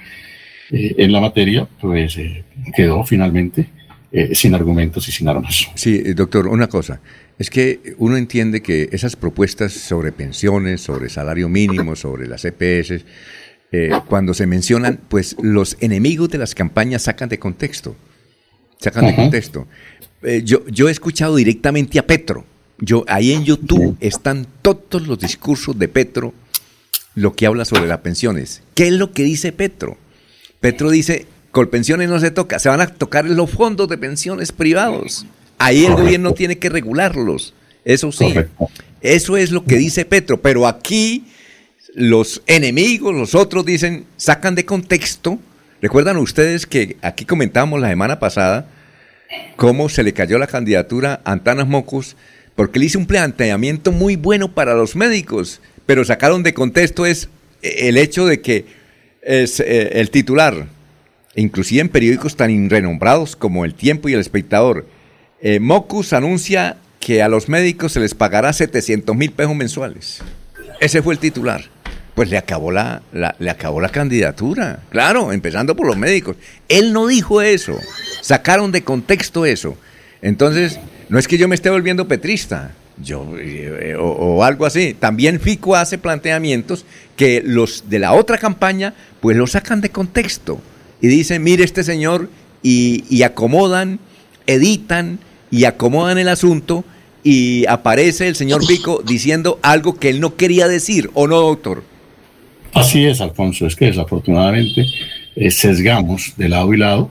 en la materia, pues eh, quedó finalmente eh, sin argumentos y sin armas. Sí, doctor, una cosa. Es que uno entiende que esas propuestas sobre pensiones, sobre salario mínimo, sobre las EPS, cuando se mencionan, pues los enemigos de las campañas sacan de contexto sacan de contexto. Eh, yo, yo he escuchado directamente a Petro. Yo, ahí en YouTube están todos los discursos de Petro, lo que habla sobre las pensiones. ¿Qué es lo que dice Petro? Petro dice, con pensiones no se toca, se van a tocar los fondos de pensiones privados. Ahí el gobierno tiene que regularlos. Eso sí, eso es lo que dice Petro. Pero aquí los enemigos, los otros dicen, sacan de contexto. ¿Recuerdan ustedes que aquí comentamos la semana pasada cómo se le cayó la candidatura a Antanas Mocus porque le hizo un planteamiento muy bueno para los médicos, pero sacaron de contexto es el hecho de que es eh, el titular, inclusive en periódicos tan renombrados como El Tiempo y El Espectador, eh, Mocus anuncia que a los médicos se les pagará 700 mil pesos mensuales. Ese fue el titular. Pues le acabó la, le acabó la candidatura. Claro, empezando por los médicos. Él no dijo eso. Sacaron de contexto eso. Entonces, no es que yo me esté volviendo petrista. Yo, eh, o, algo así. También Fico hace planteamientos que los de la otra campaña, pues lo sacan de contexto. Y dicen, mire este señor, y, y acomodan, editan, y acomodan el asunto y aparece el señor Pico diciendo algo que él no quería decir, ¿o no, doctor? Así es, Alfonso, es que desafortunadamente eh, sesgamos de lado y lado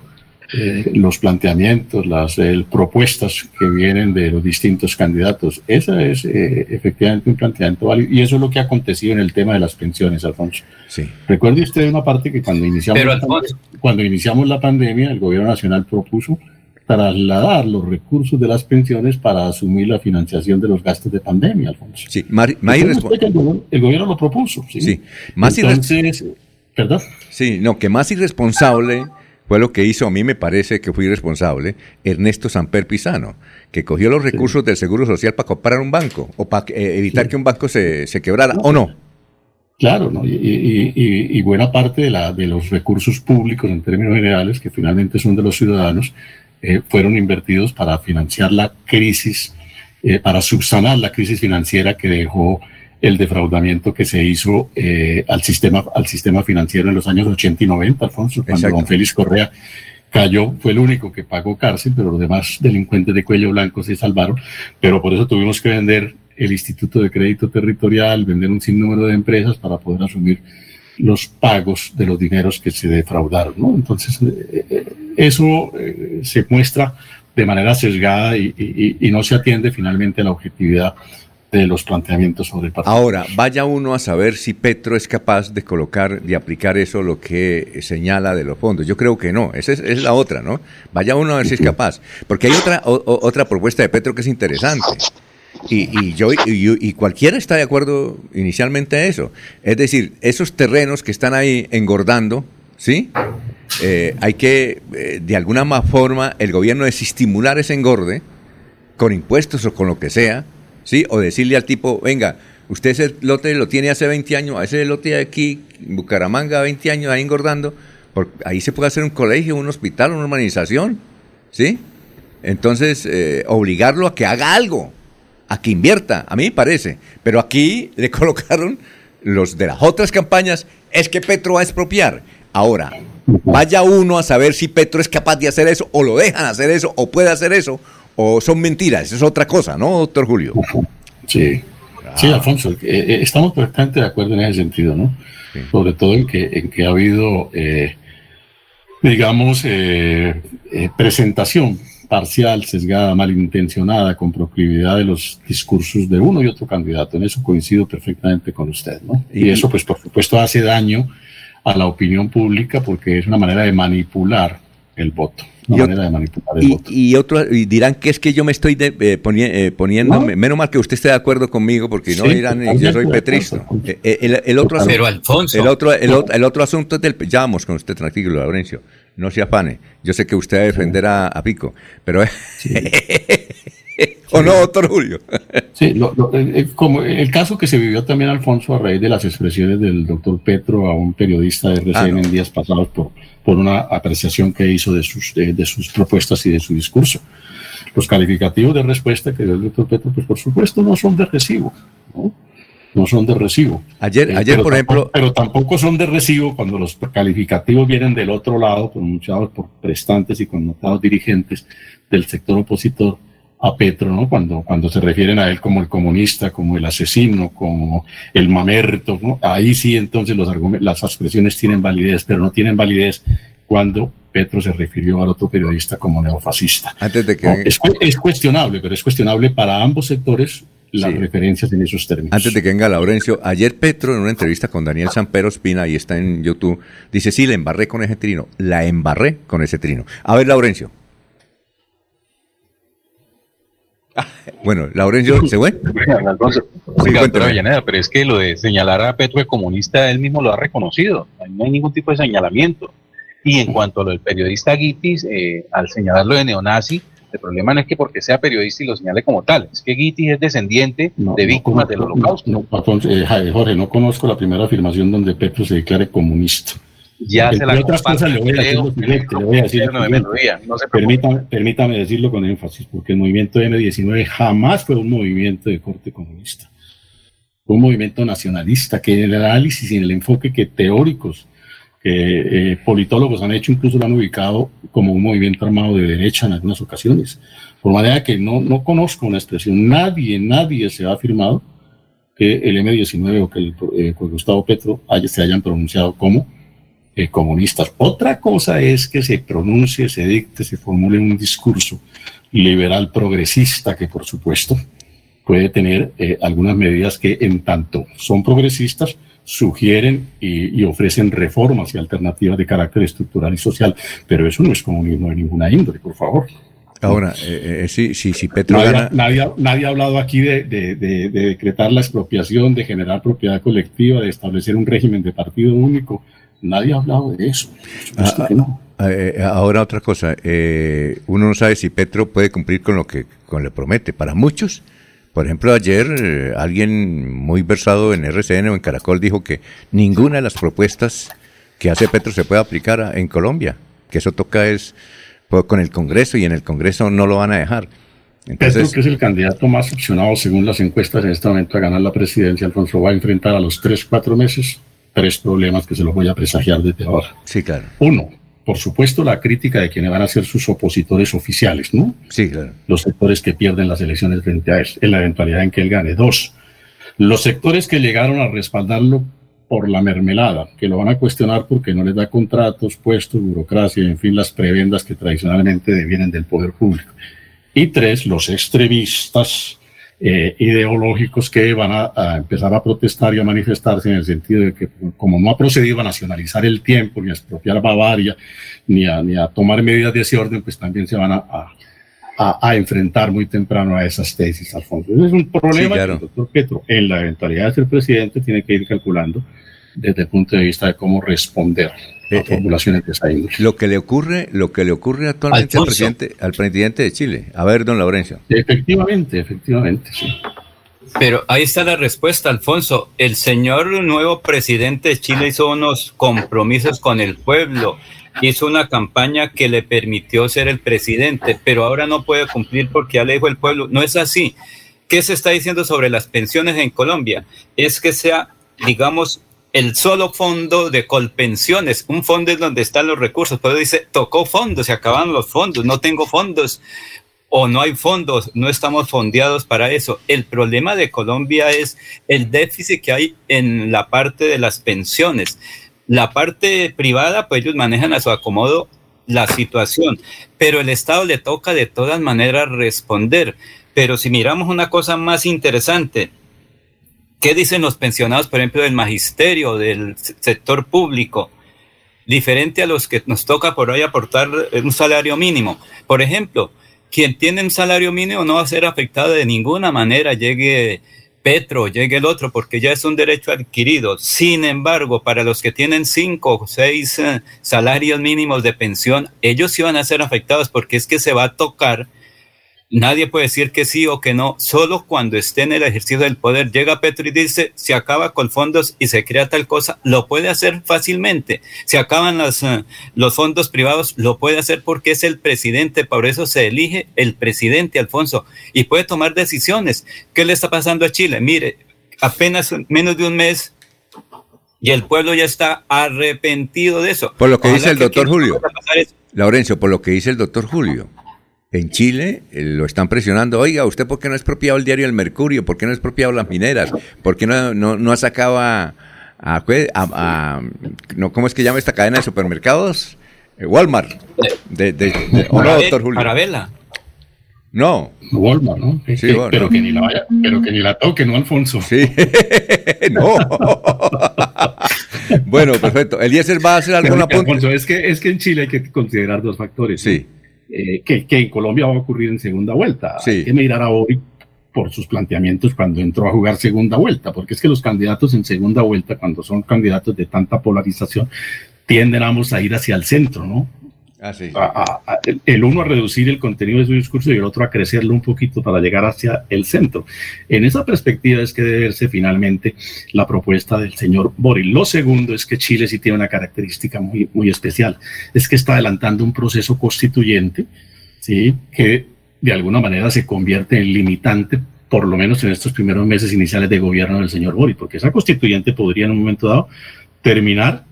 eh, los planteamientos, las propuestas que vienen de los distintos candidatos. Esa es eh, efectivamente un planteamiento válido y eso es lo que ha acontecido en el tema de las pensiones, Alfonso. Sí. Recuerde usted una parte que cuando iniciamos, cuando iniciamos la pandemia, el gobierno nacional propuso trasladar los recursos de las pensiones para asumir la financiación de los gastos de pandemia, Alfonso. Sí, más el, gobierno lo propuso. Sí, más Entonces, ¿Perdón? Sí, no, que más irresponsable fue lo que hizo, a mí me parece que fue irresponsable, Ernesto Samper Pisano, que cogió los recursos del Seguro Social para comprar un banco o para eh, evitar que un banco se, se quebrara, ¿o no? Claro, ¿no? y, buena parte de, la, de los recursos públicos en términos generales, que finalmente son de los ciudadanos, eh, fueron invertidos para financiar la crisis, eh, para subsanar la crisis financiera que dejó el defraudamiento que se hizo eh, al, sistema, al sistema financiero en los años 80 y 90, Alfonso, cuando don Félix Correa cayó, fue el único que pagó cárcel, pero los demás delincuentes de cuello blanco se salvaron, pero por eso tuvimos que vender el Instituto de Crédito Territorial, vender un sinnúmero de empresas para poder asumir los pagos de los dineros que se defraudaron. ¿no? Entonces, eh, eh, eso eh, se muestra de manera sesgada y, no se atiende finalmente a la objetividad de los planteamientos sobre el partido. Ahora, vaya uno a saber si Petro es capaz de colocar, de aplicar eso lo que señala de los fondos. Yo creo que no, esa es, la otra, ¿no? Vaya uno a ver si es capaz. Porque hay otra, otra propuesta de Petro que es interesante. Y, yo y, cualquiera está de acuerdo inicialmente a eso. Es decir, esos terrenos que están ahí engordando, ¿sí? Eh, hay que, eh, de alguna forma, el gobierno desestimular ese engorde con impuestos o con lo que sea, ¿sí? O decirle al tipo, venga, usted ese lote lo tiene hace 20 años, ese lote de aquí, Bucaramanga, 20 años ahí engordando, por, ahí se puede hacer un colegio, un hospital, una urbanización, ¿sí? Entonces, eh, obligarlo a que haga algo, a que invierta, a mí me parece. Pero aquí le colocaron los de las otras campañas, es que Petro va a expropiar. Ahora, vaya uno a saber si Petro es capaz de hacer eso, o lo dejan hacer eso, o puede hacer eso, o son mentiras. Eso es otra cosa, ¿no, doctor Julio? Sí. Sí, Alfonso, eh, eh, estamos perfectamente de acuerdo en ese sentido, ¿no? Sobre todo en que, en que ha habido, eh, digamos, presentación parcial, sesgada, malintencionada, con proclividad de los discursos de uno y otro candidato. En eso coincido perfectamente con usted, ¿no? Y, eso, pues, por supuesto, hace daño a la opinión pública porque es una manera de manipular el voto. Una manera de manipular el voto. Y, otro, y dirán que es que yo me estoy eh, eh, poniendo, menos mal que usted esté de acuerdo conmigo, porque no dirán, eh, yo soy petrista. El, otro asunto, Pero Alfonso. El otro, el, otro, asunto es del. Ya vamos con usted, tranquilo, Laurencio no se afane. Yo sé que usted va a defender a, Pico, pero... ¿O no, doctor Julio? sí, como el caso que se vivió también, Alfonso, a raíz de las expresiones del doctor Petro a un periodista de RCN ah, en días pasados por, por una apreciación que hizo de sus, de, sus propuestas y de su discurso. Los calificativos de respuesta que dio el doctor Petro, pues por supuesto no son de recibo. ¿no? No son de recibo. Ayer, eh, ayer por ejemplo. Pero tampoco son de recibo cuando los calificativos vienen del otro lado, pronunciados por prestantes y connotados dirigentes del sector opositor a Petro, ¿no? Cuando, cuando se refieren a él como el comunista, como el asesino, como el mamerto, ¿no? Ahí sí entonces los las expresiones tienen validez, pero no tienen validez cuando Petro se refirió al otro periodista como neofascista. Antes de que... es, es, cuestionable, pero es cuestionable para ambos sectores las referencias en esos términos. Antes de que venga Laurencio, ayer Petro en una entrevista con Daniel Sampero Espina, y está en YouTube, dice, sí, la embarré con ese trino, la embarré con ese trino. A ver, Laurencio. Bueno, Laurencio, ¿se fue? pero es que lo de señalar a Petro de comunista, él mismo lo ha reconocido. No hay ningún tipo de señalamiento. Y en cuanto a lo del periodista Gitis, eh, al señalarlo de neonazi, el problema no es que porque sea periodista y lo señale como tal, es que Gitis es descendiente de víctimas del holocausto. No, eh, Jorge, no conozco la primera afirmación donde Petro se declare comunista. Ya se la otras cosas le voy a decir permítame, decirlo con énfasis, porque el movimiento M19 jamás fue un movimiento de corte comunista. Fue un movimiento nacionalista que en el análisis y en el enfoque que teóricos, que eh, politólogos han hecho, incluso lo han ubicado como un movimiento armado de derecha en algunas ocasiones. Por manera que no, no conozco una expresión, nadie, nadie se ha afirmado que el M19 o que el, eh, Gustavo Petro haya, se hayan pronunciado como eh, comunistas. Otra cosa es que se pronuncie, se dicte, se formule un discurso liberal progresista que por supuesto puede tener algunas medidas que en tanto son progresistas, sugieren y, ofrecen reformas y alternativas de carácter estructural y social, pero eso no es comunismo de ninguna índole, por favor. Ahora, eh, sí, sí, sí, Petro nadie, nadie, ha hablado aquí de, de, decretar la expropiación, de generar propiedad colectiva, de establecer un régimen de partido único, Nadie ha hablado de eso. Ah, eh, eh, ahora otra cosa, eh, uno no sabe si Petro puede cumplir con lo que con le promete. Para muchos, por ejemplo, ayer alguien muy versado en RCN o en Caracol dijo que ninguna de las propuestas que hace Petro se puede aplicar en Colombia, que eso toca es pues, con el Congreso y en el Congreso no lo van a dejar. Entonces, Petro, que es el candidato más opcionado según las encuestas en este momento a ganar la presidencia, Alfonso, va a enfrentar a los tres, cuatro meses tres problemas que se los voy a presagiar desde ahora. Sí, claro. Uno, por supuesto, la crítica de quienes van a ser sus opositores oficiales, ¿no? Sí, claro. Los sectores que pierden las elecciones frente a él, en la eventualidad en que él gane. Dos, los sectores que llegaron a respaldarlo por la mermelada, que lo van a cuestionar porque no les da contratos, puestos, burocracia, en fin, las prebendas que tradicionalmente devienen del poder público. Y tres, los extremistas eh, ideológicos que van a, empezar a protestar y a manifestarse en el sentido de que como no ha procedido a nacionalizar el tiempo, ni a expropiar Bavaria, ni a, ni a tomar medidas de ese orden, pues también se van a, a, a enfrentar muy temprano a esas tesis, Alfonso. Es un problema que el doctor Petro, en la eventualidad de ser presidente, tiene que ir calculando desde el punto de vista de cómo responder a eh, eh, formulaciones de esa Lo que le ocurre, lo que le ocurre actualmente al presidente, al presidente de Chile. A ver, don Laurencio. Efectivamente, efectivamente, sí. Pero ahí está la respuesta, Alfonso. El señor nuevo presidente de Chile hizo unos compromisos con el pueblo, hizo una campaña que le permitió ser el presidente, pero ahora no puede cumplir porque ya le dijo el pueblo. No es así. ¿Qué se está diciendo sobre las pensiones en Colombia? Es que sea, digamos, el solo fondo de colpensiones, un fondo en donde están los recursos, pero dice, tocó fondos, se acabaron los fondos, no tengo fondos o no hay fondos, no estamos fondeados para eso. El problema de Colombia es el déficit que hay en la parte de las pensiones. La parte privada, pues ellos manejan a su acomodo la situación, pero el Estado le toca de todas maneras responder. Pero si miramos una cosa más interesante, ¿Qué dicen los pensionados, por ejemplo, del magisterio, del sector público? Diferente a los que nos toca por hoy aportar un salario mínimo. Por ejemplo, quien tiene un salario mínimo no va a ser afectado de ninguna manera, llegue Petro, llegue el otro, porque ya es un derecho adquirido. Sin embargo, para los que tienen cinco o seis eh, salarios mínimos de pensión, ellos sí van a ser afectados porque es que se va a tocar Nadie puede decir que sí o que no, solo cuando esté en el ejercicio del poder. Llega Petro y dice, se acaba con fondos y se crea tal cosa, lo puede hacer fácilmente. Se acaban los, eh, los fondos privados, lo puede hacer porque es el presidente, por eso se elige el presidente, Alfonso, y puede tomar decisiones. ¿Qué le está pasando a Chile? Mire, apenas menos de un mes y el pueblo ya está arrepentido de eso. Por lo que dice el doctor Julio. Laurencio, por lo que dice el doctor Julio en Chile eh, lo están presionando. Oiga, ¿usted por qué no ha expropiado el diario El Mercurio? ¿Por qué no ha expropiado las mineras? ¿Por qué no, no, ha sacado a, a, no, ¿Cómo es que llama esta cadena de supermercados? Eh, Walmart. De, de, doctor Julio? No. Walmart, ¿no? Sí, pero, que ni la vaya, pero que ni la toque, ¿no, Alfonso? Sí. no. bueno, perfecto. Eliezer va a hacer alguna Alfonso, es que, es que en Chile hay que considerar dos factores. Sí. Eh, que, que, en Colombia va a ocurrir en segunda vuelta. Sí. Hay que mirar a hoy por sus planteamientos cuando entró a jugar segunda vuelta, porque es que los candidatos en segunda vuelta, cuando son candidatos de tanta polarización, tienden ambos a ir hacia el centro, ¿no? Ah, el uno a reducir el contenido de su discurso y el otro a crecerlo un poquito para llegar hacia el centro. En esa perspectiva es que debe verse finalmente la propuesta del señor Boris. Lo segundo es que Chile sí tiene una característica muy, muy especial, es que está adelantando un proceso constituyente, ¿sí? que de alguna manera se convierte en limitante por lo menos en estos primeros meses iniciales de gobierno del señor Boris, porque esa constituyente podría en un momento dado terminar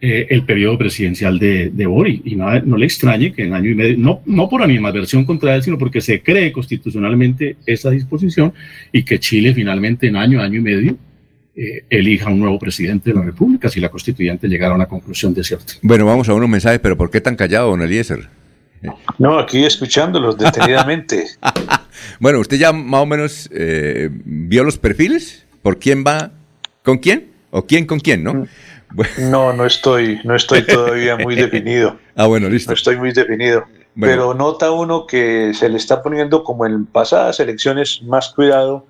eh, el periodo presidencial de, de Bori. Y no, no, le extrañe que en año y medio, no, no por animadversión contra él, sino porque se cree constitucionalmente esa disposición y que Chile finalmente en año, año y medio eh, elija un nuevo presidente de la República si la constituyente llegara a una conclusión de cierto. Bueno, vamos a unos mensajes, pero ¿por qué tan callado, don Eliezer? No, aquí escuchándolos detenidamente. bueno, ¿usted ya más o menos eh, vio los perfiles? ¿Por quién va? ¿Con quién? ¿O quién con quién, no? No, no estoy, no estoy todavía muy definido. Ah, bueno, listo. No estoy muy definido. Pero nota uno que se le está poniendo, como en pasadas elecciones, más cuidado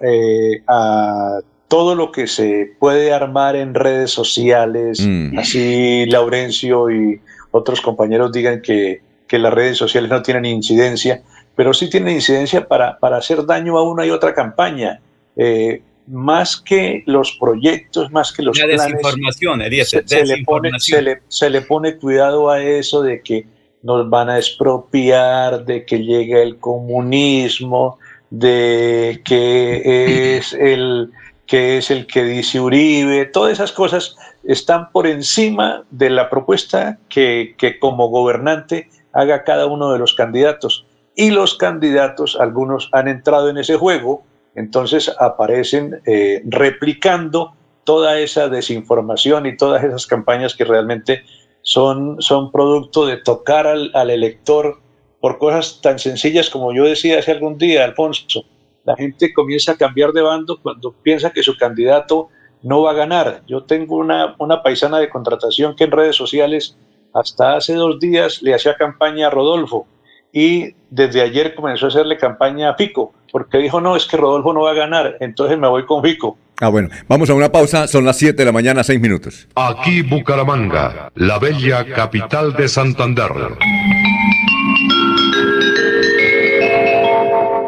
eh, a todo lo que se puede armar en redes sociales. Mm. Así Laurencio y otros compañeros digan que, que, las redes sociales no tienen incidencia, pero sí tienen incidencia para, para hacer daño a una y otra campaña. Eh, más que los proyectos, más que los planes, desinformación, se, se, le pone, se, le, pone, cuidado a eso de que nos van a expropiar, de que llega el comunismo, de que es el que es el que dice Uribe, todas esas cosas están por encima de la propuesta que, que como gobernante haga cada uno de los candidatos. Y los candidatos, algunos han entrado en ese juego, entonces aparecen eh, replicando toda esa desinformación y todas esas campañas que realmente son, son producto de tocar al, al elector por cosas tan sencillas como yo decía hace algún día, Alfonso. La gente comienza a cambiar de bando cuando piensa que su candidato no va a ganar. Yo tengo una, una paisana de contratación que en redes sociales hasta hace dos días le hacía campaña a Rodolfo y desde ayer comenzó a hacerle campaña a Pico, porque dijo, no, es que Rodolfo no va a ganar, entonces me voy con Pico. Ah, bueno, vamos a una pausa, son las 7 de la mañana, 6 minutos. Aquí Bucaramanga, la bella capital de Santander.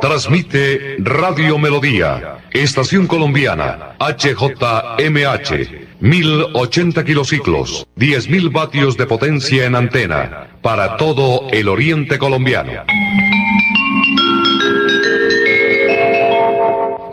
Transmite Radio Melodía, Estación Colombiana, HJMH. 1080 kilociclos, 10.000 vatios de potencia en antena, para todo el oriente colombiano.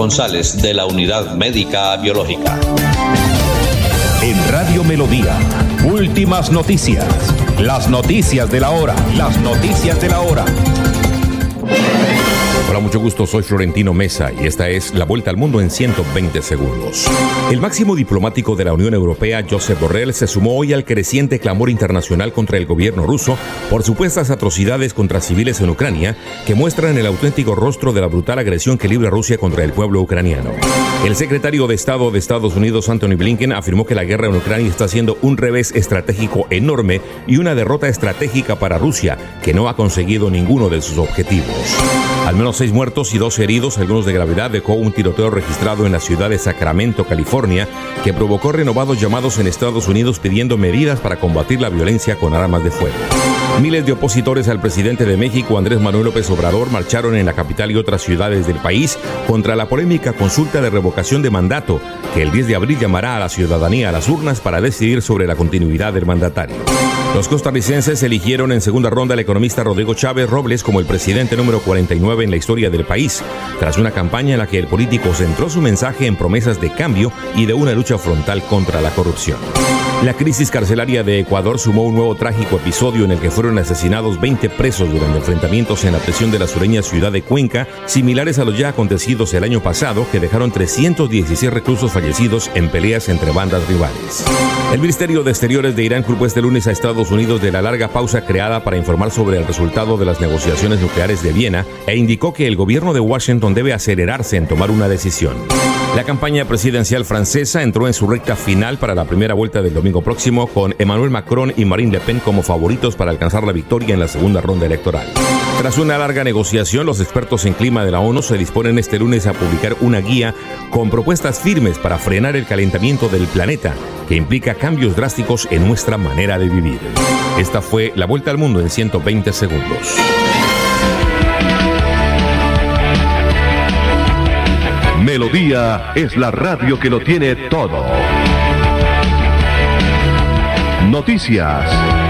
González de la Unidad Médica Biológica. En Radio Melodía, últimas noticias. Las noticias de la hora. Las noticias de la hora. Hola, mucho gusto, soy Florentino Mesa y esta es la vuelta al mundo en 120 segundos. El máximo diplomático de la Unión Europea, Josep Borrell, se sumó hoy al creciente clamor internacional contra el gobierno ruso por supuestas atrocidades contra civiles en Ucrania que muestran el auténtico rostro de la brutal agresión que libra Rusia contra el pueblo ucraniano. El secretario de Estado de Estados Unidos, Anthony Blinken, afirmó que la guerra en Ucrania está siendo un revés estratégico enorme y una derrota estratégica para Rusia, que no ha conseguido ninguno de sus objetivos. Al menos seis muertos y dos heridos, algunos de gravedad, dejó un tiroteo registrado en la ciudad de Sacramento, California, que provocó renovados llamados en Estados Unidos pidiendo medidas para combatir la violencia con armas de fuego. Miles de opositores al presidente de México, Andrés Manuel López Obrador, marcharon en la capital y otras ciudades del país contra la polémica consulta de revocación de mandato que el 10 de abril llamará a la ciudadanía a las urnas para decidir sobre la continuidad del mandatario. Los costarricenses eligieron en segunda ronda al economista Rodrigo Chávez Robles como el presidente número 49 en la historia del país, tras una campaña en la que el político centró su mensaje en promesas de cambio y de una lucha frontal contra la corrupción. La crisis carcelaria de Ecuador sumó un nuevo trágico episodio en el que fueron asesinados 20 presos durante enfrentamientos en la prisión de la sureña ciudad de Cuenca, similares a los ya acontecidos el año pasado, que dejaron 316 reclusos fallecidos en peleas entre bandas rivales. El Ministerio de Exteriores de Irán culpó este lunes a Estados Unidos de la larga pausa creada para informar sobre el resultado de las negociaciones nucleares de Viena e indicó que el gobierno de Washington debe acelerarse en tomar una decisión. La campaña presidencial francesa entró en su recta final para la primera vuelta del domingo próximo con Emmanuel Macron y Marine Le Pen como favoritos para alcanzar la victoria en la segunda ronda electoral. Tras una larga negociación, los expertos en clima de la ONU se disponen este lunes a publicar una guía con propuestas firmes para frenar el calentamiento del planeta, que implica cambios drásticos en nuestra manera de vivir. Esta fue la vuelta al mundo en 120 segundos. Melodía es la radio que lo tiene todo. Noticias.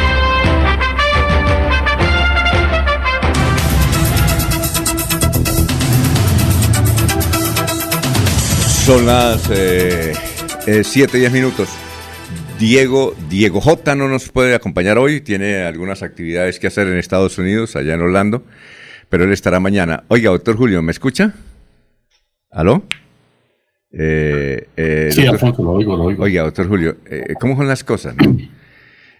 Son las 7 eh, y 10 minutos. Diego, Diego J no nos puede acompañar hoy, tiene algunas actividades que hacer en Estados Unidos, allá en Orlando, pero él estará mañana. Oiga, doctor Julio, ¿me escucha? ¿Aló? Eh, eh, sí, Alfonso, lo oigo, lo oigo. Oiga, doctor Julio, eh, ¿cómo son las cosas?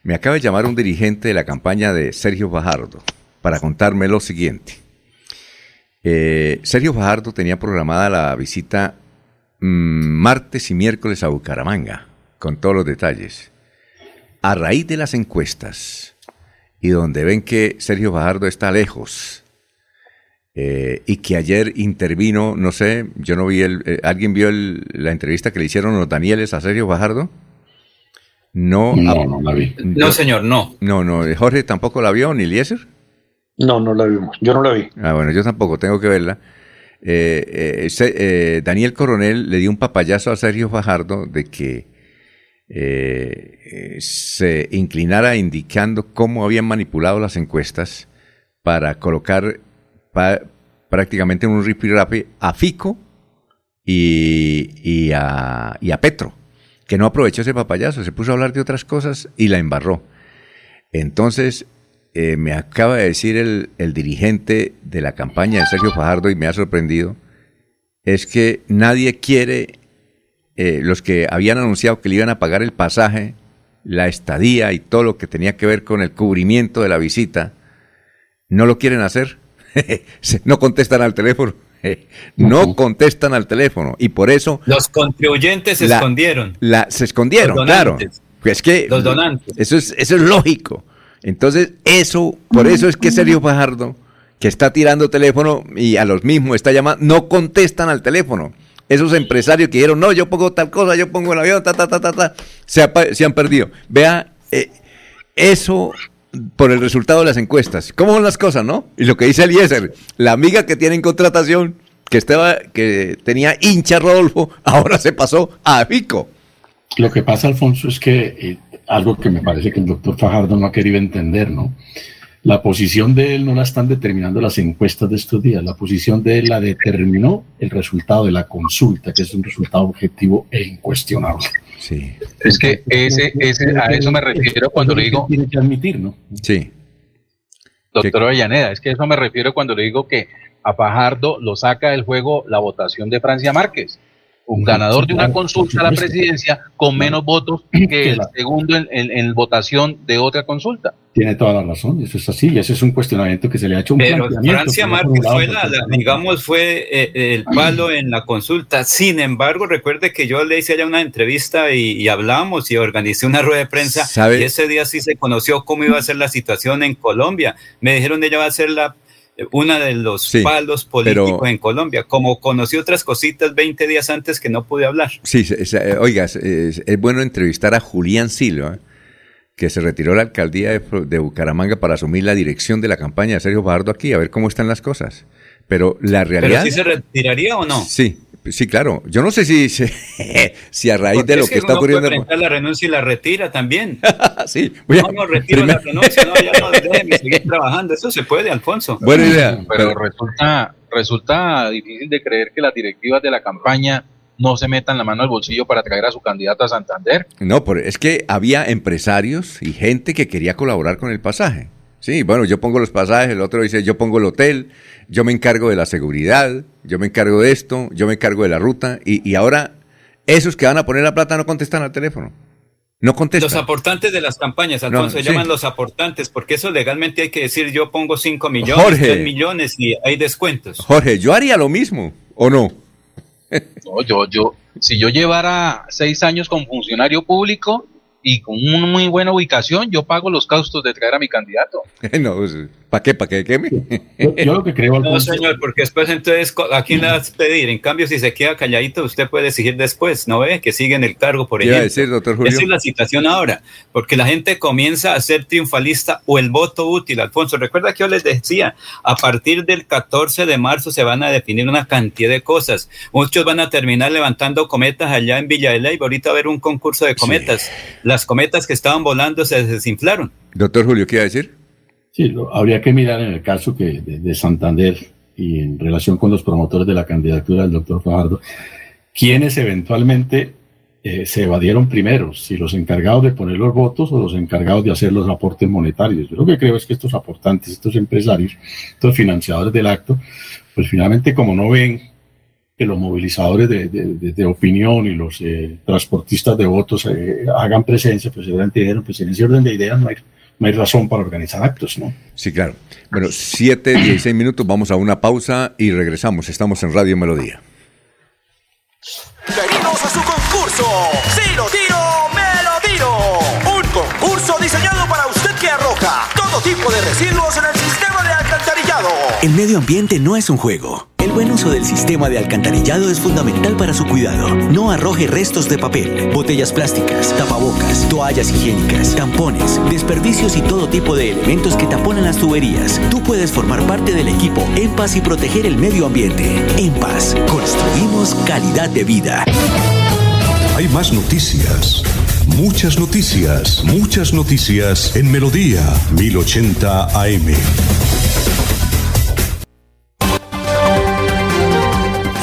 Me acaba de llamar un dirigente de la campaña de Sergio Fajardo para contarme lo siguiente. Sergio Fajardo tenía programada la visita martes y miércoles a Bucaramanga, con todos los detalles. A raíz de las encuestas, y donde ven que Sergio Fajardo está lejos eh, y que ayer intervino, no sé, yo no vi el, eh, ¿alguien vio la entrevista que le hicieron los Danieles a Sergio Bajardo? No, no, no la vi. No, señor, no. No, no, Jorge tampoco la vio, ni Eliezer. No, no la vimos, yo no la vi. Ah, bueno, yo tampoco, tengo que verla. Eh, Daniel Coronel le dio un papayazo a Sergio Fajardo de que se inclinara indicando cómo habían manipulado las encuestas para colocar prácticamente en un ripirape a Fico y, a, Petro, que no aprovechó ese papayazo, se puso a hablar de otras cosas y la embarró. Entonces, eh, me acaba de decir el, dirigente de la campaña de Sergio Fajardo y me ha sorprendido, es que nadie quiere, eh, los que habían anunciado que le iban a pagar el pasaje, la estadía y todo lo que tenía que ver con el cubrimiento de la visita, no lo quieren hacer. no contestan al teléfono. No contestan al teléfono. Y por eso. Los contribuyentes se escondieron. se escondieron, claro. Es que. Los donantes. Eso es, eso es lógico. Entonces, eso, por eso es que Sergio Fajardo, que está tirando teléfono y a los mismos está llamando, no contestan al teléfono. Esos empresarios que dijeron, no, yo pongo tal cosa, yo pongo el avión, ta, ta, ta, ta, ta, se, han perdido. Vea, eh, eso por el resultado de las encuestas. ¿Cómo son las cosas, no? Y lo que dice Eliezer, la amiga que tiene en contratación, que estaba, que tenía hincha Rodolfo, ahora se pasó a Pico. Lo que pasa, Alfonso, es que eh, algo que me parece que el doctor Fajardo no ha querido entender, ¿no? La posición de él no la están determinando las encuestas de estos días, la posición de él la determinó el resultado de la consulta, que es un resultado objetivo e incuestionable. Sí. Es que ese, ese, a eso me refiero cuando le digo. Tiene que admitir, ¿no? Sí. Doctor Avellaneda, es que eso me refiero cuando le digo que a Fajardo lo saca del juego la votación de Francia Márquez. Un ganador de una consulta a la presidencia con menos votos que el segundo en, votación de otra consulta. Tiene toda la razón, eso es así, y ese es un cuestionamiento que se le ha hecho un Pero Francia Márquez fue, la, digamos, fue eh, el palo en la consulta. Sin embargo, recuerde que yo le hice allá una entrevista y, hablamos y organicé una rueda de prensa y ese día sí se conoció cómo iba a ser la situación en Colombia. Me dijeron ella va a ser la una de los palos políticos en Colombia, como conocí otras cositas 20 días antes que no pude hablar. Sí, eh, oiga, es, bueno entrevistar a Julián Silva, que se retiró de la alcaldía de, Bucaramanga para asumir la dirección de la campaña de Sergio Fajardo aquí, a ver cómo están las cosas. Pero la realidad... ¿Pero sí se retiraría o no? Sí, Sí, claro. Yo no sé si, si, a raíz de lo que, está ocurriendo. Puede la renuncia y la retira también. sí, no, no, retiro la renuncia, no, ya no, déjeme seguir trabajando. Eso se puede, Alfonso. Buena idea. Pero resulta, resulta difícil de creer que las directivas de la campaña no se metan la mano al bolsillo para traer a su candidato a Santander. No, pero es que había empresarios y gente que quería colaborar con el pasaje. Sí, bueno, yo pongo los pasajes, el otro dice yo pongo el hotel, yo me encargo de la seguridad, yo me encargo de esto, yo me encargo de la ruta, y, ahora esos que van a poner la plata no contestan al teléfono. No contestan. Los aportantes de las campañas, Alfonso, se llaman los aportantes, porque eso legalmente hay que decir yo pongo 5 millones, 3 millones y hay descuentos. Jorge, yo haría lo mismo, ¿o no? no, yo, yo, si yo llevara seis años como funcionario público, y con una muy buena ubicación, yo pago los costos de traer a mi candidato. no, pues, ¿para qué? ¿Para qué queme? Yo, lo que creo... No, señor, porque después entonces, ¿a quién le vas a pedir? En cambio, si se queda calladito, usted puede exigir después, ¿no ve? Que sigue en el cargo, por ejemplo. Decir, doctor Julio? Esa es la situación ahora, porque la gente comienza a ser triunfalista o el voto útil, Alfonso. Recuerda que yo les decía, a partir del 14 de marzo se van a definir una cantidad de cosas. Muchos van a terminar levantando cometas allá en Villa de Ley. Ahorita va a haber un concurso de cometas las cometas que estaban volando se desinflaron. Doctor Julio, ¿qué iba a decir? Sí, habría que mirar en el caso que de, Santander y en relación con los promotores de la candidatura del doctor Fajardo, quienes eventualmente eh, se evadieron primero, si los encargados de poner los votos o los encargados de hacer los aportes monetarios. Yo lo que creo es que estos aportantes, estos empresarios, estos financiadores del acto, pues finalmente como no ven que los movilizadores de, opinión y los eh, transportistas de votos eh, hagan presencia, pues seguramente dijeron, pues en ese orden de ideas no hay, no hay razón para organizar actos, ¿no? Sí, claro. Bueno, 7, 16 minutos, vamos a una pausa y regresamos. Estamos en Radio Melodía. Venimos a su concurso. Si lo tiro, me lo tiro. Un concurso diseñado para usted que arroja todo tipo de residuos en el sistema de alcantarillado. El medio ambiente no es un juego el buen uso del sistema de alcantarillado es fundamental para su cuidado. No arroje restos de papel, botellas plásticas, tapabocas, toallas higiénicas, tampones, desperdicios y todo tipo de elementos que taponan las tuberías. Tú puedes formar parte del equipo En Paz y proteger el medio ambiente. En Paz, construimos calidad de vida. Hay más noticias. Muchas noticias, muchas noticias en Melodía 1080 AM.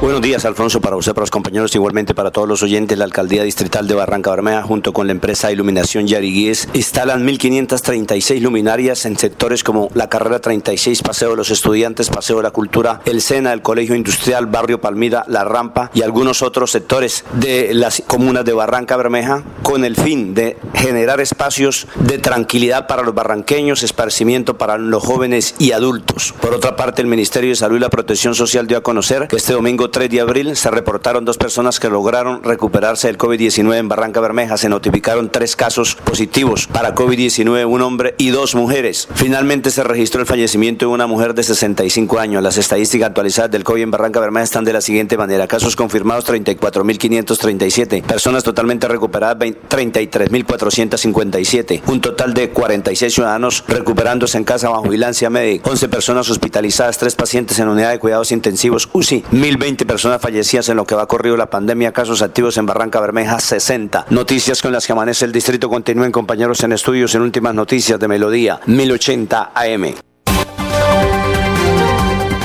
Buenos días, Alfonso, para usted, para los compañeros, igualmente para todos los oyentes. La Alcaldía Distrital de Barranca Bermeja, junto con la empresa Iluminación Yariguíes, instalan 1.536 luminarias en sectores como la Carrera 36, Paseo de los Estudiantes, Paseo de la Cultura, el SENA, el Colegio Industrial, Barrio Palmira, La Rampa y algunos otros sectores de las comunas de Barranca Bermeja, con el fin de generar espacios de tranquilidad para los barranqueños, esparcimiento para los jóvenes y adultos. Por otra parte, el Ministerio de Salud y la Protección Social dio a conocer que este domingo 3 de abril se reportaron dos personas que lograron recuperarse del COVID-19 en Barranca Bermeja. Se notificaron tres casos positivos para COVID-19, un hombre y dos mujeres. Finalmente se registró el fallecimiento de una mujer de 65 años. Las estadísticas actualizadas del COVID en Barranca Bermeja están de la siguiente manera. Casos confirmados 34.537. Personas totalmente recuperadas 33.457. Un total de 46 ciudadanos recuperándose en casa bajo vigilancia médica. 11 personas hospitalizadas, 3 pacientes en unidad de cuidados intensivos UCI. 1020 personas fallecidas en lo que va corrido la pandemia, casos activos en Barranca Bermeja 60. Noticias con las que amanece el distrito continúen compañeros en estudios en últimas noticias de Melodía 1080 AM.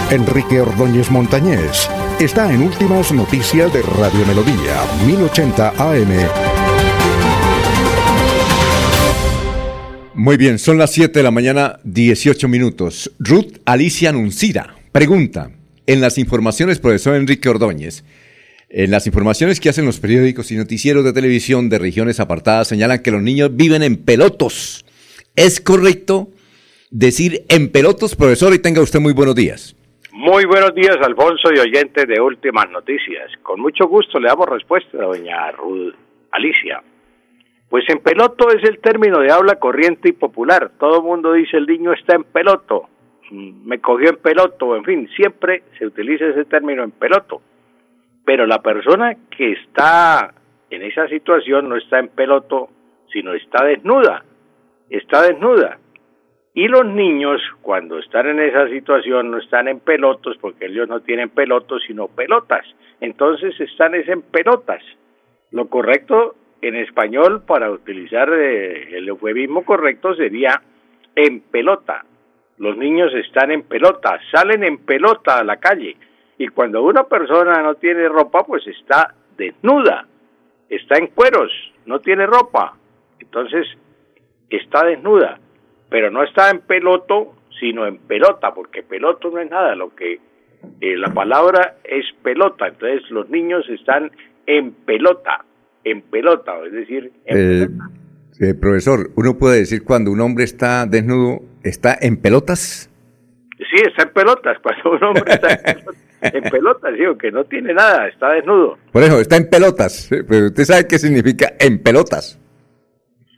Enrique Ordóñez Montañés está en últimas noticias de Radio Melodía 1080 AM. Muy bien, son las 7 de la mañana, 18 minutos. Ruth Alicia Anuncida pregunta, en las informaciones, profesor Enrique Ordóñez, en las informaciones que hacen los periódicos y noticieros de televisión de regiones apartadas señalan que los niños viven en pelotos. ¿Es correcto decir en pelotos, profesor? Y tenga usted muy buenos días. Muy buenos días, Alfonso y oyentes de Últimas Noticias. Con mucho gusto le damos respuesta a doña Ruth Alicia. Pues en peloto es el término de habla corriente y popular. Todo el mundo dice el niño está en peloto, me cogió en peloto, en fin, siempre se utiliza ese término en peloto. Pero la persona que está en esa situación no está en peloto, sino está desnuda, está desnuda. Y los niños, cuando están en esa situación, no están en pelotos, porque ellos no tienen pelotos, sino pelotas. Entonces están en pelotas. Lo correcto en español, para utilizar eh, el eufemismo correcto, sería en pelota. Los niños están en pelota, salen en pelota a la calle. Y cuando una persona no tiene ropa, pues está desnuda, está en cueros, no tiene ropa. Entonces, está desnuda, pero no está en peloto, sino en pelota, porque peloto no es nada, lo que eh, la palabra es pelota. Entonces, los niños están en pelota en pelota, es decir, en eh, eh, profesor, ¿uno puede decir cuando un hombre está desnudo, está en pelotas? Sí, está en pelotas, cuando un hombre está en pelotas, digo, que no tiene nada, está desnudo. Por eso, está en pelotas, pero usted sabe qué significa en pelotas.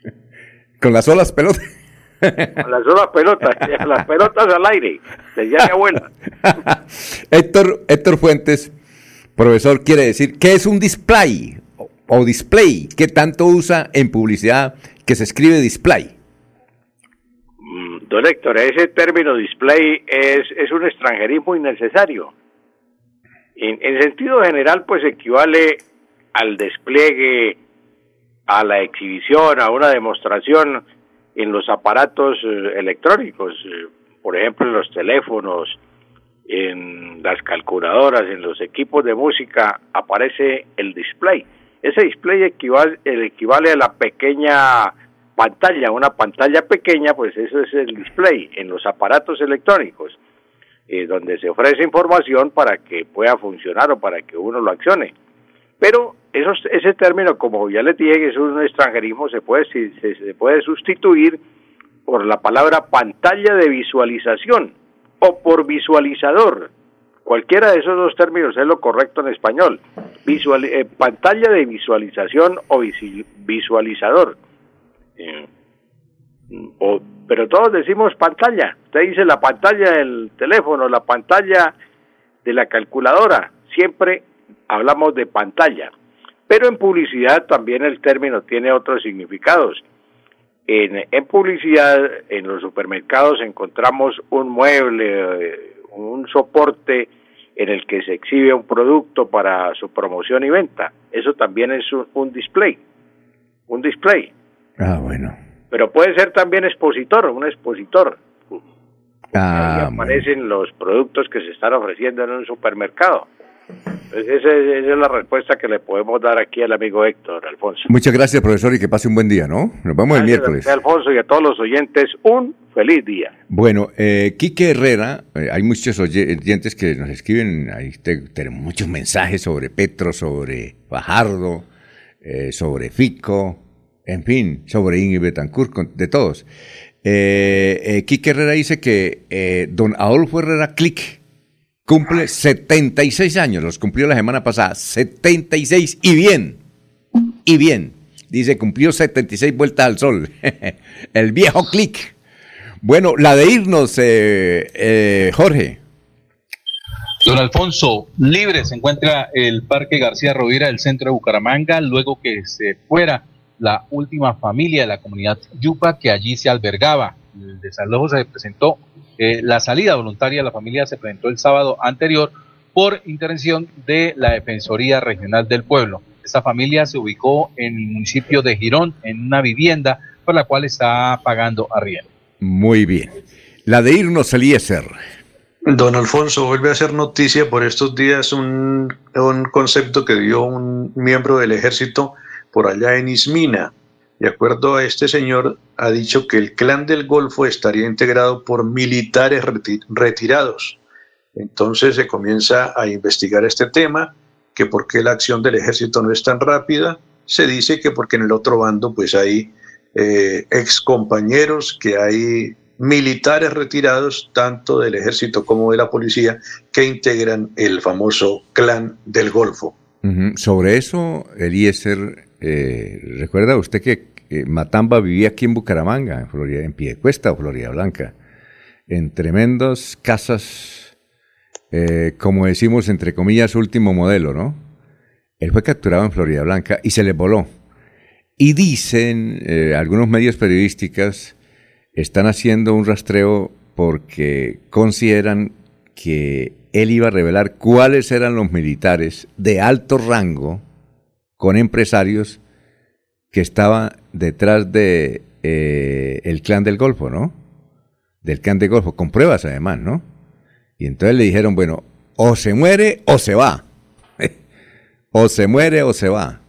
Con las olas pelotas. Con las olas pelotas, las pelotas al aire, ya mi abuela. Héctor, Héctor Fuentes, profesor, quiere decir, ¿qué es un display? o display, ¿qué tanto usa en publicidad que se escribe display? Don Héctor, ese término display es, es un extranjerismo innecesario. En, en sentido general, pues equivale al despliegue, a la exhibición, a una demostración en los aparatos eh, electrónicos, eh, por ejemplo en los teléfonos, en las calculadoras, en los equipos de música, aparece el display. Ese display equivale, equivale a la pequeña pantalla, una pantalla pequeña, pues eso es el display en los aparatos electrónicos, eh, donde se ofrece información para que pueda funcionar o para que uno lo accione. Pero esos, ese término, como ya les dije, es un extranjerismo, se puede, se, se puede sustituir por la palabra pantalla de visualización o por visualizador. Cualquiera de esos dos términos es lo correcto en español. Visual, eh, pantalla de visualización o visualizador. Eh, o, pero todos decimos pantalla. Usted dice la pantalla del teléfono, la pantalla de la calculadora. Siempre hablamos de pantalla. Pero en publicidad también el término tiene otros significados. En, en publicidad, en los supermercados encontramos un mueble, eh, un soporte en el que se exhibe un producto para su promoción y venta. Eso también es un, display, un display. Ah, bueno. Pero puede ser también expositor, un expositor. Ah, aparecen los productos que se están ofreciendo en un supermercado. Pues esa, es la respuesta que le podemos dar aquí al amigo Héctor, Alfonso. Muchas gracias, profesor, y que pase un buen día, ¿no? Nos vemos el miércoles. Alfonso, y a todos los oyentes, un feliz día. Bueno, eh, Quique Herrera, eh, hay muchos oyentes que nos escriben, ahí tenemos muchos mensajes sobre Petro, sobre Fajardo, eh, sobre Fico, en fin, sobre Ingrid Betancourt, de todos. Eh, Quique Herrera dice que don Adolfo Herrera Click Cumple 76 años, los cumplió la semana pasada. 76 y bien. Y bien. Dice, cumplió 76 vueltas al sol. El viejo clic. Bueno, la de irnos, eh, eh, Jorge. Don Alfonso, libre se encuentra el Parque García Rovira del centro de Bucaramanga, luego que se fuera la última familia de la comunidad Yupa que allí se albergaba. El desalojo se presentó eh, la salida voluntaria de la familia se presentó el sábado anterior por intervención de la Defensoría Regional del Pueblo. Esta familia se ubicó en el municipio de Girón, en una vivienda por la cual está pagando arriendo. Muy bien. La de irnos, Eliezer. Don Alfonso, vuelve a hacer noticia por estos días un, un concepto que dio un miembro del ejército por allá en Ismina. de acuerdo a este señor, ha dicho que el clan del Golfo estaría integrado por militares retirados. Entonces se comienza a investigar este tema, que por qué la acción del ejército no es tan rápida. Se dice que porque en el otro bando pues hay eh, ex compañeros, que hay militares retirados, tanto del ejército como de la policía, que integran el famoso clan del Golfo. Sobre eso, Eliezer, eh, ¿recuerda usted que Matamba vivía aquí en Bucaramanga, en, Florida, en Piedecuesta o Florida Blanca? En tremendas casas, eh, como decimos, entre comillas, último modelo, ¿no? Él fue capturado en Florida Blanca y se le voló. Y dicen eh, algunos medios periodísticos están haciendo un rastreo porque consideran que él iba a revelar cuáles eran los militares de alto rango con empresarios que estaban detrás de eh, el clan del Golfo, ¿no? Del clan del Golfo, con pruebas además, ¿no? Y entonces le dijeron, bueno, o se muere o se va. o se muere o se va.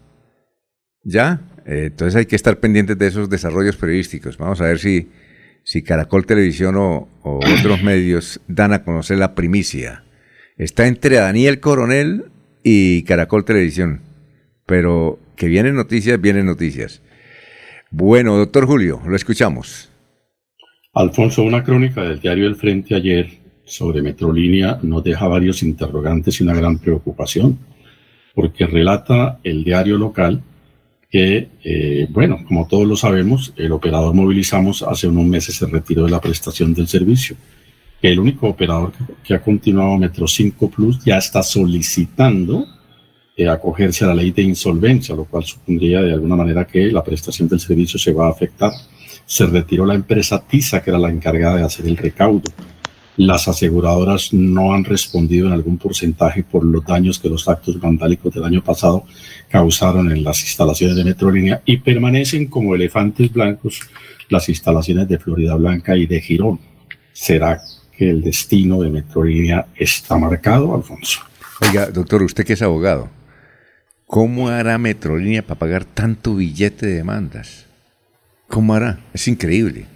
¿Ya? Entonces hay que estar pendientes de esos desarrollos periodísticos. Vamos a ver si, si Caracol Televisión o otros medios dan a conocer la primicia está entre Daniel Coronel y Caracol Televisión. Pero que vienen noticias, vienen noticias. Bueno, doctor Julio, lo escuchamos. Alfonso, una crónica del diario El Frente ayer sobre Metrolínea nos deja varios interrogantes y una gran preocupación, porque relata el diario local que, eh, bueno, como todos lo sabemos, el operador Movilizamos hace unos meses se retiró de la prestación del servicio que el único operador que, ha continuado Metro 5 Plus ya está solicitando eh, acogerse a la ley de insolvencia, lo cual supondría de alguna manera que la prestación del servicio se va a afectar. Se retiró la empresa TISA, que era la encargada de hacer el recaudo. Las aseguradoras no han respondido en algún porcentaje por los daños que los actos vandálicos del año pasado causaron en las instalaciones de Metrolínea y permanecen como elefantes blancos las instalaciones de Florida Blanca y de Girón. ¿Será que el destino de Metrolínea está marcado, Alfonso. Oiga, doctor, usted que es abogado, ¿cómo hará Metrolínea para pagar tanto billete de demandas? ¿Cómo hará? Es increíble.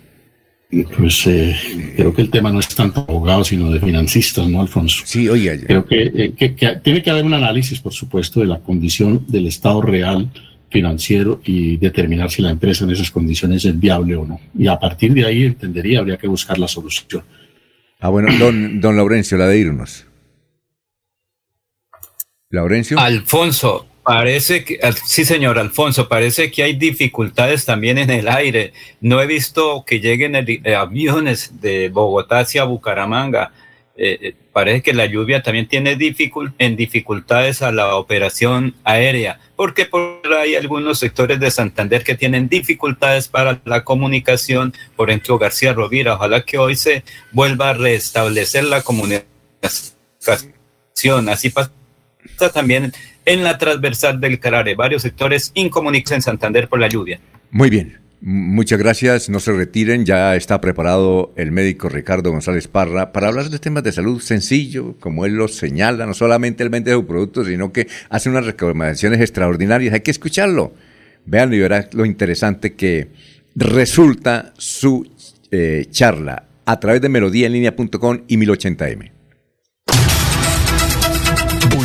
Pues eh, creo que el tema no es tanto abogado, sino de financistas, ¿no, Alfonso? Sí, oiga. Creo eh, que, tiene que haber un análisis, por supuesto, de la condición del estado real financiero y determinar si la empresa en esas condiciones es viable o no. Y a partir de ahí entendería, habría que buscar la solución. Ah, bueno, don, don Laurencio, la de irnos. Laurencio. Alfonso, parece que, sí señor Alfonso, parece que hay dificultades también en el aire. No he visto que lleguen eh, aviones de Bogotá hacia Bucaramanga. Eh, eh, parece que la lluvia también tiene en dificultades a la operación aérea, porque por hay algunos sectores de Santander que tienen dificultades para la comunicación, por ejemplo García Rovira, ojalá que hoy se vuelva a restablecer la comunicación, así pasa también en la transversal del Carare, varios sectores incomunicados en Santander por la lluvia. Muy bien. Muchas gracias, no se retiren, ya está preparado el médico Ricardo González Parra para hablar de temas de salud sencillo, como él lo señala, no solamente él vende su producto, sino que hace unas recomendaciones extraordinarias, hay que escucharlo. Vean y verán lo interesante que resulta su eh, charla a través de melodíaenlínea.com y 1080m.